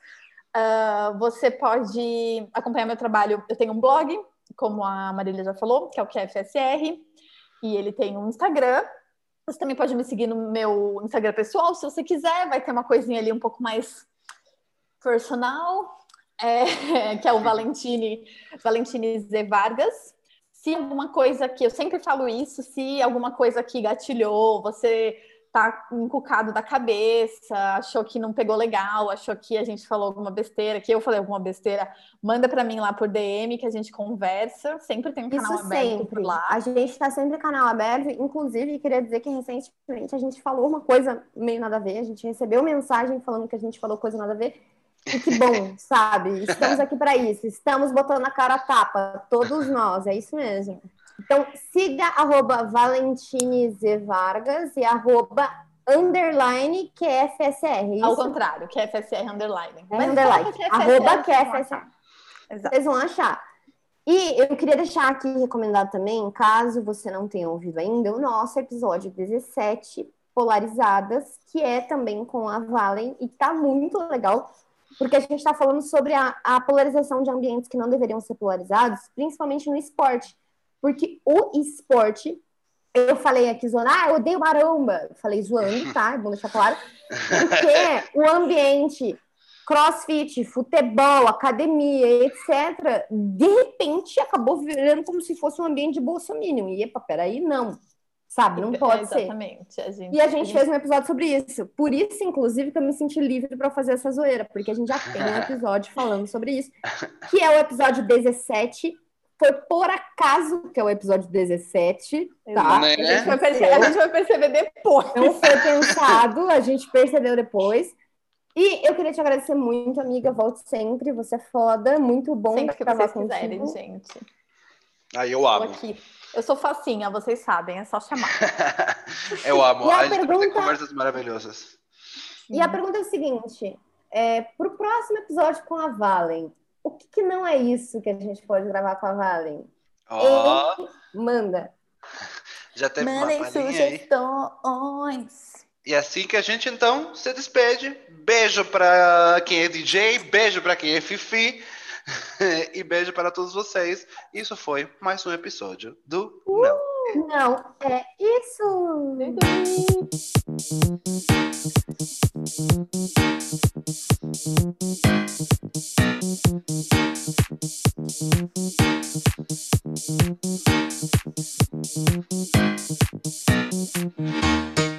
ah, você pode acompanhar meu trabalho. Eu tenho um blog, como a Marília já falou, que é o QFSR, e ele tem um Instagram. Você também pode me seguir no meu Instagram pessoal, se você quiser. Vai ter uma coisinha ali um pouco mais personal, é, que é o Valentine, Valentine Z Vargas. Se alguma coisa que eu sempre falo isso, se alguma coisa que gatilhou, você tá encucado da cabeça, achou que não pegou legal, achou que a gente falou alguma besteira, que eu falei alguma besteira, manda para mim lá por DM que a gente conversa. Sempre tem um canal Isso aberto sempre. por lá. A gente tá sempre canal aberto. Inclusive, queria dizer que recentemente a gente falou uma coisa meio nada a ver. A gente recebeu mensagem falando que a gente falou coisa nada a ver. E que bom, sabe? Estamos aqui para isso. Estamos botando a cara a tapa, todos nós. É isso mesmo. Então, siga arroba Valentine Z Vargas e arroba underline QFSR. Ao Isso contrário, que é FSR underline. é Mas underline. é Arroba FSR, QFSR. Exato. Vocês vão achar. E eu queria deixar aqui recomendado também, caso você não tenha ouvido ainda, o nosso episódio 17, Polarizadas, que é também com a Valen, e tá muito legal, porque a gente está falando sobre a, a, polarização de ambientes que não deveriam ser polarizados, principalmente no esporte. Porque o esporte, eu falei aqui zoando, ah, eu odeio maromba. Falei zoando, tá? Bom deixar claro. Porque o ambiente crossfit, futebol, academia, etc., de repente acabou virando como se fosse um ambiente de bolsa mínimo. E, epa, peraí, não. Sabe? Não pode é, exatamente. ser. A gente, e a gente, fez um episódio sobre isso. Por isso, inclusive, que eu me senti livre para fazer essa zoeira, porque a gente já tem um episódio falando sobre isso, que é o episódio 17. Foi por acaso que é o episódio 17, tá? Né? A, gente vai perceber, a gente vai perceber depois. Não foi pensado, a gente percebeu depois. E eu queria te agradecer muito, amiga. Volte sempre. Você é foda. Muito bom sempre que vocês contigo. quiserem, gente. Aí eu amo. Aqui. Eu sou facinha, vocês sabem, é só chamar. eu amo. E a, a pergunta... tem conversas maravilhosas. E a pergunta é o seguinte: é, para o próximo episódio com a Valen, o que, que, não é isso que a gente pode gravar com a Valen? Oh. manda. Já teve Mandem uma sugestões. E assim que a gente então se despede. Beijo para quem é DJ, beijo para quem é Fifi e beijo para todos vocês. Isso foi mais um episódio do uh, Não. Não, é isso. Thank